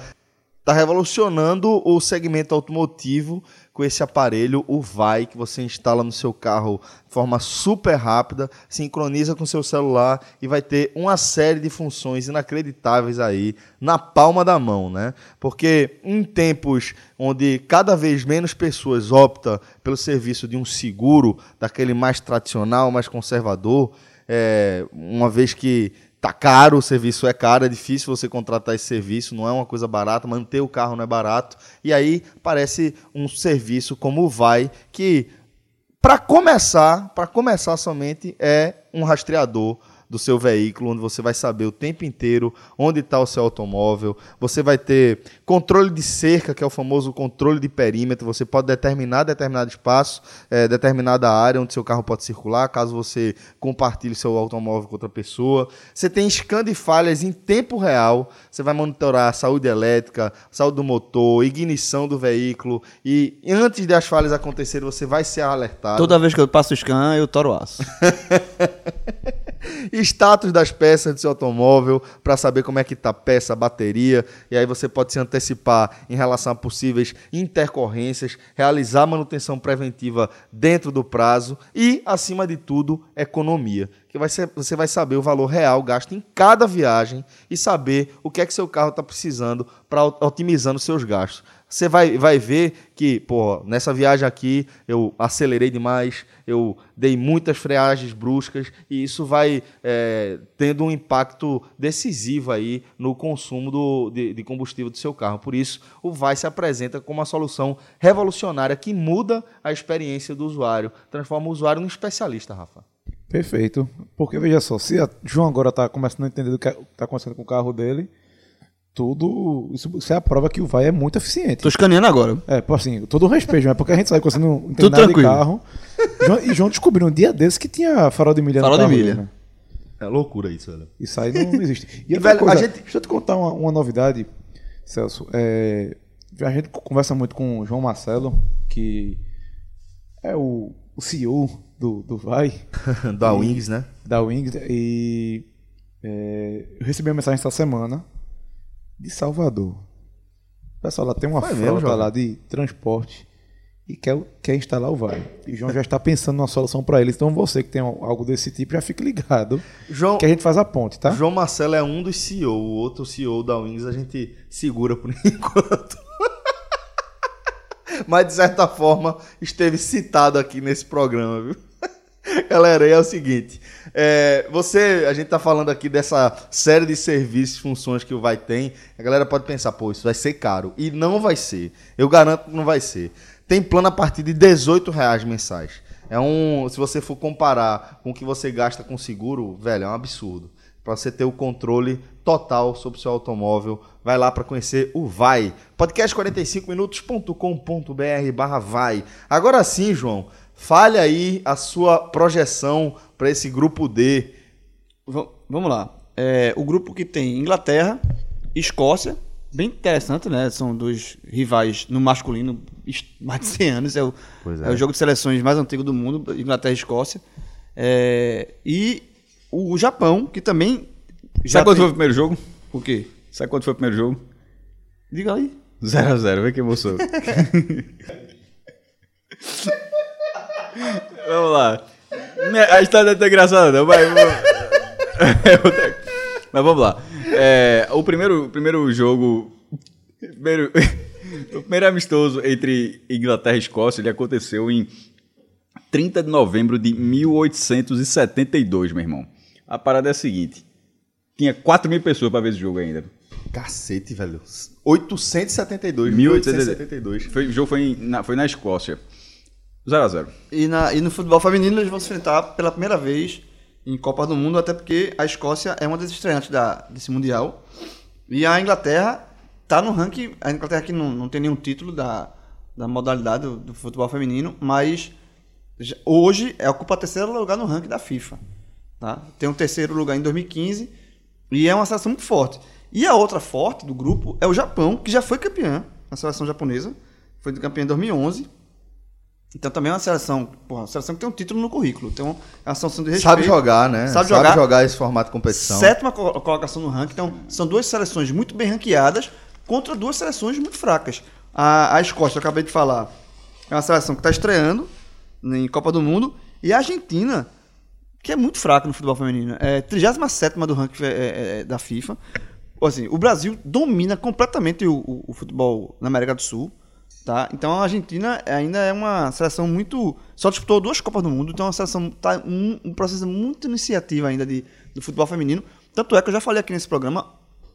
está revolucionando o segmento automotivo com esse aparelho, o VAI, que você instala no seu carro de forma super rápida, sincroniza com seu celular e vai ter uma série de funções inacreditáveis aí na palma da mão, né? Porque em tempos onde cada vez menos pessoas optam pelo serviço de um seguro, daquele mais tradicional, mais conservador, é, uma vez que tá caro, o serviço é caro, é difícil você contratar esse serviço, não é uma coisa barata, manter o carro não é barato. E aí aparece um serviço como o Vai, que para começar, para começar somente é um rastreador do seu veículo, onde você vai saber o tempo inteiro onde está o seu automóvel. Você vai ter controle de cerca, que é o famoso controle de perímetro. Você pode determinar determinado espaço, eh, determinada área onde seu carro pode circular, caso você compartilhe seu automóvel com outra pessoa. Você tem scan de falhas em tempo real. Você vai monitorar a saúde elétrica, saúde do motor, ignição do veículo. E antes das falhas acontecerem, você vai ser alertado. Toda vez que eu passo o scan, eu toro aço. status das peças do seu automóvel para saber como é que tá a peça, a bateria, e aí você pode se antecipar em relação a possíveis intercorrências, realizar manutenção preventiva dentro do prazo e, acima de tudo, economia. Que vai ser, você vai saber o valor real gasto em cada viagem e saber o que é que seu carro está precisando para otimizando seus gastos. Você vai, vai ver que, pô, nessa viagem aqui eu acelerei demais, eu dei muitas freagens bruscas e isso vai é, tendo um impacto decisivo aí no consumo do, de, de combustível do seu carro. Por isso, o VAI se apresenta como uma solução revolucionária que muda a experiência do usuário, transforma o usuário num especialista, Rafa. Perfeito. Porque veja só, se a João agora está começando a entender o que está acontecendo com o carro dele, tudo. Isso, isso é a prova que o vai é muito eficiente. Tô escaneando agora. É, pô, assim, todo o respeito, mas porque a gente sabe que você não entende Tudo nada tranquilo. de carro. João, e João descobriu um dia desse que tinha farol de milha Farol no de carro milha. dele, né? É loucura isso, velho. Isso aí não existe. E, E, velho, a coisa, gente- deixa eu te contar uma, uma novidade, Celso. É, a gente conversa muito com o João Marcelo, que é o, o CEO do, do Vai, da Wings, né? da Wings, e é, eu recebi uma mensagem essa semana de Salvador. O pessoal lá tem uma mesmo, frota jovem? lá de transporte e quer, quer instalar o Vai. E o João já está pensando numa solução para eles. Então você que tem algo desse tipo, já fique ligado João, que a gente faz a ponte, tá? João Marcelo é um dos CEO, o outro CEO da Wings a gente segura por enquanto. Mas de certa forma esteve citado aqui nesse programa, viu? Galera, aí é o seguinte. É, você, a gente tá falando aqui dessa série de serviços, funções que o Vai tem. A galera pode pensar, pô, isso vai ser caro. E não vai ser. Eu garanto que não vai ser. Tem plano a partir de 18 reais mensais. É um. Se você for comparar com o que você gasta com seguro, velho, é um absurdo. Para você ter o controle total sobre o seu automóvel, vai lá para conhecer o Vai. Podcast45minutos.com.br barra Vai. Agora sim, João, fale aí a sua projeção para esse grupo D. V- vamos lá. É, o grupo que tem Inglaterra, Escócia, bem interessante, né? São dois rivais no masculino, mais de 100 anos. É o, é. é. o jogo de seleções mais antigo do mundo, Inglaterra e Escócia. É, e o Japão, que também. Já Sabe quanto foi tem- o primeiro jogo? O quê? Sabe quanto foi o primeiro jogo? Diga aí. 0x0, vê quem emoção. Vamos lá. A história não é tão engraçada, não, mas. mas vamos lá. É, o, primeiro, primeiro jogo. Primeiro, o primeiro amistoso entre Inglaterra e Escócia ele aconteceu em 30 de novembro de 1872, meu irmão. A parada é a seguinte: tinha 4 mil pessoas pra ver esse jogo ainda. Cacete, velho. 872. 1872. Foi, o jogo foi, em- na, foi na Escócia. 0x0. E, na- e no futebol feminino eles vão se enfrentar pela primeira vez em Copa do Mundo, até porque a Escócia é uma das estreantes da, desse Mundial. E a Inglaterra tá no ranking. A Inglaterra que não, não tem nenhum título da, da modalidade do, do futebol feminino, mas já- hoje é, ocupa o terceiro lugar no ranking da FIFA. Tá? Tem um terceiro lugar em 2015 e é uma seleção muito forte. E a outra forte do grupo é o Japão, que já foi campeã, a seleção japonesa. Foi campeã em 2011. Então também é uma seleção, porra, uma seleção que tem um título no currículo. Tem um- é uma seleção de respeito. Sabe jogar, né? Sabe Sabe jogar. jogar esse formato de competição. Sétima co- colocação no ranking. Então, são duas seleções muito bem ranqueadas contra duas seleções muito fracas. A, a Escócia, eu acabei de falar, é uma seleção que está estreando em Copa do Mundo. E a Argentina, que é muito fraca no futebol feminino. É 37 do ranking é, é, é, da FIFA. Assim, o Brasil domina completamente o, o- o futebol na América do Sul. Tá? Então a Argentina ainda é uma seleção muito. Só disputou duas Copas do Mundo, então é uma seleção tá um, um processo muito iniciativa ainda de, do futebol feminino. Tanto é que eu já falei aqui nesse programa,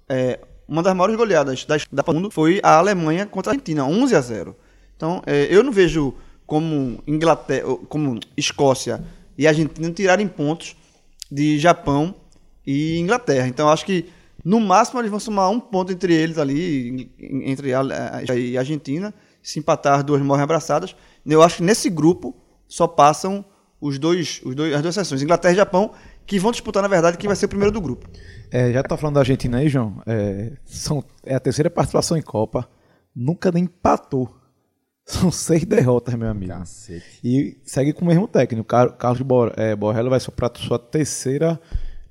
é, uma das maiores goleadas da, da Copa do Mundo foi a Alemanha contra a Argentina, 11 a 0. Então é, eu não vejo como Inglaterra, como Escócia e Argentina tirarem pontos de Japão e Inglaterra. Então acho que no máximo eles vão somar um ponto entre eles ali, entre a, a, a Argentina, se empatar duas morrem abraçadas. Eu acho que nesse grupo só passam os dois, os dois, as duas seleções, Inglaterra e Japão, que vão disputar, na verdade, quem vai ser o primeiro do grupo. É, já tá falando da Argentina aí, João. É, são, é a terceira participação em Copa. Nunca nem empatou. São seis derrotas, meu amigo. Cacete. E segue com o mesmo técnico. Car- Carlos é, Borrello vai para sua terceira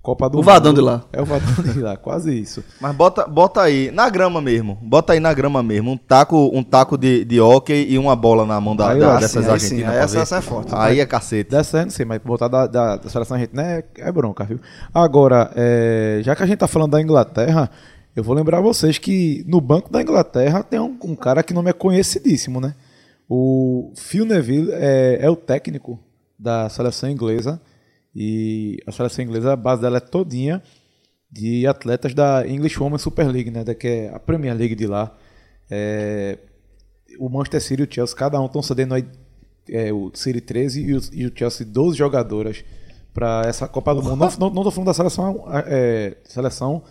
Copa do O Mundo. Vadão de lá. É o Vadão de lá, quase isso. Mas bota, bota aí, na grama mesmo. Bota aí na grama mesmo. Um taco, um taco de, de hockey e uma bola na mão da, Aí, da- aí dessas aí argentinas. sim, essa- essa é forte. Aí é cacete. Dessa eu não sei, mas botar da, da, da seleção argentina é, é bronca, viu? Agora, é, já que a gente tá falando da Inglaterra, eu vou lembrar vocês que no banco da Inglaterra tem um, um cara que nome é conhecidíssimo, né? O Phil Neville é, é o técnico da seleção inglesa e a seleção inglesa, a base dela é todinha de atletas da English Women's Super League, né? Da que é a Premier League de lá. É, o Manchester City e o Chelsea, cada um estão cedendo aí é, o City 13 e o, e o Chelsea 12 jogadoras para essa Copa do Mundo. Não, não, tô falando da seleção, é, seleção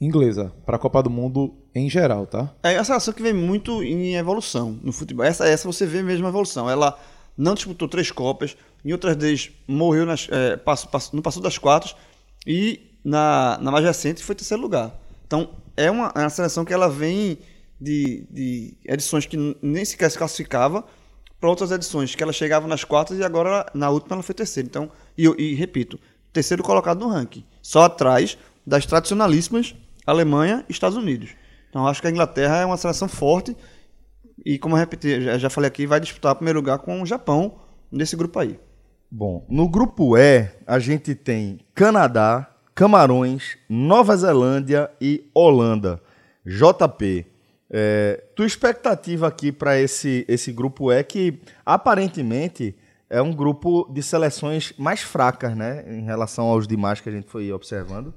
inglesa, para a Copa do Mundo em geral, tá? É uma seleção que vem muito em evolução no futebol. Essa, essa você vê mesmo a evolução. Ela não disputou três Copas, em outras vezes morreu, nas, é, passou, passou, não passou das quartas e na, na mais recente foi terceiro lugar. Então é uma, é uma seleção que ela vem de, de edições que nem sequer se classificava para outras edições que ela chegava nas quartas e agora na última ela foi terceira. Então, e, e repito, terceiro colocado no ranking, só atrás das tradicionalíssimas Alemanha e Estados Unidos. Então, acho que a Inglaterra é uma seleção forte e, como eu repeti, já falei aqui, vai disputar o primeiro lugar com o Japão nesse grupo aí. Bom, no grupo E, a gente tem Canadá, Camarões, Nova Zelândia e Holanda. JP, é, tua expectativa aqui para esse, esse grupo E que aparentemente é um grupo de seleções mais fracas, né? Em relação aos demais que a gente foi observando.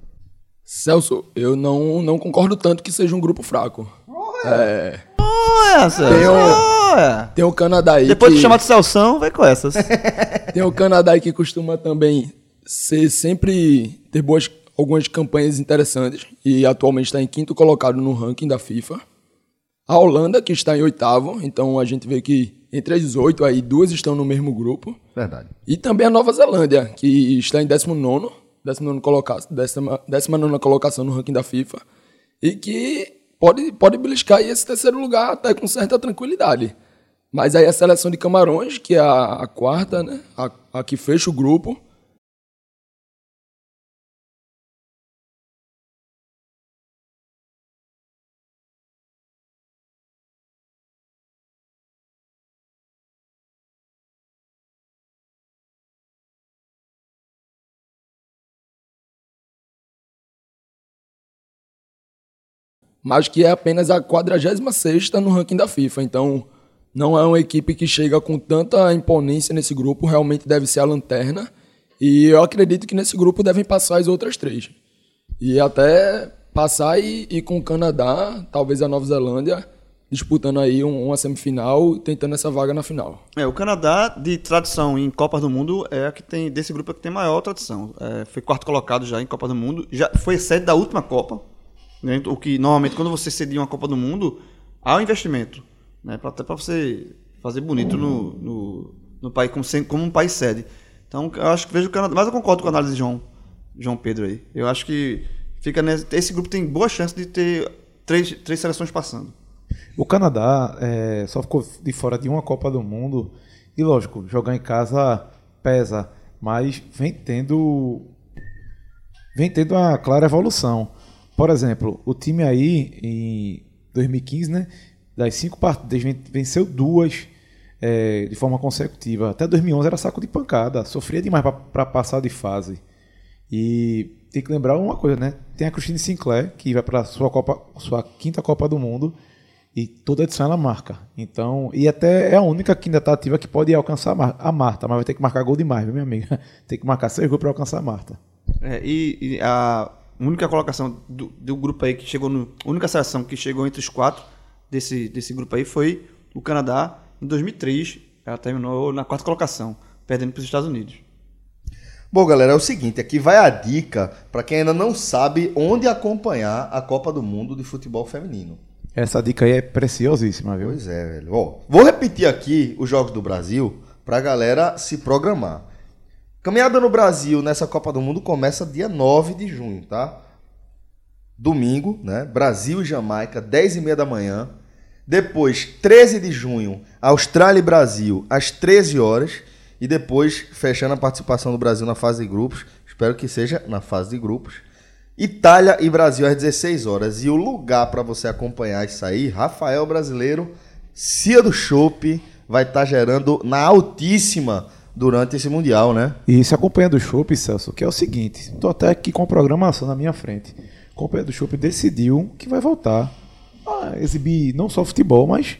Celso, eu não, não concordo tanto que seja um grupo fraco. É, Olha essa. Tem um- Olha. tem o Canadá aí Depois que... de chamar de Celção, vai com essas. Tem o Canadá aí que costuma também ser sempre ter boas algumas campanhas interessantes e atualmente está em quinto colocado no ranking da FIFA. A Holanda que está em oitavo, então a gente vê que entre as oito aí duas estão no mesmo grupo. Verdade. E também a Nova Zelândia que está em 19 19 colocação, décima, 19 colocação no ranking da FIFA e que pode pode beliscar esse terceiro lugar até com certa tranquilidade. Mas aí a seleção de Camarões, que é a, a quarta, né? A, a que fecha o grupo. Mas que é apenas a 46 no ranking da FIFA. Então, não é uma equipe que chega com tanta imponência nesse grupo, realmente deve ser a lanterna. E eu acredito que nesse grupo devem passar as outras três. E até passar e, e com o Canadá, talvez a Nova Zelândia, disputando aí um- uma semifinal, tentando essa vaga na final. É, o Canadá, de tradição em Copas do Mundo, é a que tem, desse grupo é que tem maior tradição. É, foi quarto colocado já em Copa do Mundo. Já foi sede da última Copa. né? O que normalmente, quando você cedia uma Copa do Mundo, há um investimento. Né? Pra, até para você fazer bonito no, no, no país, como, como um país sede. Então, eu acho que vejo o Canadá. Mas eu concordo com a análise de João, João Pedro aí. Eu acho que fica nesse, esse grupo tem boa chance de ter três, três seleções passando. O Canadá é, só ficou de fora de uma Copa do Mundo. E lógico, jogar em casa pesa, mas vem tendo vem tendo uma clara evolução. Por exemplo, o time aí em 2015, né, das cinco partidas ven- venceu duas é, de forma consecutiva. Até 2011 era saco de pancada, sofria demais para passar de fase. E tem que lembrar uma coisa, né? Tem a Christine Sinclair, que vai para sua Copa, sua quinta Copa do Mundo, e toda edição ela marca. Então, e até é a única que ainda está ativa que pode alcançar a Mar- a Marta, mas vai ter que marcar gol demais, minha amiga? Tem que marcar seis gols para alcançar a Marta. É, e, e a única colocação do, do grupo aí que chegou no. Única seleção que chegou entre os quatro desse, desse grupo aí foi o Canadá em 2003. Ela terminou na quarta colocação, perdendo para os Estados Unidos. Bom, galera, é o seguinte, aqui vai a dica para quem ainda não sabe onde acompanhar a Copa do Mundo de futebol feminino. Essa dica aí é preciosíssima, viu? Pois é, velho. Ó, vou repetir aqui os jogos do Brasil pra galera se programar. Caminhada no Brasil nessa Copa do Mundo começa dia 9 de junho, tá? Domingo, né? Brasil e Jamaica, 10 e meia da manhã. Depois, 13 de junho, Austrália e Brasil, às 13 horas. E depois, fechando a participação do Brasil na fase de grupos, espero que seja na fase de grupos. Itália e Brasil às 16 horas. E o lugar para você acompanhar isso aí, Rafael Brasileiro, Cia do Chopp, vai estar gerando na altíssima durante esse Mundial, né? E se acompanha do Chopp, Celso, que é o seguinte, tô até aqui com a programação na minha frente. A companhia do Chopp decidiu que vai voltar a exibir não só futebol, mas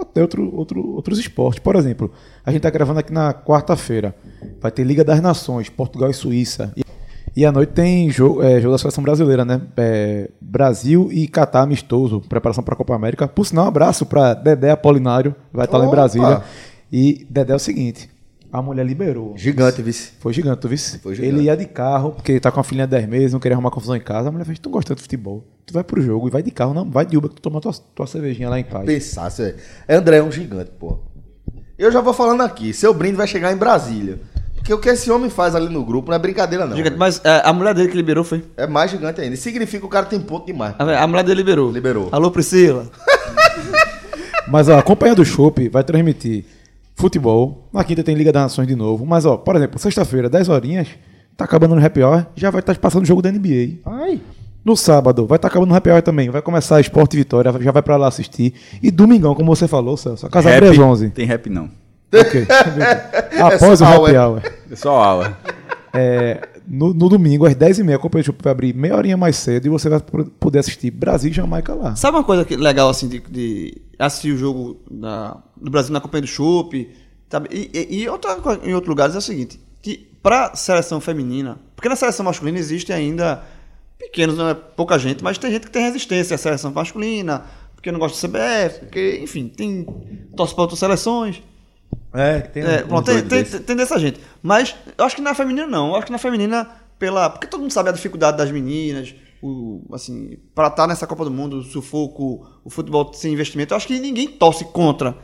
até outro, outro, outros esportes. Por exemplo, a gente tá gravando aqui na quarta-feira. Vai ter Liga das Nações, Portugal e Suíça. E, e à noite tem jogo, é, jogo da seleção brasileira, né? É, Brasil e Catar amistoso, preparação para a Copa América. Por sinal, um abraço para Dedé Apolinário, vai estar lá em! Brasília. E Dedé é o seguinte, a mulher liberou. Gigante, vice. Foi gigante, tu visse? Foi gigante. Ele ia de carro, porque tá com a filhinha de 10 meses, não queria arrumar confusão em casa. A mulher fez, tu gosta de futebol. Tu vai pro jogo e vai de carro, não, vai de Uber, que tu toma tua, tua cervejinha lá em paz. Pensasse, velho. André é um gigante, pô. Eu já vou falando aqui, seu brinde vai chegar em Brasília. Porque o que esse homem faz ali no grupo não é brincadeira, não. Gigante, mas é, a mulher dele que liberou foi. É mais gigante ainda. Significa que o cara tem ponto demais. A, a mulher dele liberou. Liberou. Alô, Priscila. Mas ó, a companhia do Chopp vai transmitir futebol. Na quinta tem Liga das Nações de novo. Mas ó, por exemplo, sexta-feira, 10 horinhas, tá acabando no happy hour, já vai estar passando o jogo da NBA. Ai. No sábado, vai estar acabando no happy hour também. Vai começar Esporte Vitória, já vai pra lá assistir. E domingão, como você falou, Celso, a casa abre às 11. Tem rap não. Ok. Após o só happy hour. hour. É só aula. É, no, no domingo, às 10h30, a Chopp vai abrir meia horinha mais cedo e você vai poder assistir Brasil e Jamaica lá. Sabe uma coisa que- legal assim de, de assistir o jogo do Brasil na Companhia do Chopp? E, e, e outra em outros lugares é o seguinte, que para seleção feminina, porque na seleção masculina existe ainda pequenos, não é pouca gente, mas tem gente que tem resistência à seleção masculina, porque não gosta do CBF, porque, enfim, tem torce para outras seleções. É, tem, É, pronto, tem, tem, tem dessa gente. Mas eu acho que na feminina não. Eu acho que na feminina, pela. Porque todo mundo sabe a dificuldade das meninas, o, assim, para estar nessa Copa do Mundo, o sufoco, o futebol sem investimento. Eu acho que ninguém torce contra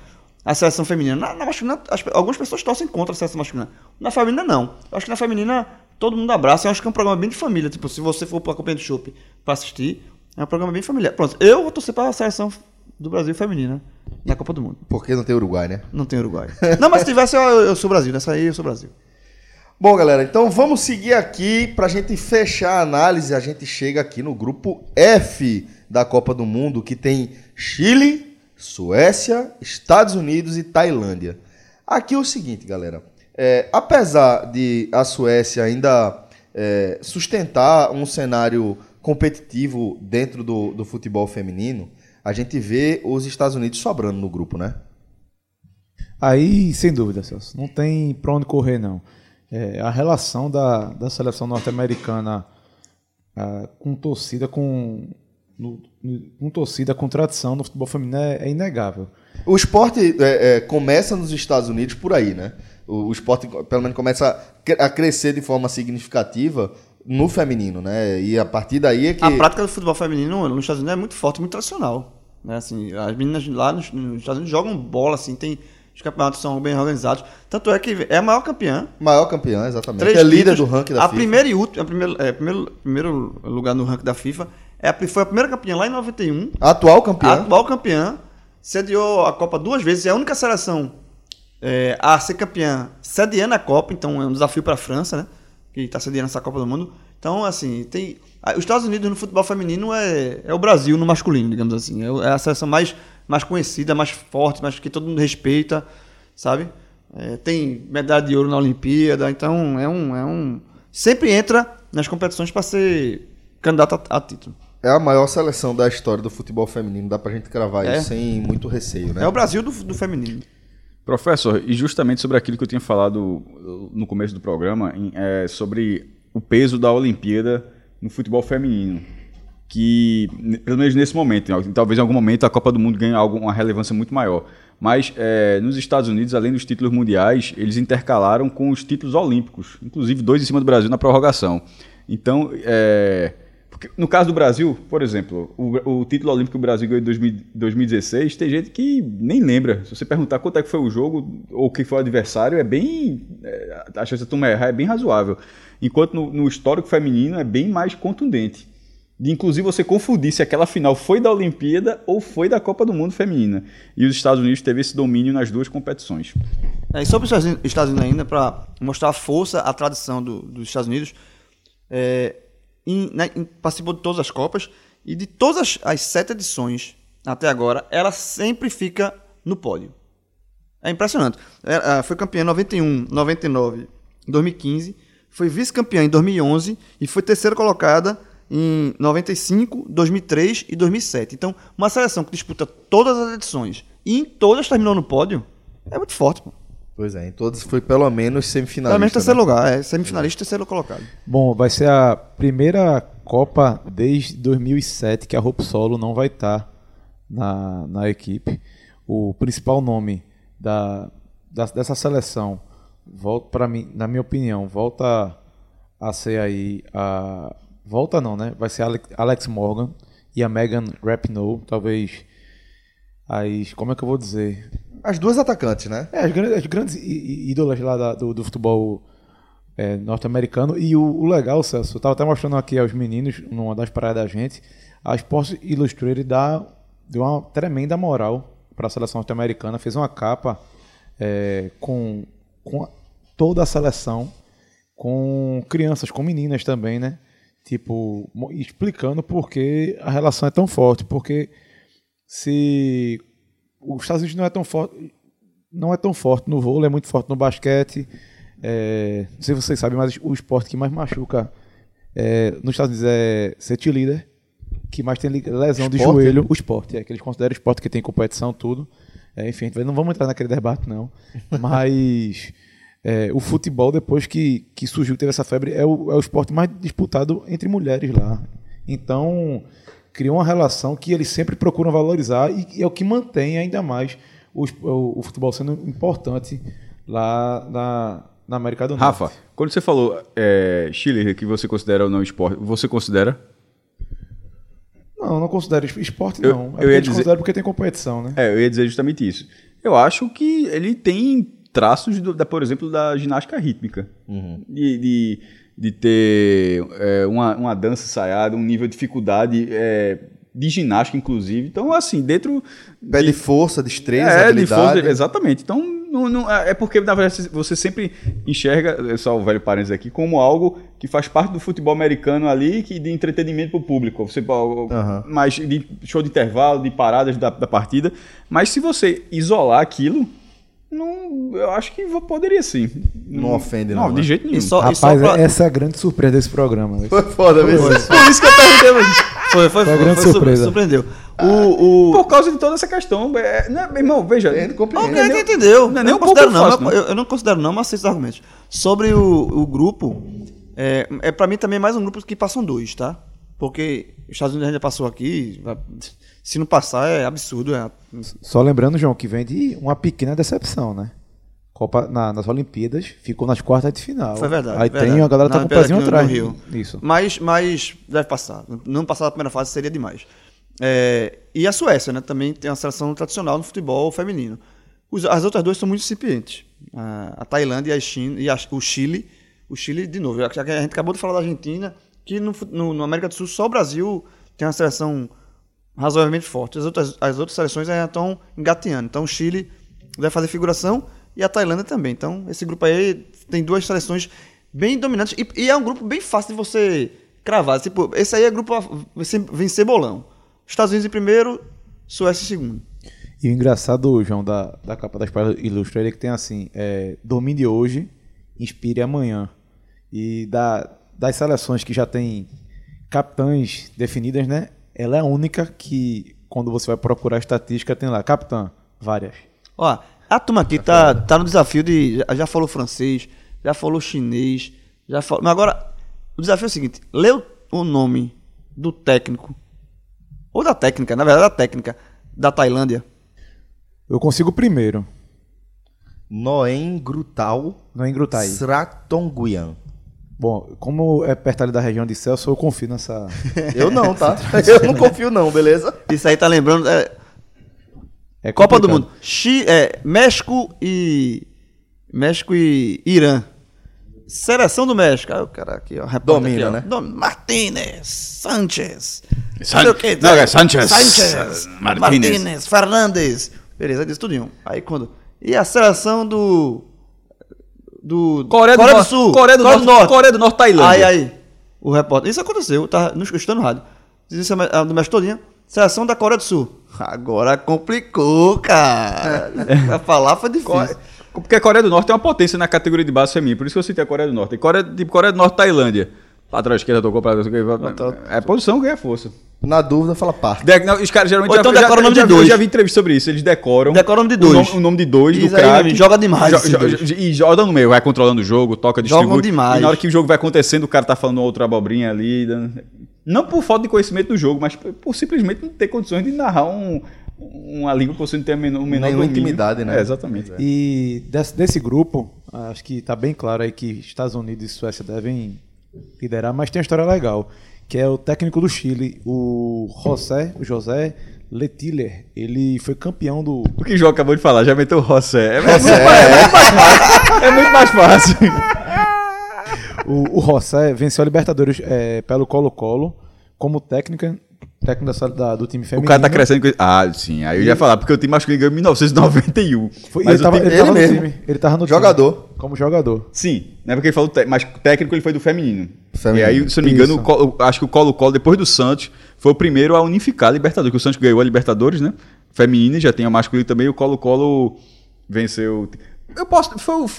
a seleção feminina. Na, na masculina, as algumas pessoas torcem contra a seleção masculina. Na feminina, não. Eu acho que na feminina todo mundo abraça. Eu acho que é um programa bem de família. Tipo, se você for pra Copa do Chopp pra assistir, é um programa bem familiar. Pronto, eu vou torcer pra seleção do Brasil feminina na Copa do Mundo. Porque não tem Uruguai, né? Não tem Uruguai. Não, mas se tivesse, eu, eu sou Brasil. Nessa aí, eu sou Brasil. Bom, galera, então vamos seguir aqui pra gente fechar a análise. A gente chega aqui no grupo F da Copa do Mundo, que tem Chile, Suécia, Estados Unidos e Tailândia. Aqui é o seguinte, galera. É, apesar de a Suécia ainda é, sustentar um cenário competitivo dentro do, do futebol feminino, a gente vê os Estados Unidos sobrando no grupo, né? Aí, sem dúvida, Celso, não tem pra onde correr, não. É, a relação da, da seleção norte-americana ah, com torcida, com, no- no- com torcida, com tradição no futebol feminino é, é inegável. O esporte é, é, começa nos Estados Unidos por aí, né? O, o esporte, pelo menos, começa a crescer de forma significativa no feminino, né? E a partir daí é que. A prática do futebol feminino nos Estados Unidos é muito forte, muito tradicional. Né? Assim, as meninas lá nos, nos Estados Unidos jogam bola, assim, tem, os campeonatos são bem organizados. Tanto é que é a maior campeã. Maior campeã, exatamente. Três é líder títulos. do ranking da a FIFA. Primeira e última, a primeiro, é, primeiro, primeiro lugar no ranking da FIFA. É a, foi a primeira campeã lá em 91. Atual A campeã. atual campeã. Sediou a Copa duas vezes. É a única seleção é, a ser campeã sediando a Copa. Então é um desafio para a França, né? Que está sediando essa Copa do Mundo. Então, assim, tem. a- Os Estados Unidos no futebol feminino é, é o Brasil no masculino, digamos assim. É é a seleção mais, mais conhecida, mais forte, mais que todo mundo respeita, sabe? É, tem medalha de ouro na Olimpíada, então é um. É um sempre entra nas competições para ser candidato a, a título. É a maior seleção da história do futebol feminino. Dá pra gente cravar É. isso sem muito receio, né? É o Brasil do, do feminino. Professor, e justamente sobre aquilo que eu tinha falado no começo do programa, em- é, sobre o peso da Olimpíada no futebol feminino, que, pelo menos nesse momento, em- talvez em algum momento a Copa do Mundo ganhe uma relevância muito maior, mas é, nos Estados Unidos, além dos títulos mundiais, eles intercalaram com os títulos olímpicos, inclusive dois em cima do Brasil na prorrogação. Então, é, no caso do Brasil, por exemplo, o, o título olímpico que o Brasil ganhou em 2000 2016, tem gente que nem lembra. Se você perguntar quanto é que foi o jogo ou quem foi o adversário, é bem. é, a chance de turma errar é bem razoável. Enquanto no, no histórico feminino é bem mais contundente. De inclusive você confundir se aquela final foi da Olimpíada ou foi da Copa do Mundo Feminina. E os Estados Unidos teve esse domínio nas duas competições. É, e sobre os Estados Unidos- ainda, para mostrar a força, a tradição do- dos Estados Unidos, é, em- né, em- participou de todas as Copas e de todas as, as sete edições até agora, ela sempre fica no pódio. É impressionante. É, ah, foi campeã em 91, 99, 2015, foi vice-campeã em 2011 e foi terceira colocada em 95, 2003 e 2007. Então, uma seleção que disputa todas as edições e em todas terminou no pódio, é muito forte. Pô. Pois é, em todos foi pelo menos semifinalista. Pelo menos terceiro né? lugar, é semifinalista e terceiro colocado. Bom, vai ser a primeira Copa desde 2007 que a Hope Solo não vai estar na, na equipe. O principal nome da, da- dessa seleção, volta para mim, na minha opinião, volta a ser aí a volta não, né? Vai ser Ale- Alex Morgan e a Megan Rapinoe, talvez as como é que eu vou dizer? As duas atacantes, né? É, as grandes, as grandes ídolas lá da- do, do futebol é, norte-americano. E o, o legal, Celso, eu tava até mostrando aqui aos meninos, numa das paradas da gente, a Sports Illustrated dá, deu uma tremenda moral para a seleção norte-americana, fez uma capa é, com, com toda a seleção, com crianças, com meninas também, né? Tipo, explicando por que a relação é tão forte, porque se os Estados Unidos não é tão forte, não é tão forte no vôlei, é muito forte no basquete. É, não sei se vocês sabem, mas o esporte que mais machuca é, nos Estados Unidos é ser líder, que mais tem lesão de Esporte? joelho, o esporte, é que eles consideram esporte que tem competição, tudo. É, enfim, não vamos entrar naquele debate, não. Mas é, o futebol, depois que, que surgiu, teve essa febre, é o, é o esporte mais disputado entre mulheres lá. Então, criou uma relação que eles sempre procuram valorizar e, e é o que mantém ainda mais o, o- o futebol sendo importante lá na, na América do Norte. Rafa, quando você falou é, Chile, que você considera ou não esporte, você considera? Não, não considero es- esporte, Eu- não. É eu porque ia dizer- porque tem competição, né? É, eu ia dizer justamente isso. Eu acho que ele tem traços, do- da, por exemplo, da ginástica rítmica. De, de, de ter é, uma, uma dança ensaiada, um nível de dificuldade é, de ginástica, inclusive. Então, assim, dentro. Pede força, destreza, é, de habilidade. força, exatamente. Então, não, não- é é porque, na verdade, você sempre enxerga, é só o velho parênteses aqui, como algo que faz parte do futebol americano ali, que de entretenimento para o público. Você, Aham. mais de show de intervalo, de paradas da, da partida. Mas se você isolar aquilo, não, eu acho que poderia sim. Não ofende, não, Não, de né? jeito nenhum. E só, e Rapaz, só pra- essa é a grande surpresa desse programa. né? Foi foda mesmo. Por isso que eu perguntei, mas... Foi, foi, Foi foi, grande foi, surpresa. Surpreendeu. O, o... Por causa de toda essa questão. É, não é- meu irmão, veja. Ele compreende. Alguém que entendeu. não é eu nem não um pouco considero não, fácil, mas não. eu, eu não considero não, mas aceito os argumentos. Sobre o, o grupo, é, é para mim também mais um grupo que passam dois, tá? Porque os Estados Unidos já passou aqui, vai- se não passar é absurdo. É, Só lembrando, João, que vem de uma pequena decepção, né? Copa, na- nas Olimpíadas, ficou nas quartas de final. Foi verdade. Aí verdade. tem a galera tá Na com o pezinho atrás. Rio. Isso. Mas, mas deve passar. Não passar da primeira fase seria demais. É, e a Suécia, né? Também tem uma seleção tradicional no futebol feminino. Os- as outras duas são muito incipientes. A, a Tailândia e, a China, e a- o Chile. O Chile, de novo, já que a gente acabou de falar da Argentina, que no, no, no América do Sul só o Brasil tem uma seleção razoavelmente forte. As outras, as outras seleções ainda estão engateando. Então o Chile vai fazer figuração e a Tailândia também. Então esse grupo aí tem duas seleções bem dominantes e, e é um grupo bem fácil de você cravar. Tipo, esse aí é grupo vencer, bolão. Estados Unidos em primeiro, Suécia em segundo. E o engraçado, João, da, da capa da espada ilustra ele que tem assim: é, domine hoje, inspire amanhã. E da, das seleções que já tem capitães definidas, né? Ela é a única que, quando você vai procurar estatística, tem lá, capitã, várias. Ó, a turma aqui tá, tá no desafio de. Já, já falou francês, já falou chinês, já falou. Mas agora, o desafio é o seguinte: lê o, o nome do técnico, ou da técnica, na verdade, da técnica, da Tailândia. Eu consigo primeiro, Noem Grutal não é engrutar aí. Sratonguian. Bom, como é perto ali da região de Celso, eu confio nessa. Eu não, tá? Eu não confio não, beleza? Isso aí tá lembrando. é, É Copa do. Mundo. Chi, é, México e. México e Irã. Seleção do México. Ah, o cara aqui, ó. Domina, aqui, ó. né? Dom- Martínez, Sanchez. San- não não, é Sanchez, Sanchez, Martínez. Martínez, Fernandes. Beleza, disse tudo em um. Aí quando. E a seleção do. Do. Coreia do, Norte, Sul. Coreia do Norte. Coreia do Norte, Tailândia. Aí, aí. O repórter. Isso aconteceu, eu tava escutando no rádio. Diz isso a do México todinha. Seleção da Coreia do Sul. Agora complicou, cara. pra falar foi difícil. Porque a Coreia do Norte é uma potência na categoria de base feminina, por isso que eu citei a Coreia do Norte. E Coreia, tipo, Coreia do Norte, Tailândia. Lateral esquerda tocou pra É posição ganha força. Na dúvida, fala parte. De- não, os caras geralmente Ou então já, decora o nome já, de já, dois. Eu já vi entrevista sobre isso. Eles decoram. Decora o nome de O dois. nome, o nome de dois Isso do craque. joga demais Jo- jo- dois. E joga no meio, vai controlando o jogo, toca, distribui. Jogam demais. E na hora que o jogo vai acontecendo, o cara tá falando outra abobrinha ali. Não por falta de conhecimento do jogo, mas por, por simplesmente não ter condições de narrar um, uma língua que você não tem o menor, o menor Nenhuma domínio. intimidade, né? É, exatamente. E desse, desse grupo, acho que tá bem claro aí que Estados Unidos e Suécia devem liderar, mas tem uma história legal, que é o técnico do Chile, o José, o José Letiller. Ele foi campeão do. O que o João acabou de falar, já meteu o Rossé. É, muito, mais, é muito mais fácil. É muito mais fácil. O, o José venceu a Libertadores é, pelo Colo-Colo como técnica, técnico da, do time O feminino. cara tá crescendo com. Ah, sim. Aí eu ia falar, porque o time masculino ganhou em 1991. Foi, mas ele, o tava, time- ele tava ele no mesmo. time. Ele tava no Jogador. time. Como jogador. Sim, não é porque ele falou, te- mas técnico ele foi do feminino. Feminino. E aí, se eu não me engano, o Colo- acho que o Colo-Colo, depois do Santos, foi o primeiro a unificar a Libertadores, que o Santos ganhou a Libertadores, né? Feminino e já tem a masculino também, e o Colo-Colo venceu. Eu posso. Foi, o-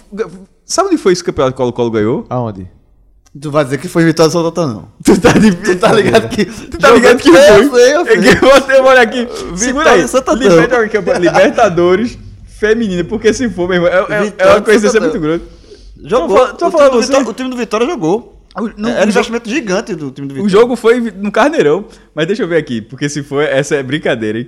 sabe onde foi esse campeonato que o Colo-Colo ganhou? Aonde? Tu vai dizer que foi Vitória Totó, não. Tu tá, de... Tu tá ligado que. Tu tá ligado que Eu foi? sei, eu sei. É olha aqui. Segura aí. Vitória Santo Liberta- Libertadores feminina, porque se for, meu irmão, é, é- é Vitória uma coincidência muito grande. Jogou. Tô tô o, falando time do você. Vitória, o time do Vitória jogou. não- Era o um jogo- investimento gigante do time do Vitória. O jogo foi no Carneirão, mas deixa eu ver aqui, porque se for, essa é brincadeira, hein?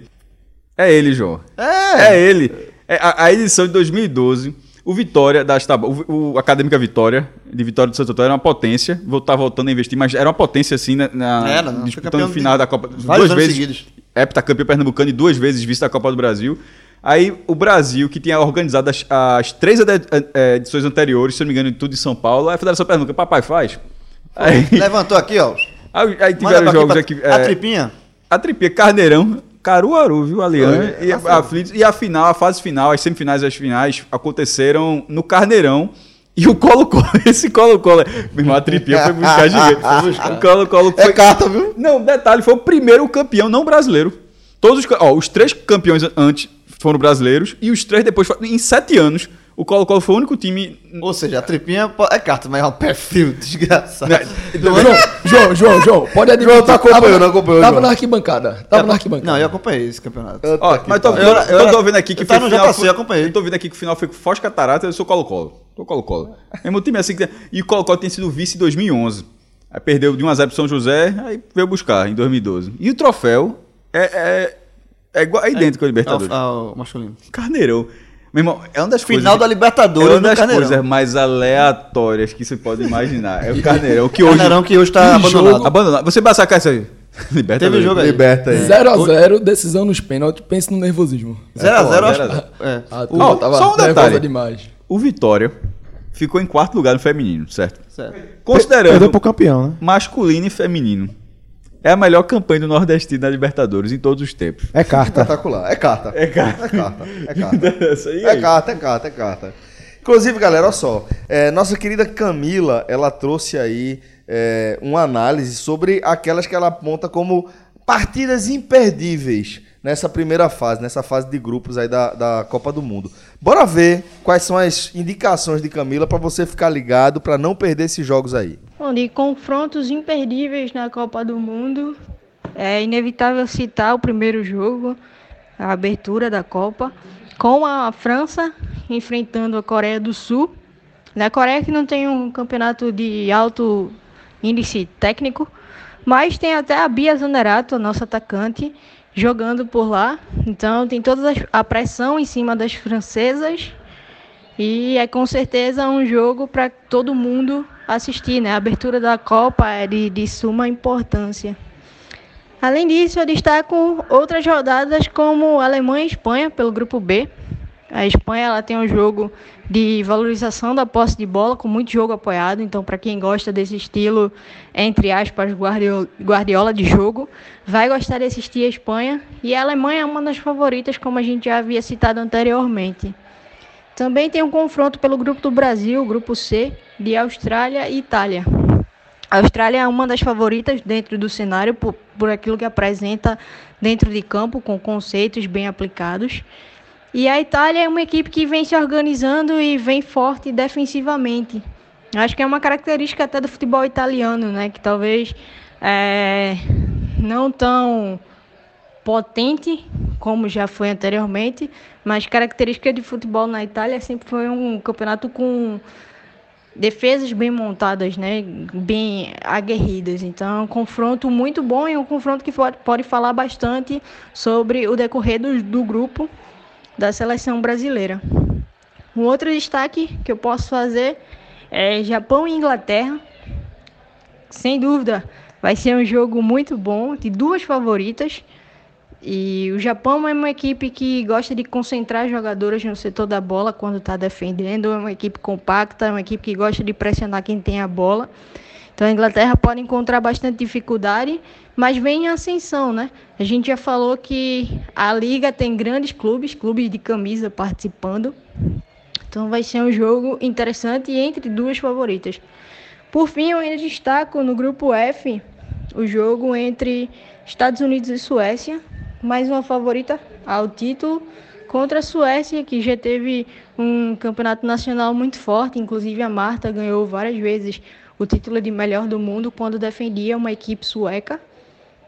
É ele, João. É. É ele. É a, a edição de 2012, o Vitória das Tab... o, o Acadêmica Vitória, de Vitória do Santo Antônio, era uma potência, vou tá voltando a investir, mas era uma potência assim na, na- Era, disputando o final de da Copa, vários duas vezes seguidos. heptacampeão pernambucano e duas vezes vice da Copa do Brasil. Aí o Brasil, que tinha organizado as, as três ede- eh, edições anteriores, se não me engano, tudo em São Paulo, aí a Federação Pernambucana, papai faz. Aí, Levantou aqui, ó. aí, aí tiveram jogos pra- aqui. A eh, tripinha. a tripia Carneirão, Caruaru, viu, Aliane? Foi, E Aflitos. e a final, a fase final, as semifinais e as finais aconteceram no Carneirão. E o Colo-Colo, esse Colo-Colo, meu irmão, a tripia foi buscar gigante. O Colo-Colo É foi... carta, viu? Não, detalhe, foi o primeiro campeão não brasileiro. Todos os, ó, os três campeões antes foram brasileiros e os três depois, em sete anos, o Colo-Colo foi o único time... Ou seja, a tripinha é carta, mas é um perfil desgraçado. João, João, João, João, pode admitir. João tá acompanhando, tava, acompanhou, Tava João. na arquibancada. Tava na arquibancada. Não, eu acompanhei esse campeonato. Ó, mas tô, Eu eu, eu eu tô vendo aqui que eu foi final, foi- eu acompanhei. Eu tô vendo aqui que o final foi com Foz Catarata, eu sou Colo-Colo. Tô Colo-Colo. Mesmo time assim que tem- E o Colo-Colo tem sido vice em 2011. Aí perdeu de 1x0 pro São José, aí veio buscar em 2012. E o troféu é, é, é, igual, é idêntico ao Libertadores. Ao, ao masculino. Carneirão. Meu irmão, é uma das coisas. Final da Libertadores É uma das Carneirão. coisas mais aleatórias que você pode imaginar. É o Carneirão, que hoje. Carneirão que hoje tá Que jogo- abandonado. Abandonado. Você vai sacar isso aí. Libertadores. Teve jogo aí. Liberta aí. 0x0, decisão nos pênaltis. Pense no nervosismo. 0x0, acho zero a que. É. A turma Ó, tava só um detalhe. demais. O Vitória ficou em quarto lugar no feminino, certo? Certo. Considerando Perdeu pro campeão, né? masculino e feminino, é a melhor campanha do Nordestino na Libertadores em todos os tempos. É carta. Espetacular. É carta. É carta. É carta. É carta. É aí. carta, é carta, é carta. Inclusive, galera, olha só. é, nossa querida Camila, ela trouxe aí é, uma análise sobre aquelas que ela aponta como partidas imperdíveis nessa primeira fase, nessa fase de grupos aí da, da Copa do Mundo. Bora ver quais são as indicações de Camila para você ficar ligado, para não perder esses jogos aí. Bom, de confrontos imperdíveis na Copa do Mundo, é inevitável citar o primeiro jogo, a abertura da Copa, com a França enfrentando a Coreia do Sul. Na Coreia que não tem um campeonato de alto índice técnico, mas tem até a Bia Zanerato, nossa atacante, jogando por lá. Então tem toda a pressão em cima das francesas e é com certeza um jogo para todo mundo assistir, né? A abertura da Copa é de, de suma importância. Além disso, eu destaco outras rodadas como Alemanha e Espanha pelo grupo B. A Espanha ela tem um jogo de valorização da posse de bola, com muito jogo apoiado. Então, para quem gosta desse estilo, entre aspas, guardiola, de jogo, vai gostar de assistir a Espanha. E a Alemanha é uma das favoritas, como a gente já havia citado anteriormente. Também tem um confronto pelo grupo do Brasil, grupo C, de Austrália e Itália. A Austrália é uma das favoritas dentro do cenário por, por aquilo que apresenta dentro de campo, com conceitos bem aplicados. E a Itália é uma equipe que vem se organizando e vem forte defensivamente. Acho que é uma característica até do futebol italiano, né? Que talvez é, não tão potente como já foi anteriormente, mas característica de futebol na Itália sempre foi um campeonato com defesas bem montadas, né, bem aguerridas. Então, é um confronto muito bom e um confronto que pode, falar bastante sobre o decorrer do, do grupo da seleção brasileira. Um outro destaque que eu posso fazer é Japão e Inglaterra. Sem dúvida, vai ser um jogo muito bom de duas favoritas. E o Japão é uma equipe que gosta de concentrar jogadoras no setor da bola quando está defendendo. É uma equipe compacta, é uma equipe que gosta de pressionar quem tem a bola. Então a Inglaterra pode encontrar bastante dificuldade, mas vem em ascensão, né? A gente já falou que a liga tem grandes clubes, clubes de camisa participando. Então vai ser um jogo interessante entre duas favoritas. Por fim, eu ainda destaco no grupo F o jogo entre Estados Unidos e Suécia, mais uma favorita ao título contra a Suécia, que já teve um campeonato nacional muito forte, inclusive a Marta ganhou várias vezes o título de melhor do mundo quando defendia uma equipe sueca.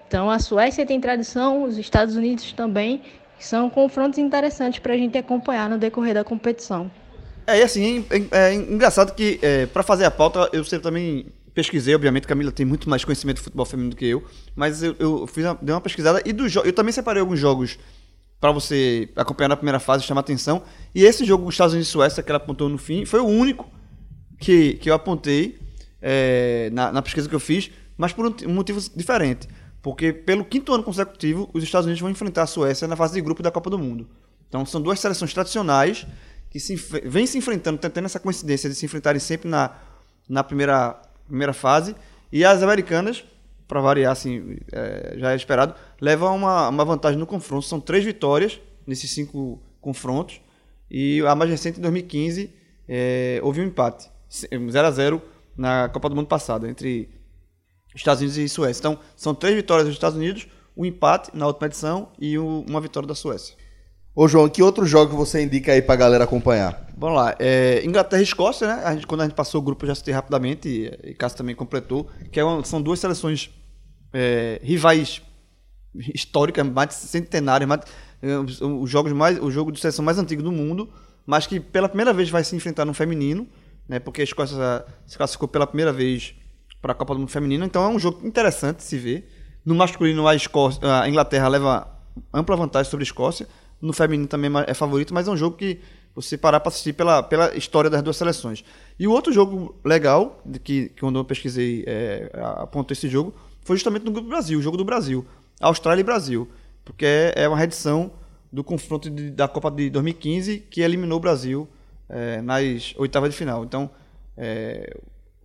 Então a Suécia tem tradição, os Estados Unidos também. São confrontos interessantes para a gente acompanhar no decorrer da competição. É, e assim, é, é engraçado que é, para fazer a pauta eu sempre também pesquisei, obviamente, Camila tem muito mais conhecimento de futebol feminino do que eu, mas eu, eu fiz uma, dei uma pesquisada e do eu também separei alguns jogos para você acompanhar na primeira fase, chamar atenção. E esse jogo dos Estados Unidos e Suécia que ela apontou no fim foi o único que, que eu apontei é, na, na, pesquisa que eu fiz, mas por um, um motivo diferente. Porque pelo quinto ano consecutivo, os Estados Unidos vão enfrentar a Suécia na fase de grupo da Copa do Mundo. Então são duas seleções tradicionais que se, vêm se enfrentando, tendo essa coincidência de se enfrentarem sempre na, na primeira, primeira fase. E as americanas, para variar, assim, é, já é esperado, levam uma, uma vantagem no confronto. São três vitórias nesses cinco confrontos. E a mais recente, em 2015, é, houve um empate. 0 a 0 na Copa do Mundo passada, entre Estados Unidos e Suécia. Então, são três vitórias dos Estados Unidos, um empate na última edição e uma vitória da Suécia. Ô João, que outro jogo você indica aí pra galera acompanhar? Vamos lá, é, Inglaterra e Escócia, né? A gente, quando a gente passou o grupo, eu já citei rapidamente, e, e Cássio também completou, que é uma, são duas seleções é, rivais históricas, mais centenárias, mais, é, os jogos mais, o jogo de seleção mais antigo do mundo, mas que pela primeira vez vai se enfrentar no feminino, né? Porque a Escócia se classificou pela primeira vez para a Copa do Mundo Feminino, então é um jogo interessante se ver. No masculino, a, Escócia, a Inglaterra leva ampla vantagem sobre a Escócia. No feminino também é favorito, mas é um jogo que você parar para assistir pela, pela história das duas seleções. E o outro jogo legal, que, que quando eu pesquisei, é, apontou esse jogo, foi justamente no Grupo Brasil, o jogo do Brasil. Austrália e Brasil. Porque é, é uma reedição do confronto de, da Copa de 2015 que eliminou o Brasil é, nas oitavas de final. Então, é,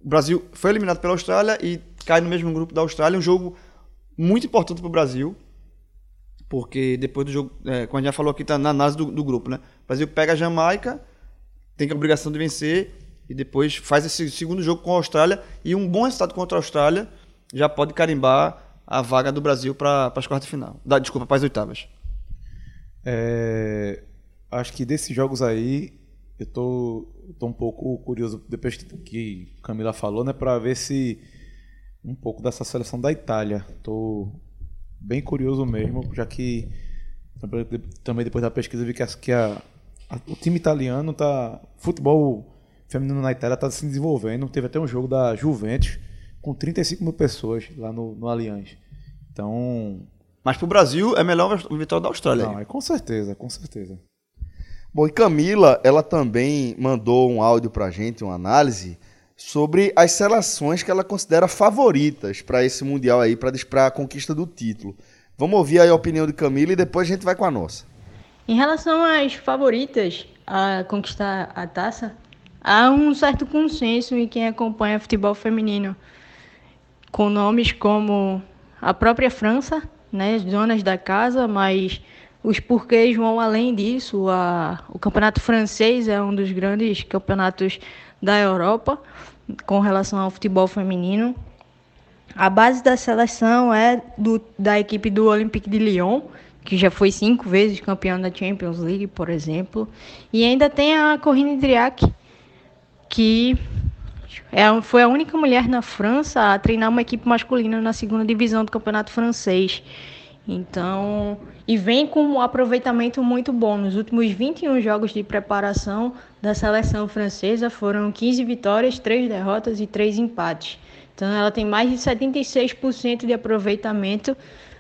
o Brasil foi eliminado pela Austrália e cai no mesmo grupo da Austrália. Um jogo muito importante para o Brasil, porque depois do jogo, é, como a gente já falou aqui, está na análise do, do, grupo, né? O Brasil pega a Jamaica, tem a obrigação de vencer e depois faz esse segundo jogo com a Austrália e um bom resultado contra a Austrália já pode carimbar a vaga do Brasil para as quartas de final. Da, desculpa, para as oitavas. É, acho que desses jogos aí, eu tô, tô um pouco curioso, depois que Camila falou, né, para ver se um pouco dessa seleção da Itália. Tô bem curioso mesmo, já que também depois da pesquisa vi que, a, que a, a, o time italiano tá futebol feminino na Itália está se desenvolvendo. Teve até um jogo da Juventus com 35 mil pessoas lá no, no Allianz. Então. Mas para o Brasil é melhor a vitória da Austrália. Não, é com certeza, com certeza. Bom, e Camila, ela também mandou um áudio para a gente, uma análise sobre as seleções que ela considera favoritas para esse mundial aí, para a conquista do título. Vamos ouvir a opinião de Camila e depois a gente vai com a nossa. Em relação às favoritas a conquistar a taça, há um certo consenso em quem acompanha futebol feminino, com nomes como a própria França, né, as donas da casa, mas os porquês vão além disso. A, o campeonato francês é um dos grandes campeonatos da Europa com relação ao futebol feminino. A base da seleção é do, da equipe do Olympique de Lyon, que já foi cinco vezes campeão da Champions League, por exemplo. E ainda tem a Corinne Driac, que é, foi a única mulher na França a treinar uma equipe masculina na segunda divisão do campeonato francês. Então, e vem com um aproveitamento muito bom. Nos últimos 21 jogos de preparação da seleção francesa foram 15 vitórias, 3 derrotas e 3 empates. Então, ela tem mais de 76% de aproveitamento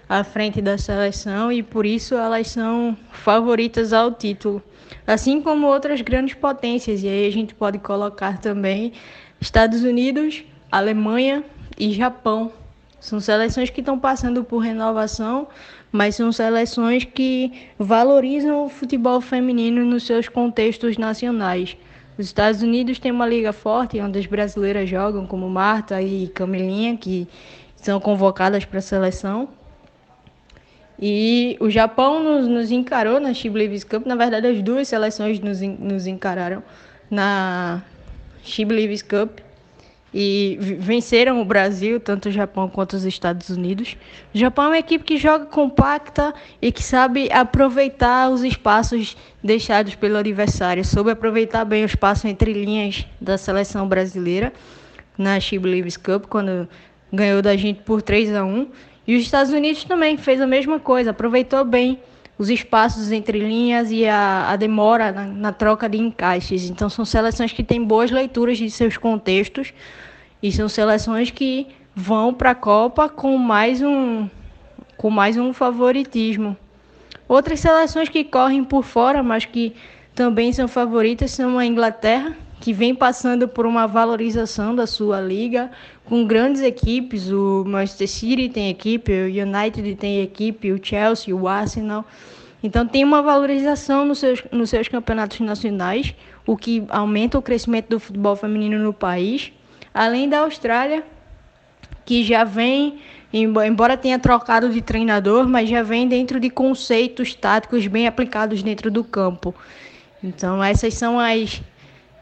à frente da seleção e por isso elas são favoritas ao título. Assim como outras grandes potências, e aí a gente pode colocar também Estados Unidos, Alemanha e Japão. São seleções que estão passando por renovação, mas são seleções que valorizam o futebol feminino nos seus contextos nacionais. Os Estados Unidos têm uma liga forte, onde as brasileiras jogam, como Marta e Camilinha, que são convocadas para a seleção. E o Japão nos, nos encarou na She Believes Cup. Na verdade, as duas seleções nos, nos encararam na She Believes Cup e venceram o Brasil, tanto o Japão quanto os Estados Unidos. O Japão é uma equipe que joga compacta e que sabe aproveitar os espaços deixados pelo adversário, soube aproveitar bem o espaço entre linhas da seleção brasileira, na She Believes Cup, quando ganhou da gente por 3 a 1 E os Estados Unidos também fez a mesma coisa, aproveitou bem os espaços entre linhas e a, a demora na, na, troca de encaixes. Então, são seleções que têm boas leituras de seus contextos e são seleções que vão para a Copa com mais um, com mais um favoritismo. Outras seleções que correm por fora, mas que também são favoritas, são a Inglaterra, que vem passando por uma valorização da sua liga, com grandes equipes. O Manchester City tem equipe, o United tem equipe, o Chelsea, o Arsenal. Então tem uma valorização nos seus, nos seus campeonatos nacionais, o que aumenta o crescimento do futebol feminino no país. Além da Austrália, que já vem, embora tenha trocado de treinador, mas já vem dentro de conceitos táticos bem aplicados dentro do campo. Então essas são as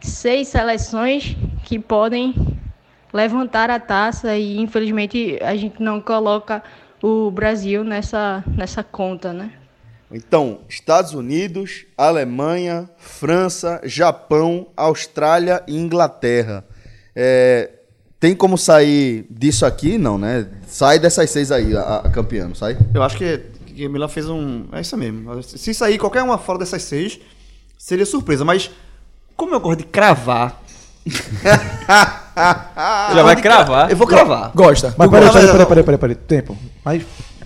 seis seleções que podem levantar a taça e infelizmente a gente não coloca o Brasil nessa, nessa conta, né? Então, Estados Unidos, Alemanha, França, Japão, Austrália e Inglaterra. É, tem como sair disso aqui? Não, né? Sai dessas seis aí, a, a campeã, sai? Eu acho que, que a Milan fez um. É isso mesmo. Se sair qualquer uma fora dessas seis, seria surpresa. Mas, como eu gosto de cravar. Já vai cravar? Eu vou cravar. Gosta. Mas peraí, peraí, peraí, peraí, peraí, peraí, tempo. Mas,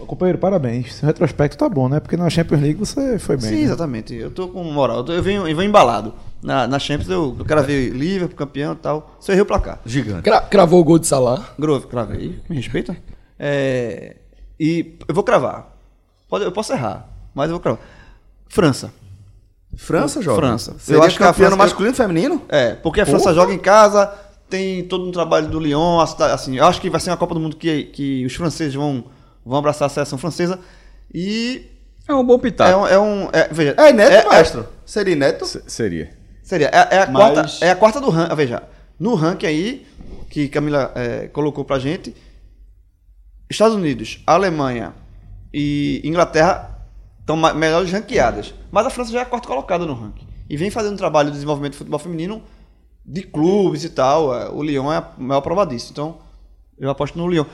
companheiro, parabéns. Seu retrospecto tá bom, né? Porque na Champions League você foi bem. Sim, né? exatamente. Eu tô com moral. Eu, tô- eu venho, eu venho embalado. Na, na Champions eu, eu cravei Liverpool, campeão e tal. Só errei o placar. Gigante. Cra- cravou o gol de Salah. Grove, cravei. Me respeita? É, e eu vou cravar. Pode, eu posso errar, mas eu vou cravar. França. França, jovem? França. Seria Eu acho que a França- masculino e feminino? É, porque a França joga em casa, tem todo um trabalho do Lyon, assim, eu acho que vai ser uma Copa do Mundo que, que os franceses vão, vão abraçar a seleção francesa e É um bom é pitaco. um, é um é, veja, É Neto, é- maestro? Seria Neto? Se- Seria. Seria, é, é a Mas- quarta, é a quarta do ranking, veja, no ranking aí, que Camila é, colocou pra gente, Estados Unidos, Alemanha e Inglaterra estão melhores ranqueadas, mas a França já é a quarta colocada no ranking, e vem fazendo um trabalho de desenvolvimento de futebol feminino de clubes e tal, é, o Lyon é a maior prova disso, então eu aposto no Lyon.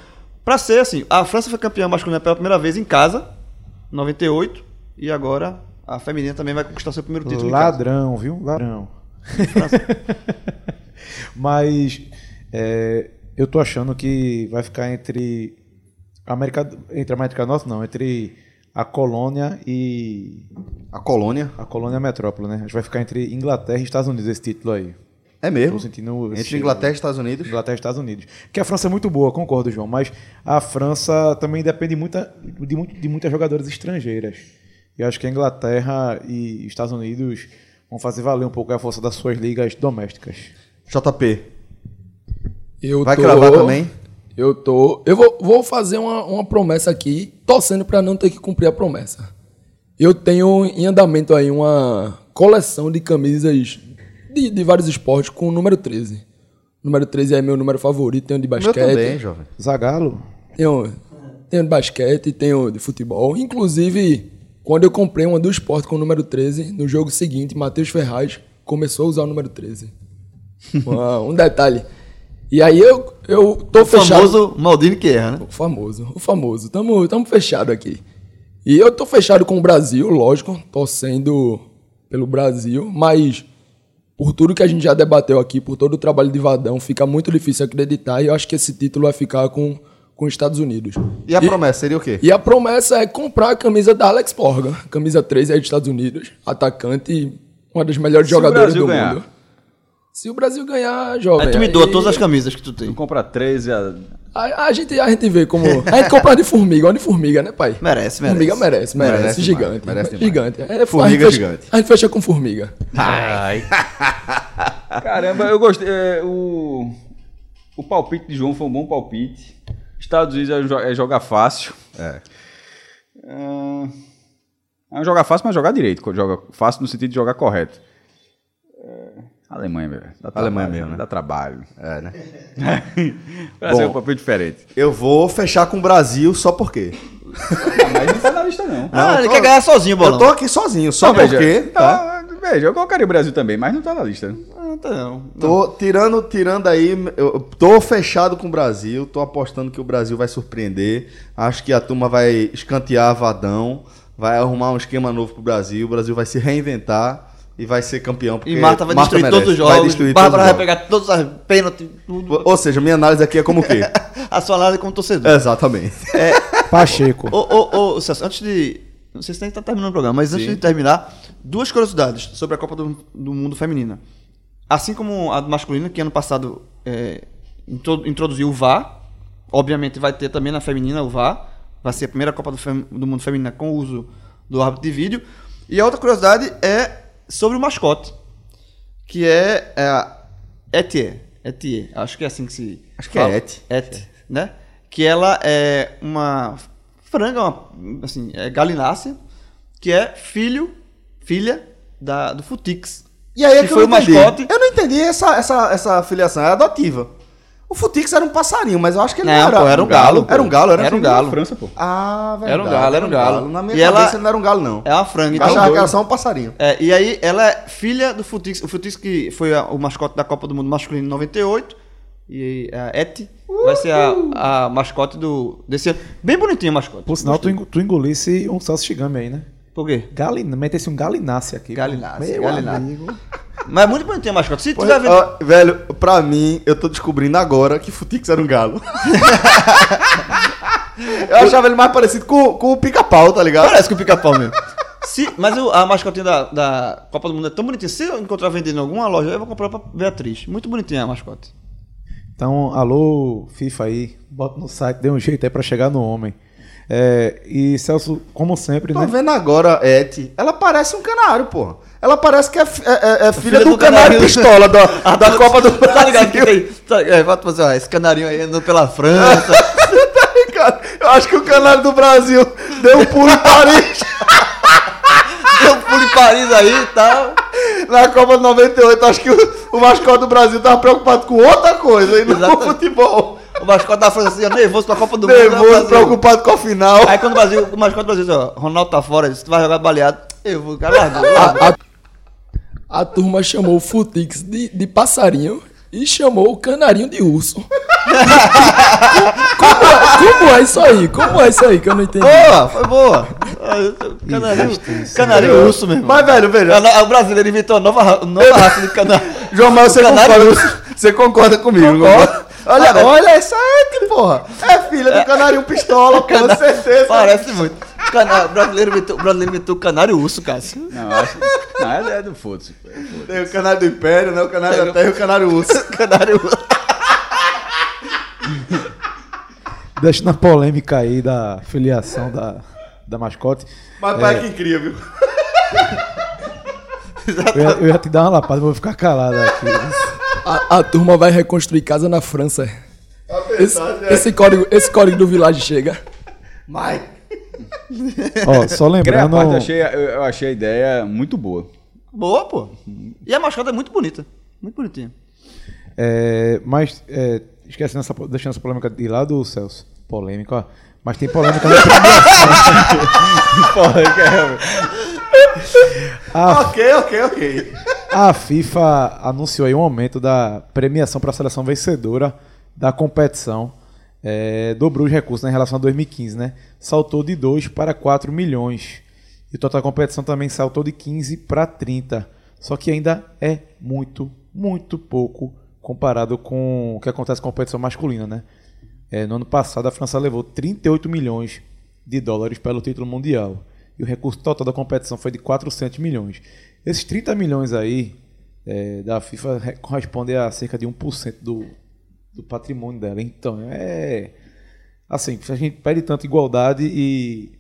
Pra ser assim, a França foi campeã masculina pela primeira vez em casa, 98, e agora a feminina também vai conquistar seu primeiro título. Ladrão, viu? Ladrão. Mas é, eu tô achando que vai ficar entre América, entre a América Norte, não, entre a colônia e A colônia. a colônia metrópole, né? Acho que vai ficar entre Inglaterra e Estados Unidos esse título aí. É mesmo. sentindo Entre. Inglaterra e Estados Unidos. Inglaterra e Estados Unidos. Que a França é muito boa, concordo, João, mas a França também depende muita, de, muito, de muitas jogadoras estrangeiras. E eu acho que a Inglaterra e Estados Unidos vão fazer valer um pouco a força das suas ligas domésticas. JP. Eu Vai tô- cravar também? Eu tô. Eu vou, vou fazer uma, uma promessa aqui, torcendo pra não ter que cumprir a promessa. Eu tenho em andamento aí uma coleção de camisas de, de vários esportes com o número 13. O número 13 é meu número favorito, tenho de Meu basquete. também, jovem. Zagalo, Tenho, tenho de basquete, tenho de futebol. Inclusive, quando eu comprei uma do esporte com o número 13, no jogo seguinte, Matheus Ferraz começou a usar o número 13. Uma- um detalhe. E aí eu, eu tô O fechado. famoso Maldini que erra, né? O famoso, o famoso. Tamo, tamo fechado aqui. E eu tô fechado com o Brasil, lógico, torcendo pelo Brasil, mas por tudo que a gente já debateu aqui, por todo o trabalho de Vadão, fica muito difícil acreditar e eu acho que esse título vai ficar com, com os Estados Unidos. E a promessa seria o quê? E a promessa é comprar a camisa da Alex Morgan, camisa 13 aí dos Estados Unidos, atacante, uma das melhores Se o jogadoras do ganhar. mundo. Se o Brasil ganhar, jovem. Aí tu me doa todas as camisas que tu tem. Tu compra 13 a... A, a gente, a gente vê como. A gente compra de formiga, uma de formiga, né, pai? Merece, merece. Formiga merece, merece. Merece gigante. demais, merece demais. gigante. É, Formiga a fecha- gigante. A gente fecha com formiga. Ai. Caramba, eu gostei. é, o, o palpite de João foi um bom palpite. Estados Unidos é, é jogar fácil. É. É, é um jogar fácil, mas jogar direito. Joga fácil no sentido de jogar correto. É, Alemanha, velho. Dá Alemanha trabalho, mesmo, né? Dá trabalho. É, né? Vai ser Bom. um papel diferente. Eu vou fechar com o Brasil só porque. Ah, mas não tá na lista, não. Ah, eu ele tô- quer ganhar sozinho, Eu bolão. tô aqui sozinho, só Não, veja, porque. tá, tá? veja, eu colocaria o Brasil também, mas não tá na lista. Não, tá não. Tô tirando, tirando aí, eu tô fechado com o Brasil, tô apostando que o Brasil vai surpreender. Acho que a turma vai escantear Vadão, vai arrumar um esquema novo pro Brasil, o Brasil vai se reinventar e vai ser campeão. porque E Marta vai destruir merece, todos os vai jogos. destruir Bárbara vai todos os pegar todos os pênaltis, tudo. Ou seja, minha análise aqui é como o quê? A sua análise como torcedor. Exatamente. Pacheco. Ô, ô, Celso, antes de. Não sei se está terminando o programa, mas antes de terminar, duas curiosidades sobre a Copa do, do Mundo Feminina. Assim como a do masculina, que ano passado é, intro- introduziu o VAR, obviamente vai ter também na feminina o VAR. Vai ser a primeira Copa do, Fem- do Mundo Feminina com o uso do árbitro de vídeo. E a outra curiosidade é sobre o mascote, que é, é Etie. Etie, acho que é assim que se. Acho que é fala. Et. Et, né? Que ela é uma franga, uma, assim, é galinácea, que é filho, filha da, do Futix. E aí é que que foi eu o não entendi. mascote. Eu não entendi essa, essa, essa filiação, é adotiva. O Futix era um passarinho, mas eu acho que ele não, Não, era. pô, era um galo, pô. Era um galo, era, Era um galo. França, pô. Ah, verdade. Era um galo, era um galo. Na minha E cabeça ela- ele não era um galo, não. É uma franga. Eu Então, achava que era só um passarinho. É, e aí ela é filha do Futix. O Futix que foi a- o mascote da Copa do Mundo masculino em 98. E a Et vai ser a, a mascote do, desse ano. Bem bonitinho o mascote. Por sinal, tu, engo- tu engolisse um Shigami aí, né? Por quê? Galina, metesse um galinácea aqui. pô. Galinácea, Meu galinácea. amigo. Mas é muito bonitinho o mascote. Se Pô, tiver vendo. ó, velho, pra mim, eu tô descobrindo agora que Futix era um galo. eu achava ele mais parecido com, com o pica-pau, tá ligado? Parece que o pica-pau mesmo. Se, mas o- a mascotinha da, da Copa do Mundo é tão bonitinha. Se eu encontrar vendendo em alguma loja, eu vou comprar pra Beatriz. Muito bonitinha a mascote. Então, alô, FIFA aí, bota no site, dê um jeito aí pra chegar no homem. É, e Celso, como sempre, Tô né? vendo agora, Et. Ela parece um canário, pô. Ela parece que é, é- é- é filha, filha do, do canário, canário. pistola da, da Copa do Tá ligado que Brasil. tem. Tá, é, fazer, ó, esse canarinho aí andando pela França. Tá ligado? Eu acho que o canário do Brasil deu um pulo em Paris Deu um pulo em Paris aí e tal. na Copa de 98. Acho que o, o mascote do Brasil tava preocupado com outra coisa, e não com futebol. O mascote da França assim, nervoso pra Copa do Mundo. né, Nervoso, Brasil. preocupado com a final. Aí quando o Brasil, o mascote do Brasil, diz, ó, Ronaldo tá fora, diz, tu vai jogar baleado. Eu vou, cara, largou. A, a- a turma chamou o Futix de, de passarinho e chamou o canarinho de urso. como, é, como é isso aí? Como é isso aí que eu não entendi? Boa, foi boa. Ah, Canarinho, canarinho urso, meu irmão. Mas, velho, veja, É, O brasileiro inventou a nova, nova raça de canário. João Mauro, você Canário concorda, você concorda comigo, não concorda? Olha, Parece. olha essa é, porra. É filha do canário pistola, pô, com certeza. Parece muito. Cana- O brasileiro inventou, o brasileiro o canário urso, Cássio. Não, acho. Não, é, é do foda-se. é foda-se. Tem o canário do Império, né? O canário da Terra e o canário urso. Canário urso. Deixando a polêmica aí da filiação da, da mascote. Mas pai, que incrível. Eu ia, eu ia te dar uma lapada, mas vou ficar calado aqui. A, a turma vai reconstruir casa na França. Esse, é. esse código, esse código do Village chega. Mas, Ó, só lembrando. parte, eu achei, eu, achei a ideia muito boa. Boa, pô. E a mascota é muito bonita. Muito bonitinha. É, mas, é, esquecendo essa, deixando essa polêmica de lado, Celso. Polêmica, ó. Mas tem polêmica na a, ok, ok, ok. a FIFA anunciou aí um aumento da premiação para a seleção vencedora da competição. É, dobrou os recursos né, em relação a 2015, né? Saltou de 2 para 4 milhões. E o total da competição também saltou de 15 para 30. Só que ainda é muito, muito pouco comparado com o que acontece com a competição masculina, né? É, no ano passado, a França levou 38 milhões de dólares pelo título mundial. E o recurso total da competição foi de 400 milhões. Esses 30 milhões aí é, da FIFA re- correspondem a cerca de 1% do, do patrimônio dela. Então, é. Assim, a gente pede tanta igualdade e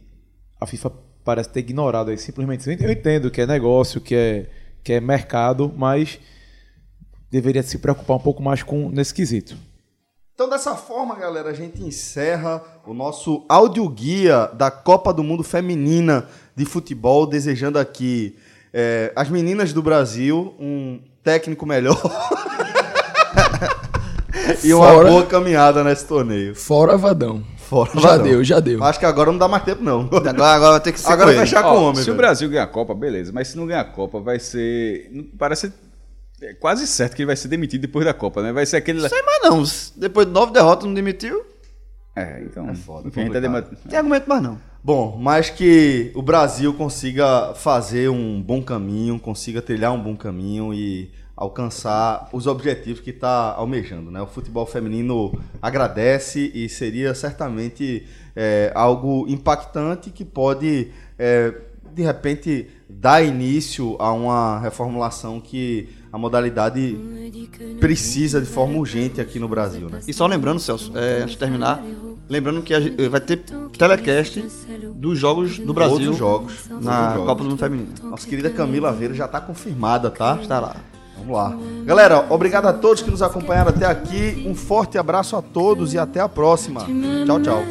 a FIFA parece ter ignorado aí simplesmente. Eu entendo que é negócio, que é, que é mercado, mas deveria se preocupar um pouco mais com nesse quesito. Então, dessa forma, galera, a gente encerra o nosso audioguia da Copa do Mundo Feminina de Futebol, desejando aqui eh, as meninas do Brasil um técnico melhor e uma Fora. boa caminhada nesse torneio. Fora Vadão. Fora. Já vai não. deu, já deu. Acho que agora não dá mais tempo, não. Agora, agora vai ter que ser Agora com vai ele. fechar Ó, com o homem. se o velho. Brasil ganhar a Copa, beleza. Mas se não ganhar a Copa, vai ser. não- Parece é quase certo que ele vai ser demitido depois da Copa, né? Vai ser aquele. Não sei mais não. Depois de nove derrotas, não demitiu. É, então. É foda, enfim, a gente tá complicado. dema- Não tem argumento mais não. Bom, mas que o Brasil consiga fazer um bom caminho, consiga trilhar um bom caminho e alcançar os objetivos que está almejando. Né? O futebol feminino agradece e seria certamente é, algo impactante que pode, é, de repente, dar início a uma reformulação que a modalidade precisa de forma urgente aqui no Brasil. Né? E só lembrando, Celso, é, antes de terminar, lembrando que gente- vai ter telecast dos jogos do Brasil Outros jogos. na outros jogos. Copa do Mundo Feminino. Nossa querida Camila Aveiro já está confirmada, tá? Está lá. Vamos lá. Galera, obrigado a todos que nos acompanharam até aqui. Um forte abraço a todos e até a próxima. Tchau, tchau.